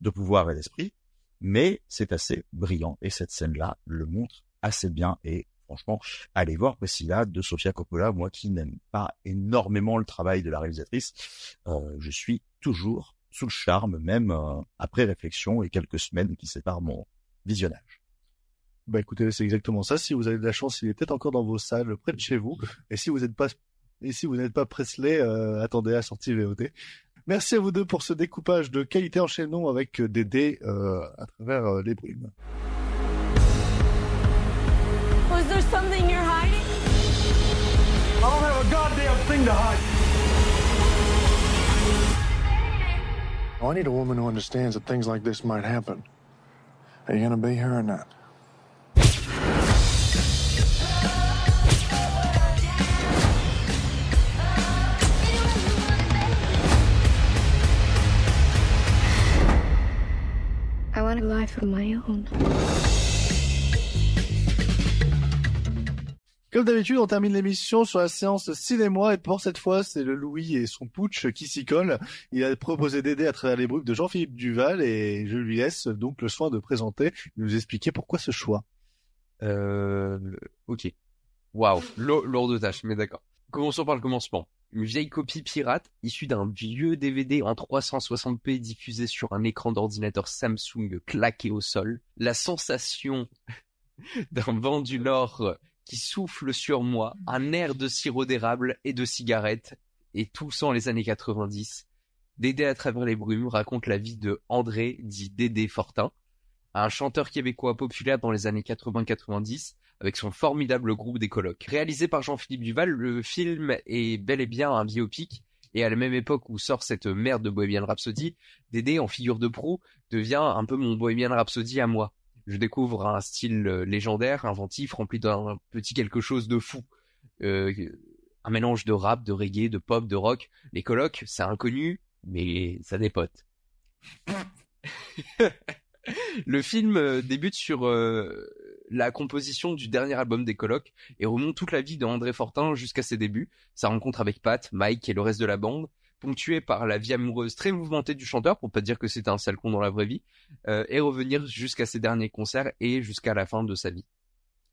de pouvoir et d'esprit, mais c'est assez brillant et cette scène-là le montre assez bien et franchement, allez voir Priscilla de Sofia Coppola, moi qui n'aime pas énormément le travail de la réalisatrice, euh, je suis toujours sous le charme, même euh, après réflexion et quelques semaines qui séparent mon visionnage. Bah écoutez, c'est exactement ça. Si vous avez de la chance, il est peut-être encore dans vos salles, près de chez vous. Et si vous n'êtes pas et si vous n'êtes pas Presley, euh, attendez la sortie VOD. Merci à vous deux pour ce découpage de qualité enchaînant avec des dés euh, à travers euh, les brumes. Was there something you're hiding? I don't have a goddamn thing to hide. I need a woman who understands that things like this might happen. Are you gonna be here or not? A life of my own. Comme d'habitude, on termine l'émission sur la séance cinéma et pour cette fois, c'est le Louis et son putsch qui s'y collent. Il a proposé d'aider à travers les brumes de Jean-Philippe Duval et je lui laisse donc le soin de présenter, nous expliquer pourquoi ce choix. Euh, ok. Waouh, lourd de tâche, mais d'accord. Commençons par le commencement. Une vieille copie pirate issue d'un vieux DVD en 360p diffusé sur un écran d'ordinateur Samsung claqué au sol. La sensation <laughs> d'un vent du Nord qui souffle sur moi, un air de sirop d'érable et de cigarettes, et tout sans les années 90. Dédé à travers les brumes raconte la vie de André, dit Dédé Fortin, un chanteur québécois populaire dans les années 80-90, avec son formidable groupe des colocs. Réalisé par Jean-Philippe Duval, le film est bel et bien un biopic, et à la même époque où sort cette merde de Bohemian Rhapsody, Dédé, en figure de proue, devient un peu mon Bohemian Rhapsody à moi je découvre un style euh, légendaire, inventif, rempli d'un petit quelque chose de fou. Euh, un mélange de rap, de reggae, de pop, de rock. Les colocs, c'est inconnu, mais ça dépote. <laughs> <laughs> le film euh, débute sur la composition du dernier album des colocs et remonte toute la vie de André Fortin jusqu'à ses débuts, sa rencontre avec Pat, Mike et le reste de la bande, ponctué par la vie amoureuse très mouvementée du chanteur, pour pas dire que c'était un sale con dans la vraie vie, euh, et revenir jusqu'à ses derniers concerts et jusqu'à la fin de sa vie.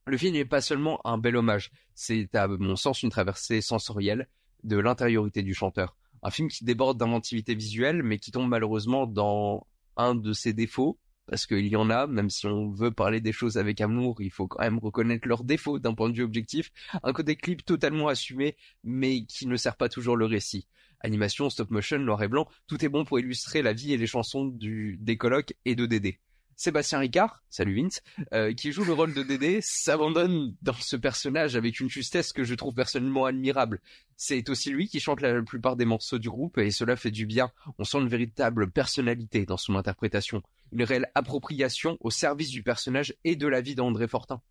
Le film n'est pas seulement un bel hommage, c'est à mon sens une traversée sensorielle de l'intériorité du chanteur. Un film qui déborde d'inventivité visuelle, mais qui tombe malheureusement dans un de ses défauts, parce qu'il y en a, même si on veut parler des choses avec amour, il faut quand même reconnaître leurs défauts d'un point de vue objectif. Un côté clip totalement assumé, mais qui ne sert pas toujours le récit animation, stop motion, noir et blanc, tout est bon pour illustrer la vie et les chansons du, des colocs et de Dédé. Sébastien Ricard, salut Vince, euh, qui joue le rôle de Dédé, s'abandonne dans ce personnage avec une justesse que je trouve personnellement admirable. C'est aussi lui qui chante la plupart des morceaux du groupe et cela fait du bien. On sent une véritable personnalité dans son interprétation, une réelle appropriation au service du personnage et de la vie d'André Fortin.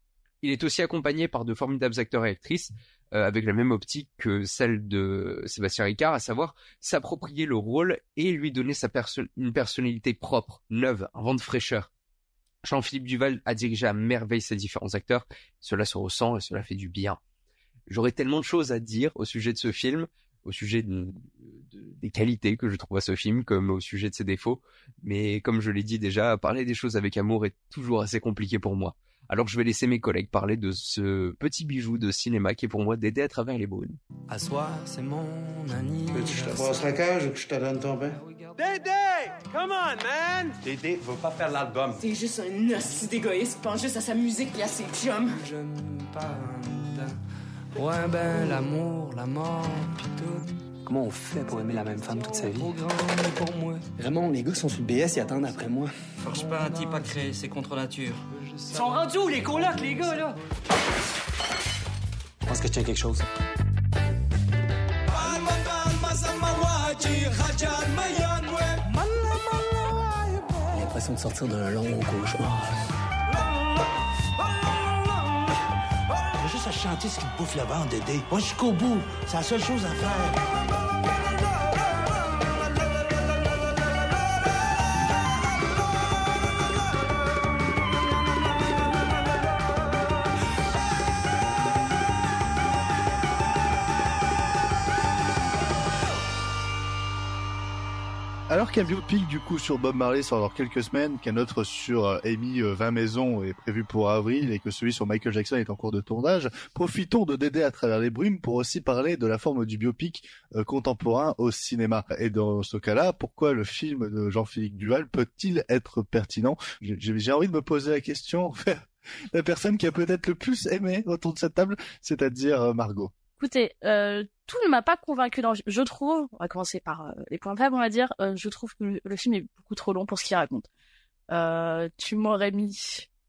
Il est aussi accompagné par de formidables acteurs et actrices, euh, avec la même optique que celle de Sébastien Ricard, à savoir s'approprier le rôle et lui donner une personnalité propre, neuve, un vent de fraîcheur. Jean-Philippe Duval a dirigé à merveille ses différents acteurs, cela se ressent et cela fait du bien. J'aurais tellement de choses à dire au sujet de ce film, au sujet des qualités que je trouve à ce film, comme au sujet de ses défauts, mais comme je l'ai dit déjà, parler des choses avec amour est toujours assez compliqué pour moi. Alors je vais laisser mes collègues parler de ce petit bijou de cinéma qui est pour moi d'aider à travers les brunes. À soir, c'est mon anniversaire. Veux-tu que je te la cage ou que je te donne ton bain? Dédé! Come on, man! Dédé veut pas faire l'album. C'est juste un hostie d'égoïste, pense juste à sa musique et à ses chums. Je me parle Ouais, ben, l'amour, la mort, pis tout. Comment on fait pour aimer la même femme toute sa vie? Vraiment, les gars sont sur le BS, ils attendent après moi. Force pas un type à créer, c'est contre nature. Ils sont rendus où les colocs, les gars, là? Je pense que je tiens quelque chose. J'ai l'impression de sortir d'un long cauchemar. J'ai juste à chanter ce qui te bouffe le ventre, Dédé. Va jusqu'au bout. C'est la seule chose à faire. Alors qu'un biopic du coup sur Bob Marley? Sort dans quelques semaines, qu'un autre sur euh, Amy 20 euh, maisons est prévu pour avril et que celui sur Michael Jackson est en cours de tournage, profitons de Dédé à travers les brumes pour aussi parler de la forme du biopic euh, contemporain au cinéma. Et dans ce cas-là, pourquoi le film de Jean-Philippe Duval peut-il être pertinent? J'ai envie de me poser la question <laughs> la personne qui a peut-être le plus aimé autour de cette table, c'est-à-dire Margot. Écoutez, euh, tout ne m'a pas convaincu dans Je trouve, on va commencer par euh, les points faibles, on va dire, euh, je trouve que le, film est beaucoup trop long pour ce qu'il raconte. Euh, tu m'aurais mis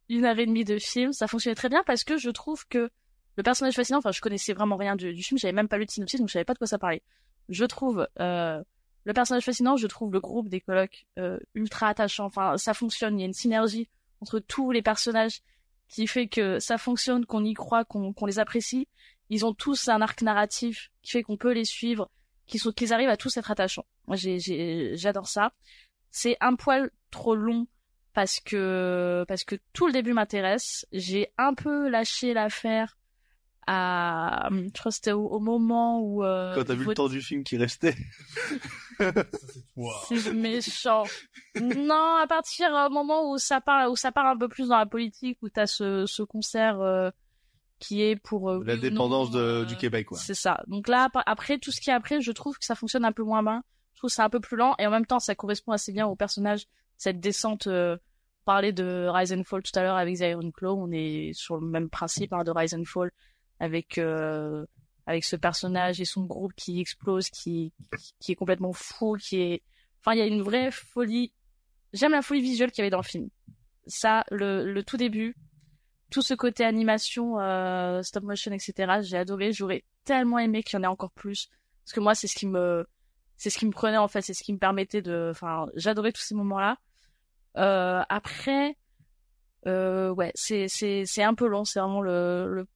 une heure et demie de film, ça fonctionnait très bien parce que je trouve que le personnage fascinant, enfin je connaissais vraiment rien du, film, j'avais même pas lu de synopsis, donc je savais pas de quoi ça parlait. Je trouve le personnage fascinant, je trouve le groupe des colocs ultra attachant, enfin ça fonctionne, il y a une synergie entre tous les personnages qui fait que ça fonctionne, qu'on y croit, qu'on les apprécie. Ils ont tous un arc narratif qui fait qu'on peut les suivre, qu'ils sont, qu'ils arrivent à tous être attachants. Moi, j'ai, j'adore ça. C'est un poil trop long parce que parce que tout le début m'intéresse. J'ai un peu lâché l'affaire à je crois que c'était au, au moment où euh, Quand t'as vu le temps du film qui restait. c'est méchant. non, à partir du moment où ça part où ça part un peu plus dans la politique où t'as ce ce concert euh, qui est pour euh, oui non, L'indépendance de- du Québec, quoi. C'est ça. Donc là ap- après tout ce qui est après, je trouve que ça fonctionne un peu moins bien. Je trouve que c'est un peu plus lent et en même temps ça correspond assez bien au personnage cette descente euh, on parlait de Rise and Fall tout à l'heure avec The Iron Claw, on est sur le même principe hein, de Rise and Fall avec euh, avec ce personnage et son groupe qui explose, qui qui est complètement fou, qui est enfin il y a une vraie folie. J'aime la folie visuelle qu'il y avait dans le film. Ça le le tout début, tout ce côté animation, euh, stop motion, etc. J'ai adoré. J'aurais tellement aimé qu'il y en ait encore plus parce que moi c'est ce qui me c'est ce qui me prenait en fait, c'est ce qui me permettait de enfin j'adorais tous ces moments-là. Euh, après euh, ouais, c'est c'est c'est un peu long, c'est vraiment le le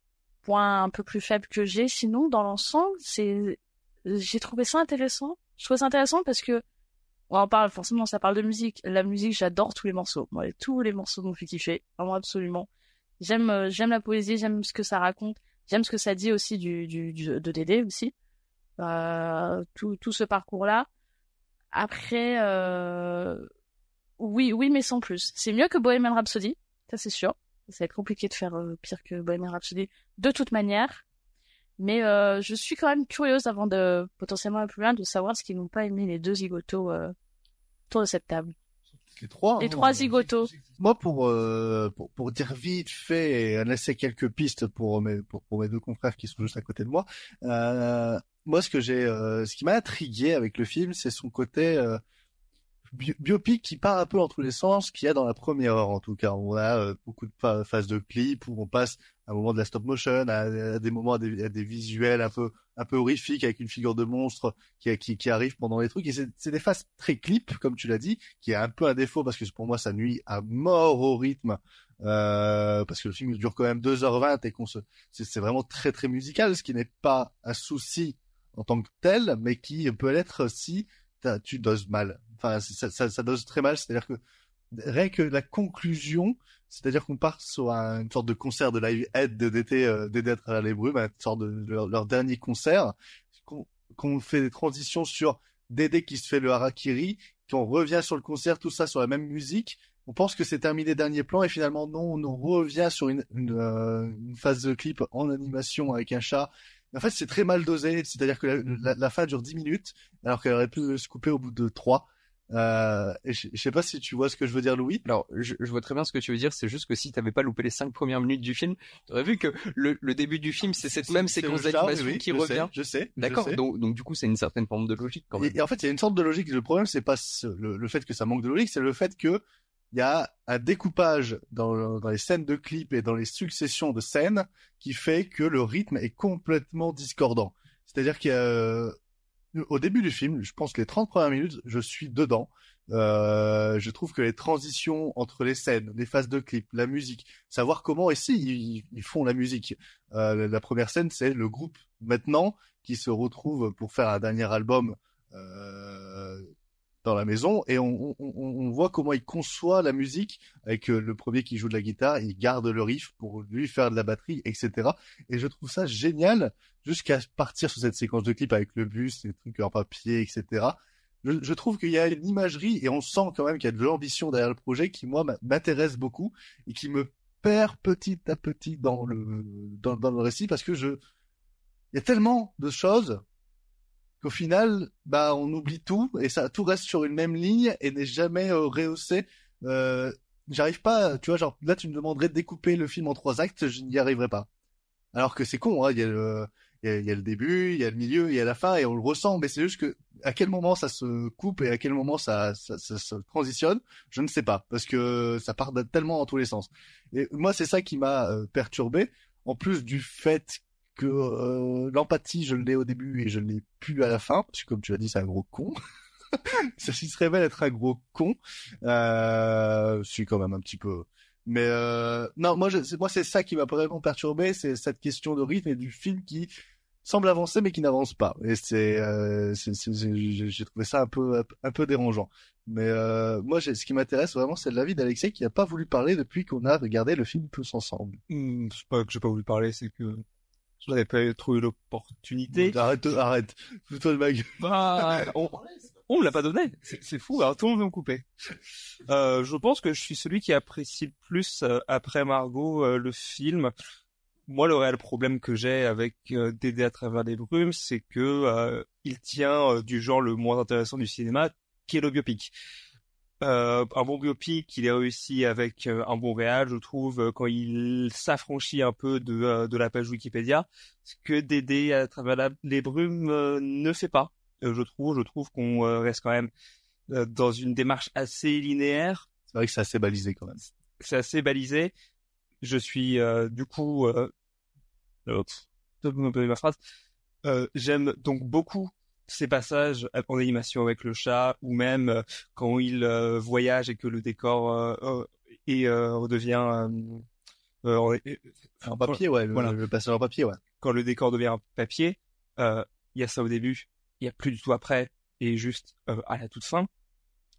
point un peu plus faible que j'ai. Sinon, dans l'ensemble, c'est j'ai trouvé ça intéressant. Je trouve ça intéressant parce que on en parle forcément, ça parle de musique. La musique, j'adore tous les morceaux. Tous les morceaux m'ont fait kiffer, vraiment absolument. J'aime euh, j'aime la poésie, j'aime ce que ça raconte, j'aime ce que ça dit aussi du du, du de Dédé aussi. Euh, tout tout ce parcours là. Après euh, oui oui mais sans plus. C'est mieux que Bohemian Rhapsody, ça c'est sûr. Ça va être compliqué de faire euh, pire que Bohemian Rhapsody de toute manière. Mais euh, je suis quand même curieuse avant de potentiellement aller plus loin de savoir ce qu'ils n'ont pas aimé les deux zigotos euh, autour de cette table. Les trois. Les hein. trois zigotos. Moi, pour, euh, pour pour dire vite fait et laisser quelques pistes pour mes pour, pour mes deux confrères qui sont juste à côté de moi. Euh, moi, ce que j'ai, euh, ce qui m'a intrigué avec le film, c'est son côté euh, bi- biopic qui part un peu dans tous les sens qu'il y a dans la première heure en tout cas. On a euh, beaucoup de pha- phases de clips où on passe à un moment de la stop motion, à, des moments, à des, visuels un peu un peu horrifiques avec une figure de monstre qui, qui, qui arrive pendant les trucs. Et c'est des phases très clips, comme tu l'as dit, qui est un peu un défaut parce que pour moi ça nuit à mort au rythme. Euh, parce que le film dure quand même 2h20 et qu'on se, c'est vraiment très très musical, ce qui n'est pas un souci en tant que tel, mais qui peut l'être si tu doses mal. Enfin, ça, ça, ça dose très mal, c'est-à-dire que rien que la conclusion, c'est-à-dire qu'on part sur un- une sorte de concert de live aid de d'été, euh, à les brumes, une sorte de leur, dernier concert, qu'on qu'on fait des transitions sur Dédé qui se fait le harakiri, qu'on revient sur le concert, tout ça sur la même musique. On pense que c'est terminé dernier plan et finalement non, on revient sur une, une, euh, une phase de clip en animation avec un chat. En fait, c'est très mal dosé, c'est-à-dire que la, la- la fin dure 10 minutes, alors qu'elle aurait pu se couper au bout de 3. Euh, je, je sais pas si tu vois ce que je veux dire, Louis. Alors, je, je vois très bien ce que tu veux dire. C'est juste que si t'avais pas loupé les cinq premières minutes du film, t'aurais vu que le, le début du film, c'est cette même séquence d'animation oui, qui je revient. sais, je sais, D'accord. Donc, donc du coup, c'est une certaine forme de logique quand même. Et, et en fait, il y a une sorte de logique. Le problème, c'est pas ce- le, le fait que ça manque de logique, c'est le fait que il y a un découpage dans, dans les scènes de clips et dans les successions de scènes qui fait que le rythme est complètement discordant. C'est-à-dire qu'il y a, euh, au début du film, je pense que les 30 premières minutes, je suis dedans. Euh, je trouve que les transitions entre les scènes, les phases de clips, la musique, savoir comment et si ils, ils font la musique. Euh, la première scène, c'est le groupe maintenant qui se retrouve pour faire un dernier album euh, dans la maison et on, voit comment il conçoit la musique avec euh, le premier qui joue de la guitare, il garde le riff pour lui faire de la batterie, etc. Et je trouve ça génial jusqu'à partir sur cette séquence de clip avec le bus, les trucs en papier, etc. Je, trouve qu'il y a une imagerie et on sent quand même qu'il y a de l'ambition derrière le projet qui moi m'intéresse beaucoup et qui me perd petit à petit dans le dans, dans le récit parce que je il y a tellement de choses qu'au final, bah, on oublie tout et ça, tout reste sur une même ligne et n'est jamais euh, rehaussé. Euh, j'arrive pas, tu vois, genre là, tu me demanderais de découper le film en trois actes, je n'y arriverais pas. Alors que c'est con, hein, il y a le, il y a, le début, il y a le milieu, il y a la fin et on le ressent, mais c'est juste que à quel moment ça se coupe et à quel moment ça, ça, ça, se transitionne, je ne sais pas, parce que ça part tellement dans tous les sens. Et moi, c'est ça qui m'a euh, perturbé, en plus du fait que euh, l'empathie, je l'ai au début et je l'ai plus à la fin, parce que comme tu l'as dit, c'est un gros con. <laughs> ça s'il se révèle être un gros con. Euh, je suis quand même un petit peu. Mais euh, non, moi, je, moi, c'est ça qui m'a vraiment perturbé, c'est cette question de rythme et du film qui semble avancer mais qui n'avance pas. Et c'est, euh, j'ai trouvé ça un peu un peu dérangeant. Mais euh, moi, ce qui m'intéresse vraiment, c'est l'avis d'Alexei qui n'a pas voulu parler depuis qu'on a regardé le film tous ensemble. Hmm, c'est pas que j'ai pas voulu parler, c'est que je n'avais pas trouvé l'opportunité. Arrête, arrête, fous-toi de ma gueule. Bah, on, on l'a pas donné. C'est fou. Alors tout le monde veut me couper. Euh, je pense que je suis celui qui apprécie le plus euh, après Margot euh, le film. Moi, le réel problème que j'ai avec euh, Dédé à travers les brumes, c'est que euh, il tient euh, du genre le moins intéressant du cinéma, qui est le biopic. Euh, un bon biopic, il est réussi avec euh, un bon réal, je trouve, euh, quand il s'affranchit un peu de, euh, de la page Wikipédia, ce que Dédé à travers la- les brumes euh, ne fait pas. Euh, je trouve, je trouve qu'on euh, reste quand même euh, dans une démarche assez linéaire. C'est vrai que c'est assez balisé quand même. C'est assez balisé. Je suis euh, du coup, ma phrase. Euh, J'aime donc beaucoup ces passages en animation avec le chat, ou même euh, quand il euh, voyage et que le décor euh, et euh, redevient en- En papier, ouais, le, voilà. le passage en papier, ouais. quand le décor devient un papier, euh, il y a ça au début, il y a plus du tout après, et juste euh, à la toute fin.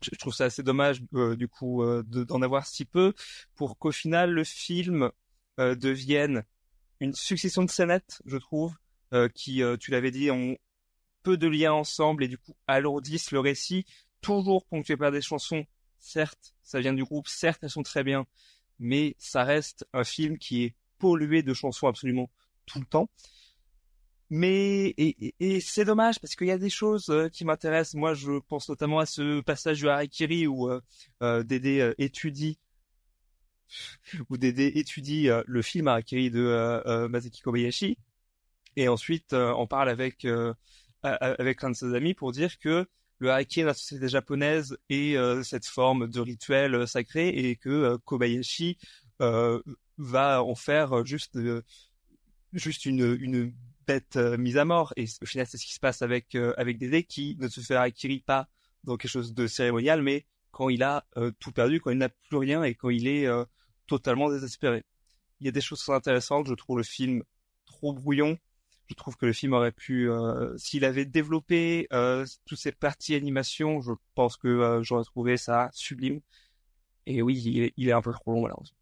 Je, trouve ça assez dommage euh, du coup euh, de- d'en avoir si peu pour qu'au final le film euh, devienne une succession de scénettes, je trouve, euh, qui, euh, tu l'avais dit, ont peu de liens ensemble et du coup alourdissent le récit, toujours ponctué par des chansons. Certes, ça vient du groupe, certes, elles sont très bien, mais ça reste un film qui est pollué de chansons absolument tout le temps. Mais et, c'est dommage parce qu'il y a des choses euh, qui m'intéressent. Moi, je pense notamment à ce passage du Harakiri où euh, euh, Dédé euh, étudie <laughs> où Dédé étudie le film Harakiri de Masaki Kobayashi et ensuite on parle avec avec l'un de ses amis pour dire que le dans la société japonaise est euh, cette forme de rituel euh, sacré et que euh, Kobayashi euh, va en faire juste euh, juste une une bête mise à mort. Et au final c'est ce qui se passe avec avec Dédé qui ne se fait harakiri pas dans quelque chose de cérémonial mais quand il a tout perdu quand il n'a plus rien et quand il est totalement désespéré. Il y a des choses intéressantes. Je trouve le film trop brouillon je trouve que le film aurait pu euh, s'il avait développé euh, toutes ces parties animation je pense que euh, j'aurais trouvé ça sublime et oui il est, un peu trop long malheureusement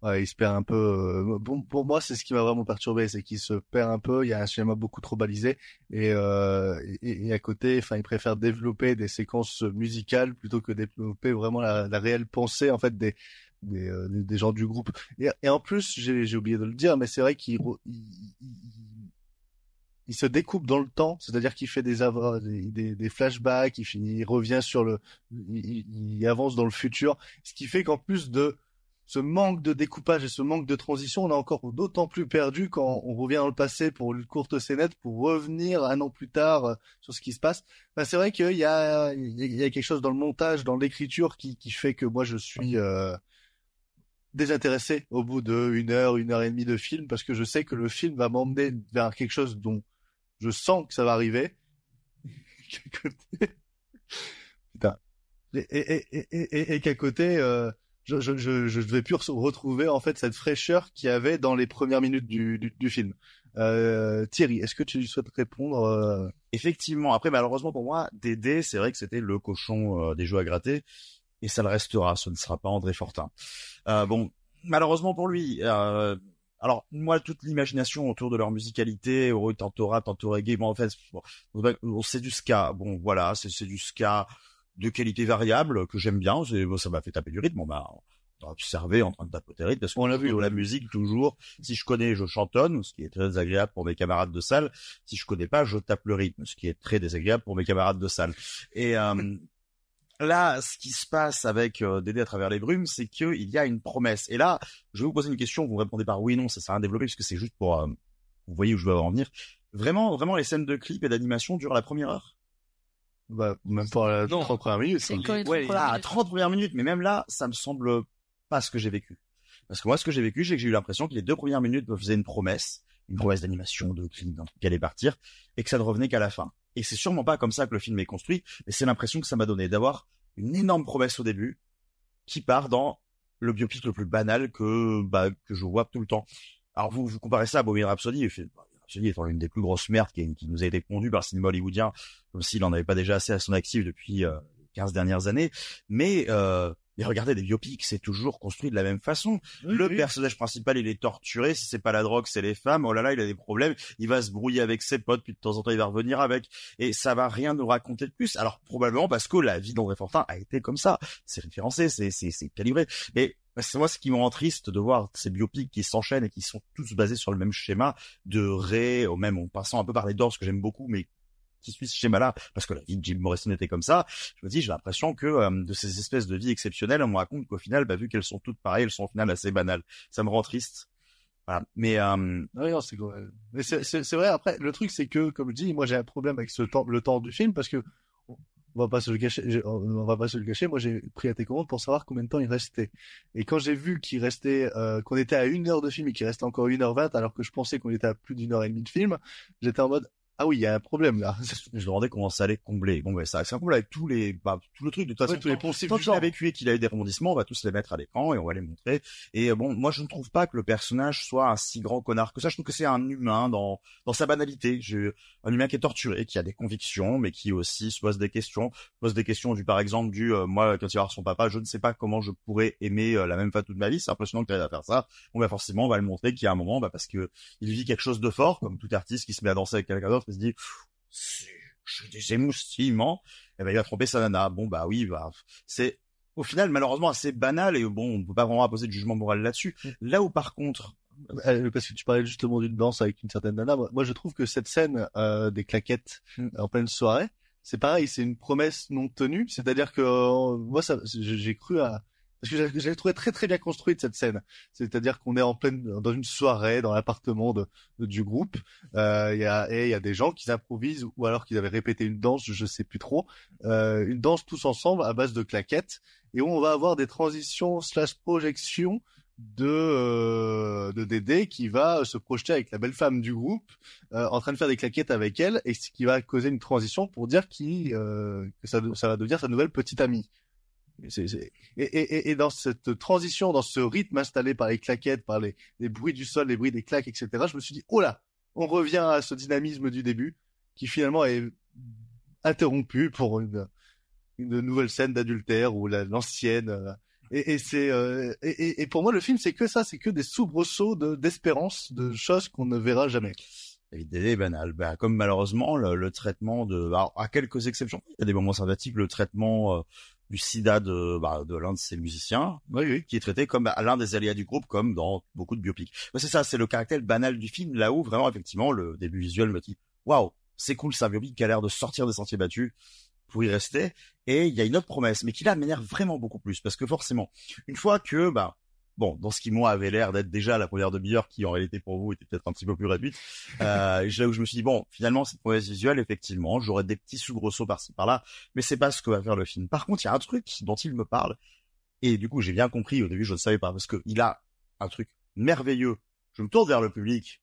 Ouais, il se perd un peu. euh, Bon, pour moi, c'est ce qui m'a vraiment perturbé, c'est qu'il se perd un peu. Il y a un schéma beaucoup trop balisé et à côté, enfin, il préfère développer des séquences musicales plutôt que développer vraiment la, la réelle pensée en fait des des, euh, des, gens du groupe. Et, en plus, j'ai oublié de le dire, mais c'est vrai qu'il il, il- se découpe dans le temps, c'est-à-dire qu'il fait des, des, des, flashbacks, il, finit, il revient sur le, il, avance dans le futur, ce qui fait qu'en plus de ce manque de découpage et ce manque de transition, on est encore d'autant plus perdu quand on revient dans le passé pour une courte scénette pour revenir un an plus tard euh, sur ce qui se passe. Enfin, c'est vrai qu'il y a, il y a quelque chose dans le montage, dans l'écriture qui, qui fait que moi je suis euh, désintéressé au bout de une heure, une heure et demie de film parce que je sais que le film va m'emmener vers quelque chose dont je sens que ça va arriver. Et, qu'à côté, euh, je, je, je, je devais plus re- retrouver en fait cette fraîcheur qu'il y avait dans les premières minutes du, du, du film. Euh, Thierry, est-ce que tu souhaites répondre euh, Effectivement. Après, malheureusement pour moi, Dédé, c'est vrai que c'était le cochon euh, des jeux à gratter, et ça le restera. Ce ne sera pas André Fortin. Euh, bon, malheureusement pour lui. Euh, alors moi, toute l'imagination autour de leur musicalité, oh, tantôt rap, tantôt reggae, bon en fait, bon, c'est du ska. Bon voilà, c'est du ska de qualité variable que j'aime bien. C'est- bon, ça m'a fait taper du rythme. Bah, on a observé en train de tapoter rythme parce qu'on l'a vu la musique toujours. Si je connais, je chantonne, ce qui est très désagréable pour mes camarades de salle. Si je connais pas, je tape le rythme, ce qui est très désagréable pour mes camarades de salle. Et euh, là, ce qui se passe avec euh, Dédé à travers les brumes, c'est qu'il y a une promesse. Et là, je vais vous poser une question, vous répondez par oui, non, ça sert à rien de développer, puisque c'est juste pour... euh, vous voyez où je veux en venir. Vraiment, vraiment, les scènes de clips et d'animation durent la première heure? Bah, même pas la 30 premières minutes. C'est quoi. quand les Ouais, 30 premières ah, minutes. 30 premières minutes, mais même là, ça me semble pas ce que j'ai vécu. Parce que moi, ce que j'ai vécu, c'est que j'ai eu l'impression que les deux premières minutes me faisaient une promesse, une promesse d'animation, de clip, qui allait partir, et que ça ne revenait qu'à la fin. Et c'est sûrement pas comme ça que le film est construit, mais c'est l'impression que ça m'a donné d'avoir une énorme promesse au début, qui part dans le biopic le plus banal que, bah, que je vois tout le temps. Alors vous, vous comparez ça à Bohemian Rhapsody, dis, étant l'une des plus grosses merdes qui, qui nous a été pondue par le cinéma hollywoodien, comme s'il en avait pas déjà assez à son actif depuis euh, 15 dernières années. Mais euh, mais regardez, des biopics, c'est toujours construit de la même façon. le personnage principal, il est torturé. Si c'est pas la drogue, c'est les femmes. Oh là là, il a des problèmes. Il va se brouiller avec ses potes, puis de temps en temps, il va revenir avec. Et ça va rien nous raconter de plus. Alors, probablement parce que la vie d'André Fortin a été comme ça. C'est référencé, c'est, c'est, c'est calibré. Mais c'est moi ce qui me rend triste de voir ces biopics qui s'enchaînent et qui sont tous basés sur le même schéma de Ray, au même en passant un peu par les Doors que j'aime beaucoup, mais qui suit ce schéma-là, parce que la vie de Jim Morrison était comme ça, je me dis, j'ai l'impression que euh, de ces espèces de vies exceptionnelles, on me raconte qu'au final, bah, vu qu'elles sont toutes pareilles, elles sont au final assez banales. Ça me rend triste. Voilà. Mais euh... oui, c'est, c'est, c'est vrai. Après, le truc, c'est que, comme je dis, moi, j'ai un problème avec ce temps, le temps du film, parce que on va pas se le cacher, on va pas se le cacher. Moi, j'ai pris à tes commandes pour savoir combien de temps il restait. Et quand j'ai vu qu'il restait, euh, qu'on était à une heure de film et qu'il restait encore une heure vingt, alors que je pensais qu'on était à plus d'une heure et demie de film, j'étais en mode, ah oui, il y a un problème là. <laughs> je me demandais comment ça allait combler. Bon, ben ça, c'est un comble avec tous les, bah, tout le truc de toute façon. Ouais, tous les poncifs tant qu'il a vécu et qu'il a eu des rebondissements, on va tous les mettre à l'écran et on va les montrer. Et euh, bon, moi je ne trouve pas que le personnage soit un si grand connard que ça. Je trouve que c'est un humain dans dans sa banalité. J'ai un humain qui est torturé, qui a des convictions, mais qui aussi se pose des questions. Pose des questions du par exemple du euh, moi quand il va voir son papa, je ne sais pas comment je pourrais aimer euh, la même femme toute ma vie. C'est impressionnant que tu à faire ça. Bon, bah forcément, on va le montrer qu'il y a un moment, bah, parce que il vit quelque chose de fort, comme tout artiste qui se met à danser avec quelqu'un d'autre et se dit j'ai des émoustillements, eh ben, il va tromper sa nana. Bon, bah oui, bah, c'est, au final, malheureusement, assez banal et bon, on peut pas vraiment apposer de jugement moral là-dessus. Là où, par contre, Euh, parce que tu parlais justement d'une danse avec une certaine nana. Moi, je trouve que cette scène euh, des claquettes en pleine soirée, c'est pareil, c'est une promesse non tenue. C'est-à-dire que euh, moi, ça, j'ai cru à parce que j'ai trouvé très très bien construite cette scène. C'est-à-dire qu'on est en pleine dans une soirée dans l'appartement de, du groupe. Euh, y a et il y a des gens qui improvisent ou alors qu'ils avaient répété une danse, je sais plus trop, euh, une danse tous ensemble à base de claquettes et où on va avoir des transitions slash projections de euh, de Dédé qui va se projeter avec la belle femme du groupe euh, en train de faire des claquettes avec elle et ce qui va causer une transition pour dire qu'il euh, que ça va devenir sa nouvelle petite amie. C'est- c'est- Et, et, et- dans cette transition, dans ce rythme installé par les claquettes, par les, les bruits du sol, les bruits des claques, etc., je me suis dit, oh là, on revient à ce dynamisme du début, qui finalement est interrompu pour une, une nouvelle scène d'adultère ou la- l'ancienne. euh, et, et c'est euh, et, pour moi le film c'est que ça, c'est que des soubresauts de d'espérance, de choses qu'on ne verra jamais. Est banal. Bah, comme malheureusement le, le traitement de, alors, à quelques exceptions, il y a des moments sympathiques, le traitement euh, du sida de, bah, de l'un de ses musiciens, qui est traité comme l'un des aléas du groupe, comme dans beaucoup de biopics. C'est ça, c'est le caractère banal du film, là où vraiment effectivement le début visuel me dit, waouh, c'est cool, un biopic qui a l'air de sortir des sentiers battus pour y rester. Et il y a une autre promesse, mais qui là m'énerve vraiment beaucoup plus, parce que forcément, une fois que, bah, bon, dans ce qui moi avait l'air d'être déjà la première demi-heure, qui en réalité pour vous était peut-être un petit peu plus réduite, <laughs> euh, là où je me suis dit bon, finalement cette promesse visuelle, effectivement, j'aurais des petits soubresauts par-ci par-là, mais c'est pas ce que va faire le film. Par contre, il y a un truc dont il me parle, et du coup j'ai bien compris au début, je ne savais pas, parce que il a un truc merveilleux. Je me tourne vers le public,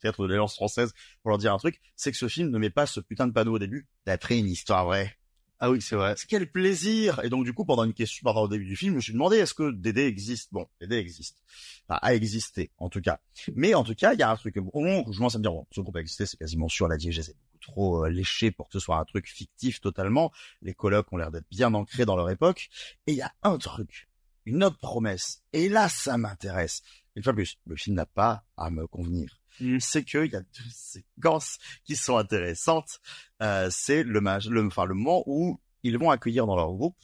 théâtre de l'Alliance française, pour leur dire un truc, c'est que ce film ne met pas ce putain de panneau au début, d'après une histoire vraie. Ah oui, c'est vrai. Quel plaisir Et donc du coup, pendant une question, pendant le début du film, je me suis demandé est-ce que Dédé existe? Bon, Dédé existe, enfin, a existé en tout cas. Mais en tout cas, il y a un truc. Au moment où je commence à me dire bon, ce groupe a existé, c'est quasiment sûr. La diégèse est beaucoup trop euh, léchée pour que ce soit un truc fictif totalement. Les colloques ont l'air d'être bien ancrés dans leur époque. Et il y a un truc, une autre promesse. Et là, ça m'intéresse. Une fois plus, le film n'a pas à me convenir. C'est qu'il y a deux séquences qui sont intéressantes. Euh, c'est le, le, enfin, le moment où ils vont accueillir dans leur groupe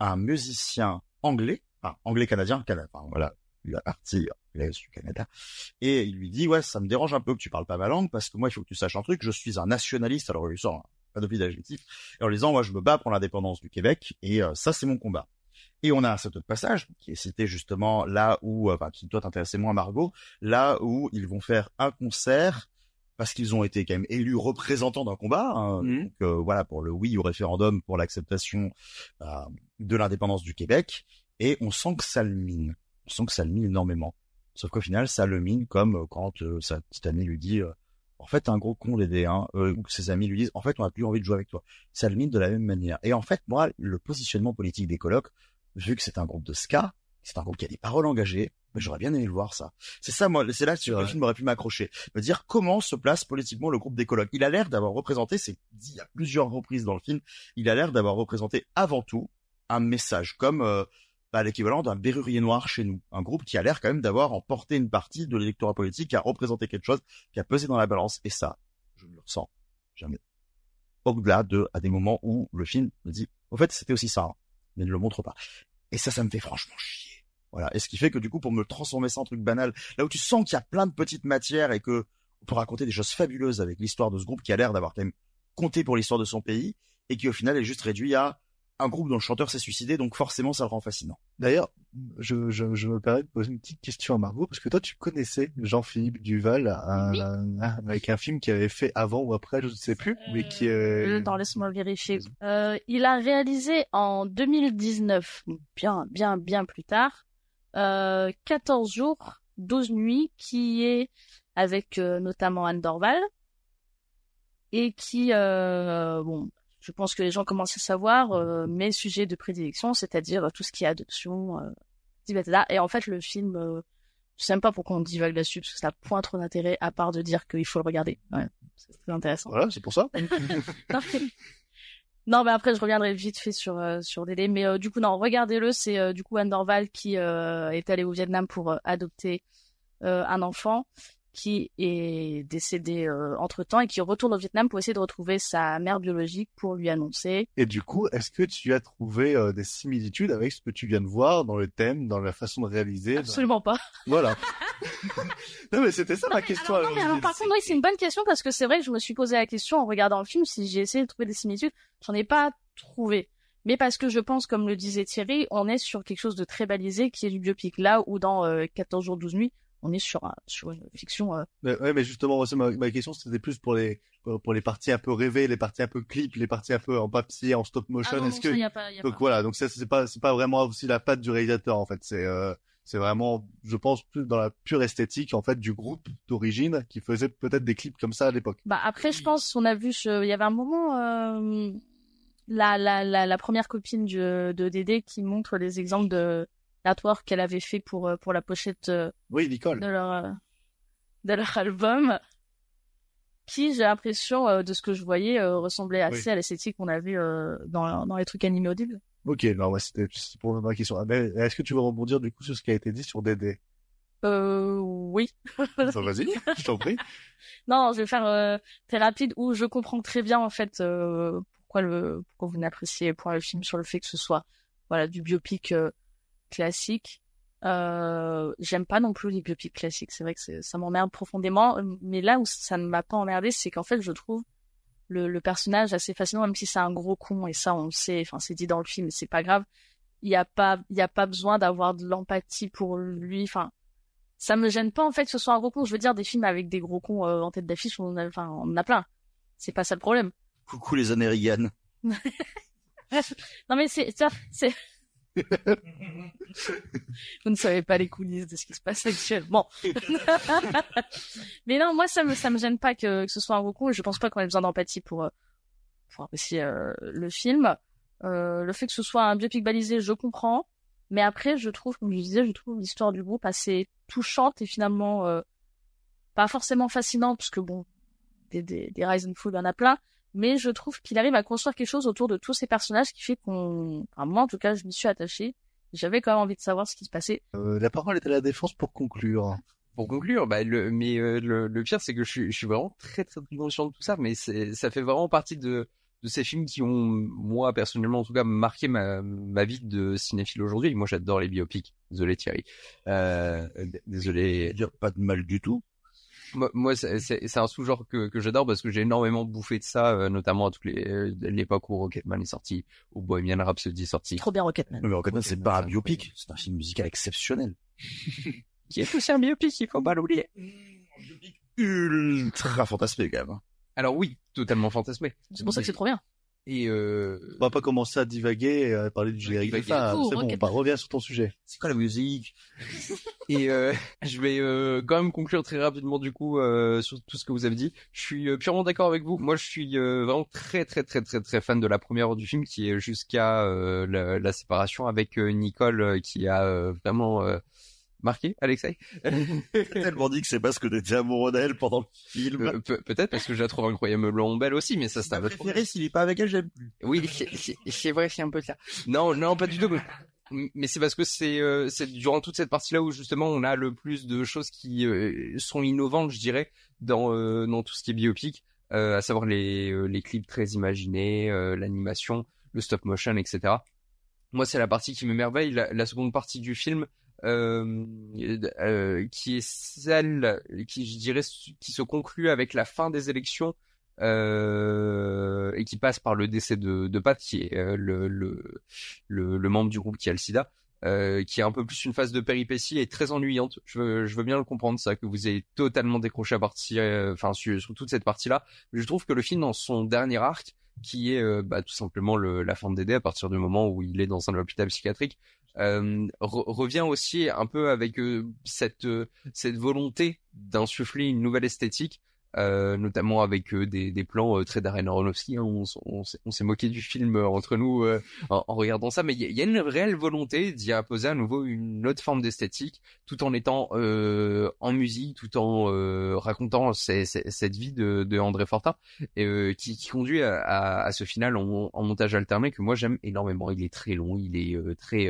un musicien anglais, enfin, anglais-canadien, Canada, enfin, voilà, partir, il est du Canada, et il lui dit, ouais, ça me dérange un peu que tu parles pas ma langue, parce que moi, il faut que tu saches un truc, je suis un nationaliste, alors il sort un panoplie d'adjectifs, en lui disant, moi, je me bats pour l'indépendance du Québec, et euh, ça, c'est mon combat. Et on a cet autre passage qui est cité justement là où, euh, enfin, qui doit intéresser moins Margot, là où ils vont faire un concert parce qu'ils ont été quand même élus représentants d'un combat. hein. Donc euh, voilà pour le oui au référendum pour l'acceptation euh, de l'indépendance du Québec. Et on sent que ça le mine. On sent que ça le mine énormément. Sauf qu'au final, ça le mine comme euh, quand euh, sa petite amie lui dit. euh, en fait, t'es un gros con d'aider, hein, euh, ou que ses amis lui disent, en fait, on a plus envie de jouer avec toi. Ça le mine de la même manière. Et en fait, moi, le positionnement politique des colocs, vu que c'est un groupe de ska, c'est un groupe qui a des paroles engagées. Mais j'aurais bien aimé le voir ça. C'est ça, moi, c'est là que le film aurait pu m'accrocher. Me dire comment se place politiquement le groupe des colocs. Il a l'air d'avoir représenté, c'est dit à plusieurs reprises dans le film, il a l'air d'avoir représenté avant tout un message, comme euh, bah, l'équivalent d'un berrurier noir chez nous. Un groupe qui a l'air quand même d'avoir emporté une partie de l'électorat politique, qui a représenté quelque chose, qui a pesé dans la balance. Et ça, je ne le ressens jamais. Au-delà de, à des moments où le film me dit, au fait, c'était aussi ça, hein, mais ne le montre pas. Et ça, ça me fait franchement chier. Voilà. Et ce qui fait que du coup, pour me transformer ça en truc banal, là où tu sens qu'il y a plein de petites matières et que on peut raconter des choses fabuleuses avec l'histoire de ce groupe qui a l'air d'avoir quand même compté pour l'histoire de son pays et qui au final est juste réduit à un groupe dont le chanteur s'est suicidé, donc forcément ça le rend fascinant. D'ailleurs, je, je, je me permets de poser une petite question à Margot, parce que toi tu connaissais Jean-Philippe Duval un, avec un film qu'il avait fait avant ou après, je ne sais plus, mais qui... Euh... Dans laisse-moi vérifier. Euh, il a réalisé en 2019, bien, bien, bien plus tard, euh, 14 jours, 12 nuits, qui est avec euh, notamment Anne Dorval, et qui, euh, bon, je pense que les gens commencent à savoir euh, mes sujets de prédilection, c'est-à-dire tout ce qui est adoption, euh. Et en fait, le film, euh, je sais même pas pourquoi on divague là-dessus, parce que ça n'a point trop d'intérêt, à part de dire qu'il faut le regarder. Ouais, c'est très intéressant. Voilà, c'est pour ça. <laughs> non, mais... non, mais après, je reviendrai vite fait sur euh, sur Dédé. Mais euh, du coup, non, regardez-le. C'est euh, du coup Anne Dorval qui euh, est allée au Vietnam pour euh, adopter euh, un enfant qui est décédé euh, entre temps et qui retourne au Vietnam pour essayer de retrouver sa mère biologique pour lui annoncer. Et du coup, est-ce que tu as trouvé euh, des similitudes avec ce que tu viens de voir dans le thème, dans la façon de réaliser Absolument dans... pas. Voilà. <laughs> <laughs> non mais c'était ça non, ma question. Alors, non, mais alors, par contre, oui, c'est une bonne question parce que c'est vrai que je me suis posé la question en regardant le film si j'ai essayé de trouver des similitudes. J'en ai pas trouvé. Mais parce que je pense, comme le disait Thierry, on est sur quelque chose de très balisé qui est du biopic. Là où dans euh, 14 jours 12 nuits, on est sur, un, sur une fiction. Euh... Mais, ouais, mais justement, ma, ma question c'était plus pour les pour, pour, les parties un peu rêvées, les parties un peu clips, les parties un peu en papier, en stop motion. Ah non, Est-ce non, que y a pas, y a donc pas. voilà, donc ça c'est pas c'est pas vraiment aussi la patte du réalisateur en fait. C'est euh, c'est vraiment, je pense, plus dans la pure esthétique en fait du groupe d'origine qui faisait peut-être des clips comme ça à l'époque. Bah après, je pense, on a vu, il y avait un moment. Euh... La, la, la, la première copine de, de Dédé qui montre des exemples de qu'elle avait fait pour, pour la pochette oui, Nicole. de leur, de leur album, qui, j'ai l'impression, euh, de ce que je voyais, euh, ressemblait assez oui. à l'esthétique qu'on a vu euh, dans, dans les trucs animés au début. Ok, non, ouais, c'était pour ma question. Mais est-ce que tu veux rebondir du coup sur ce qui a été dit sur Dédé? Euh, oui. Vas-y, je t'en prie. <laughs> non, je vais faire euh, très rapide où je comprends très bien en fait euh, pourquoi le pourquoi vous n'appréciez point le film sur le fait que ce soit voilà du biopic euh, classique. Euh, j'aime pas non plus les biopics classiques. C'est vrai que ça m'emmerde profondément. Mais là où ça ne m'a pas emmerdé, c'est qu'en fait, je trouve le, le, personnage assez fascinant, même si c'est un gros con et ça, on le sait. Enfin, c'est dit dans le film, c'est pas grave. Il y a pas, il y a pas besoin d'avoir de l'empathie pour lui. Enfin, ça me gêne pas en fait que ce soit un gros con. Je veux dire, des films avec des gros cons euh, en tête d'affiche, on, a, enfin, on en a plein. C'est pas ça le problème. Coucou les années Reagan. <laughs> non mais c'est. <laughs> Vous ne savez pas les coulisses de ce qui se passe actuellement. <laughs> mais non, moi ça me ça me gêne pas que, ce soit un. Et je pense pas qu'on ait besoin d'empathie pour euh, pour apprécier euh, le film. Euh, le fait que ce soit un biopic balisé, je comprends. Mais après, je trouve, comme je disais, je trouve l'histoire du groupe assez touchante et finalement pas forcément fascinante, parce que bon, des, des, des Rise and Fall, il y en a plein. Mais je trouve qu'il arrive à construire quelque chose autour de tous ces personnages qui fait qu'on, enfin moi en tout cas, je m'y suis attachée. J'avais quand même envie de savoir ce qui se passait. Euh, la parole est à la défense pour conclure. Pour conclure, bah le, mais euh, le, le, pire c'est que je suis, je suis vraiment très très conscient de tout ça, mais c'est, ça fait vraiment partie de de ces films qui ont, moi personnellement en tout cas, marqué ma, ma vie de cinéphile aujourd'hui. Moi j'adore les biopics. Désolé Thierry. Euh, désolé. Dire pas de mal du tout. Moi, moi c'est un sous-genre que, que j'adore parce que j'ai énormément bouffé de ça, euh, notamment à toutes les l'époque où Rocketman est sorti, où Bohemian Rhapsody est sorti. Trop bien Rocketman. Mais Rocketman, c'est pas un biopic, c'est un film musical exceptionnel. <laughs> qui est aussi un biopic, il faut pas l'oublier. Ultra fantasmé quand même. Alors oui, totalement fantasmé. C'est pour ça que c'est trop bien. Et euh... On va pas commencer à divaguer et à parler du générique de fin. C'est bon, on revient sur ton sujet. C'est quoi la musique? <laughs> Et euh, je vais euh, quand même conclure très rapidement du coup euh, sur tout ce que vous avez dit. Je suis euh, purement d'accord avec vous. Moi, je suis euh, vraiment très très très très très fan de la première heure du film qui est jusqu'à euh, la, la, séparation avec Nicole qui a vraiment marqué, Alexei? <laughs> Tellement dit que c'est parce que t'étais amoureux d'elle pendant le film. Euh, Pe Peut-être parce que je la trouve incroyablement belle aussi, mais ça c'est un autre préféré s'il est pas avec elle, j'aime plus. Oui, c'est vrai, c'est un peu ça. Non, non, pas du tout. Mais c'est parce que c'est euh, c'est durant toute cette partie-là où justement on a le plus de choses qui euh, sont innovantes, je dirais, dans euh, dans tout ce qui est biopic, à savoir les les clips très imaginés, l'animation, le stop motion, etc. Moi, c'est la partie qui m'émerveille. La, la seconde partie du film, qui est celle qui, je dirais, qui se conclut avec la fin des élections euh, et qui passe par le décès de, de Pat, qui est euh, le, le, le, membre du groupe qui a le SIDA. Euh, qui est un peu plus une phase de péripétie et très ennuyante. Je veux, je veux bien le comprendre ça, que vous ayez totalement décroché à partir, enfin sur, toute cette partie-là. Je trouve que le film dans son dernier arc, qui est euh, bah, tout simplement le, la fin de Dédé à partir du moment où il est dans un hôpital psychiatrique, euh, re revient aussi un peu avec euh, cette cette volonté d'insuffler une nouvelle esthétique euh, notamment avec euh, des, des, plans euh, très Darren Aronofsky. Hein, on, on, s'est moqué du film entre nous en, en, regardant ça, mais il y, y, a une réelle volonté d'y apposer à nouveau une autre forme d'esthétique, tout en étant en musique, tout en racontant cette vie de, de André Fortin, qui, qui, conduit à, à, à, ce final en, en, montage alterné que moi j'aime énormément. Il est très long, il est très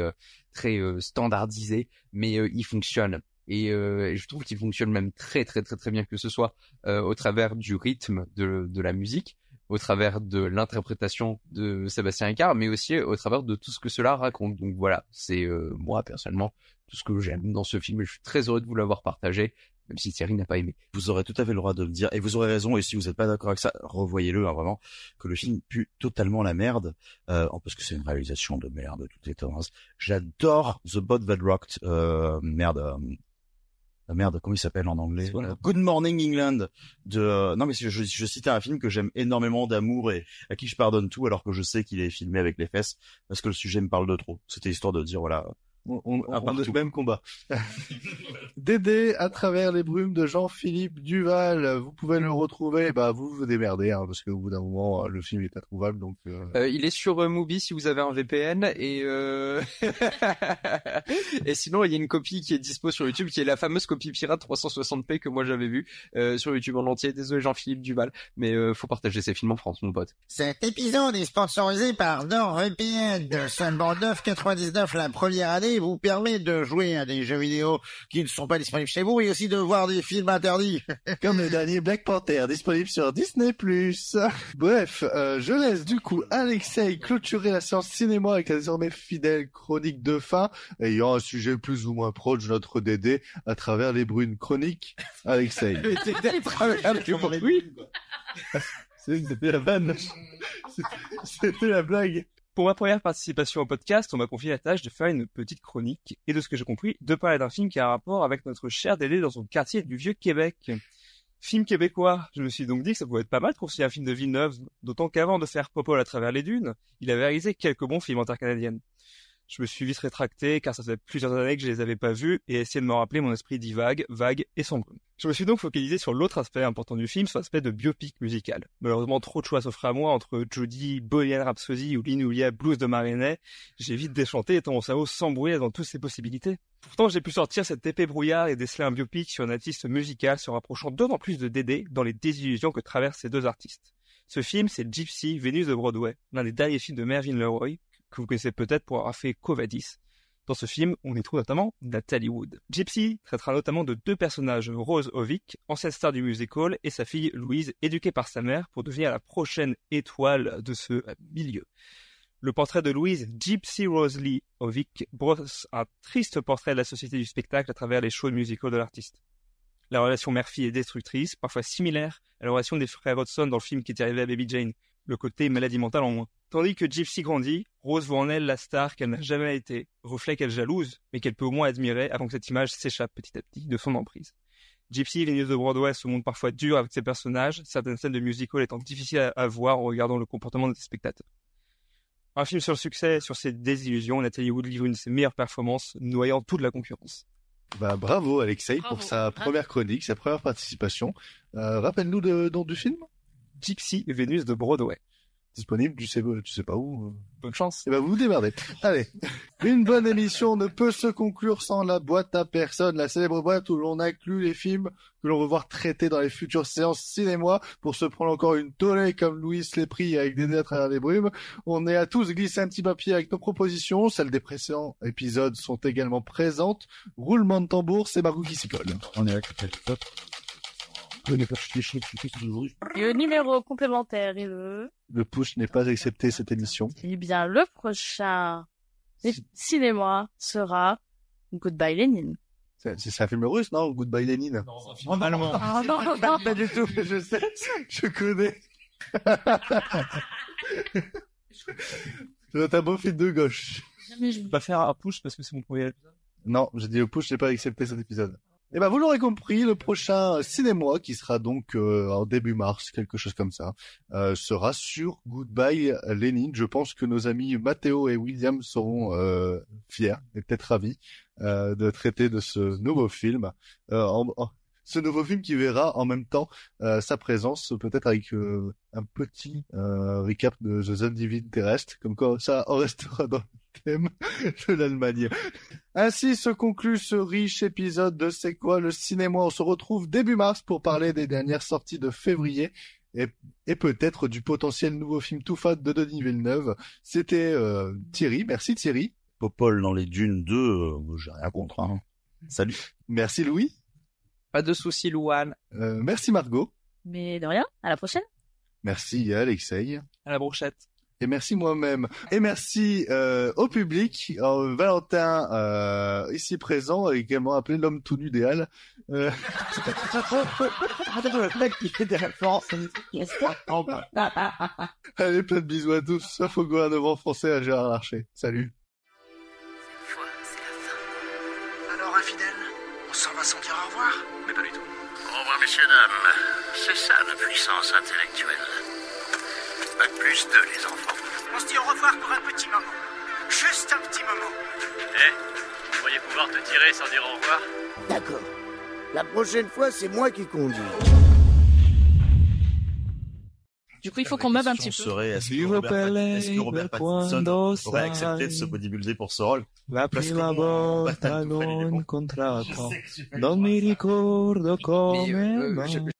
très standardisé, mais il fonctionne et euh, je trouve qu'il fonctionne même très très très très bien que ce soit euh, au travers du rythme de, de la musique, au travers de l'interprétation de Sébastien Icard, mais aussi au travers de tout ce que cela raconte. Donc voilà, c'est euh, moi personnellement tout ce que j'aime dans ce film et je suis très heureux de vous l'avoir partagé. Même si Thierry n'a pas aimé. Vous aurez tout à fait le droit de le dire, et vous aurez raison, et si vous n'êtes pas d'accord avec ça, revoyez-le, hein, vraiment, que le film pue totalement la merde, euh, parce que c'est une réalisation de merde, tout est J'adore The Bot That Rocked, euh, merde, euh, ah, merde, comment il s'appelle en anglais voilà. Good Morning England. De euh, non mais je, je, je citais un film que j'aime énormément d'amour et à qui je pardonne tout alors que je sais qu'il est filmé avec les fesses parce que le sujet me parle de trop. C'était histoire de dire voilà on, on, on le même combat. <laughs> Dédé à travers les brumes de Jean-Philippe Duval. Vous pouvez le retrouver. Bah vous vous démerdez hein, parce qu'au bout d'un moment le film est introuvable donc. Euh... Euh, il est sur euh, Mubi si vous avez un VPN et euh, <laughs> et sinon il y a une copie qui est dispo sur YouTube qui est la fameuse copie pirate 360p que moi j'avais vue euh, sur YouTube en entier. Désolé Jean-Philippe Duval mais faut partager ses films en France mon pote. Cet épisode est sponsorisé par NordVPN de seulement 9,99 la première année vous permet de jouer à des jeux vidéo qui ne sont pas disponibles chez vous et aussi de voir des films interdits. <laughs> Comme le dernier Black Panther disponible sur Disney+. <laughs> Bref, euh, je laisse du coup Alexei clôturer la séance cinéma avec la désormais fidèle chronique de fin, ayant un sujet plus ou moins proche de notre Dédé à travers les brunes chroniques. Alexei. <laughs> oui. C'était la vanne. C'était la blague. Pour ma première participation au podcast, on m'a confié la tâche de faire une petite chronique et de ce que j'ai compris, de parler d'un film qui a un rapport avec notre cher Dédé dans son quartier du Vieux-Québec. Film québécois, je me suis donc dit que ça pouvait être pas mal de confier un film de Villeneuve, d'autant qu'avant de faire Popol à travers les dunes, il avait réalisé quelques bons films intercanadiennes. Je me suis vite rétracté car ça fait plusieurs années que je les avais pas vus et essayé de me rappeler mon esprit divague, vague et sombre. Je me suis donc focalisé sur l'autre aspect important du film, sur l'aspect de biopic musical. Malheureusement, trop de choix s'offraient à moi entre Judy, Bohemian Rhapsody ou l'Inoulia Blues de Marinet. J'ai vite déchanté étant mon cerveau s'embrouillait dans toutes ces possibilités. Pourtant, j'ai pu sortir cette épée brouillard et déceler un biopic sur un artiste musical se rapprochant d'autant plus de Dédé dans les désillusions que traversent ces deux artistes. Ce film, c'est Gypsy, Vénus de Broadway, l'un des derniers films de Mervyn LeRoy, que vous connaissez peut-être pour avoir fait Covadis. Dans ce film, on y trouve notamment Natalie Wood. Gypsy traitera notamment de deux personnages, Rose Ovick, ancienne star du musical, et sa fille Louise, éduquée par sa mère pour devenir la prochaine étoile de ce milieu. Le portrait de Louise, Gypsy Rose Lee Ovick, brosse un triste portrait de la société du spectacle à travers les shows musicaux de l'artiste. La relation mère-fille est destructrice, parfois similaire à la relation des frères Hodgson dans le film qui est arrivé à Baby Jane, le côté maladie mentale en moins. Tandis que Gypsy grandit, Rose voit en elle la star qu'elle n'a jamais été, reflet qu'elle jalouse, mais qu'elle peut au moins admirer avant que cette image s'échappe petit à petit de son emprise. Gypsy, les news de Broadway se montrent parfois durs avec ses personnages, certaines scènes de musical étant difficiles à, à voir en regardant le comportement des spectateurs. Un film sur le succès et sur ses désillusions, Nathalie Wood livre une de ses meilleures performances, noyant toute la concurrence. Bah, bravo Alexei Bravo. pour sa Bravo. première chronique, sa première participation. Euh, Rappelle-nous le nom du film. Gypsy, Vénus de Broadway. Disponible, tu sais, tu sais pas où. euh. Bonne chance. Eh ben, vous vous démerdez. Allez. Une bonne émission ne peut se conclure sans la boîte à personnes, la célèbre boîte où l'on inclut les films que l'on veut voir traités dans les futures séances cinéma pour se prendre encore une tollée comme Louis les pris avec Dédé à travers les brumes. On est à tous glisser un petit papier avec nos propositions. Celles des précédents épisodes sont également présentes. Roulement de tambour, c'est Margot qui s'y colle. On est avec Et le numéro complémentaire est le... Le push n'est pas accepté cette émission. Eh bien, le prochain cinéma sera Goodbye Lénine. C'est c'est un film russe, non Goodbye Lenin. En allemand. Ah non, <laughs> non, non. Pas du tout, mais je sais, je connais. <laughs> C'est un beau film de gauche. Jamais je- Je vais pas faire un push parce que c'est mon premier épisode. Non, j'ai dit le push, j'ai pas accepté cet épisode. Et ben vous l'aurez compris, le prochain cinéma qui sera donc euh, en début mars, quelque chose comme ça, euh, sera sur Goodbye Lenin. Je pense que nos amis Matteo et William seront euh, fiers et peut-être ravis euh, de traiter de ce nouveau film. Euh, en- ce nouveau film qui verra en même temps euh, sa présence, peut-être avec un petit recap de The Zone Divine terrestre, comme quoi ça en restera dans thème de l'Allemagne. Ainsi se conclut ce riche épisode de C'est quoi le cinéma? On se retrouve début mars pour parler des dernières sorties de février et, et peut-être du potentiel nouveau film tout fat de Denis Villeneuve. C'était euh, Thierry, merci Thierry. Popol dans les dunes 2, euh, j'ai rien contre. Hein. Salut. Merci Louis. Pas de soucis, Louane. Euh, merci Margot. Mais de rien, à la prochaine. Merci Alexei. À la brochette. Et merci moi-même. Et merci euh, au public. Euh, Valentin, euh, ici présent, également appelé l'homme tout nu des Halles. Euh... <laughs> le mec qui fait des références. <laughs> Allez, plein de bisous à tous, sauf au gouvernement français à Gérard Larcher. Salut. Alors, infidèle, on s'en va sans dire au revoir Mais pas du tout. Au revoir, messieurs, dames. C'est ça la puissance intellectuelle. Pas de plus de les enfants. On se dit au revoir pour un petit moment. Juste un petit moment. Eh, vous pourriez pouvoir te tirer sans dire au revoir? D'accord. La prochaine fois, c'est moi qui conduis. Du coup, il faut qu'on meuble un petit peu. serait, est-ce que Robert, Pat- est-ce que Robert Pattinson aurait accepté de se bodybuilder pour ce rôle? La Parce que prima volta bon. incontrato, non mi ricordo come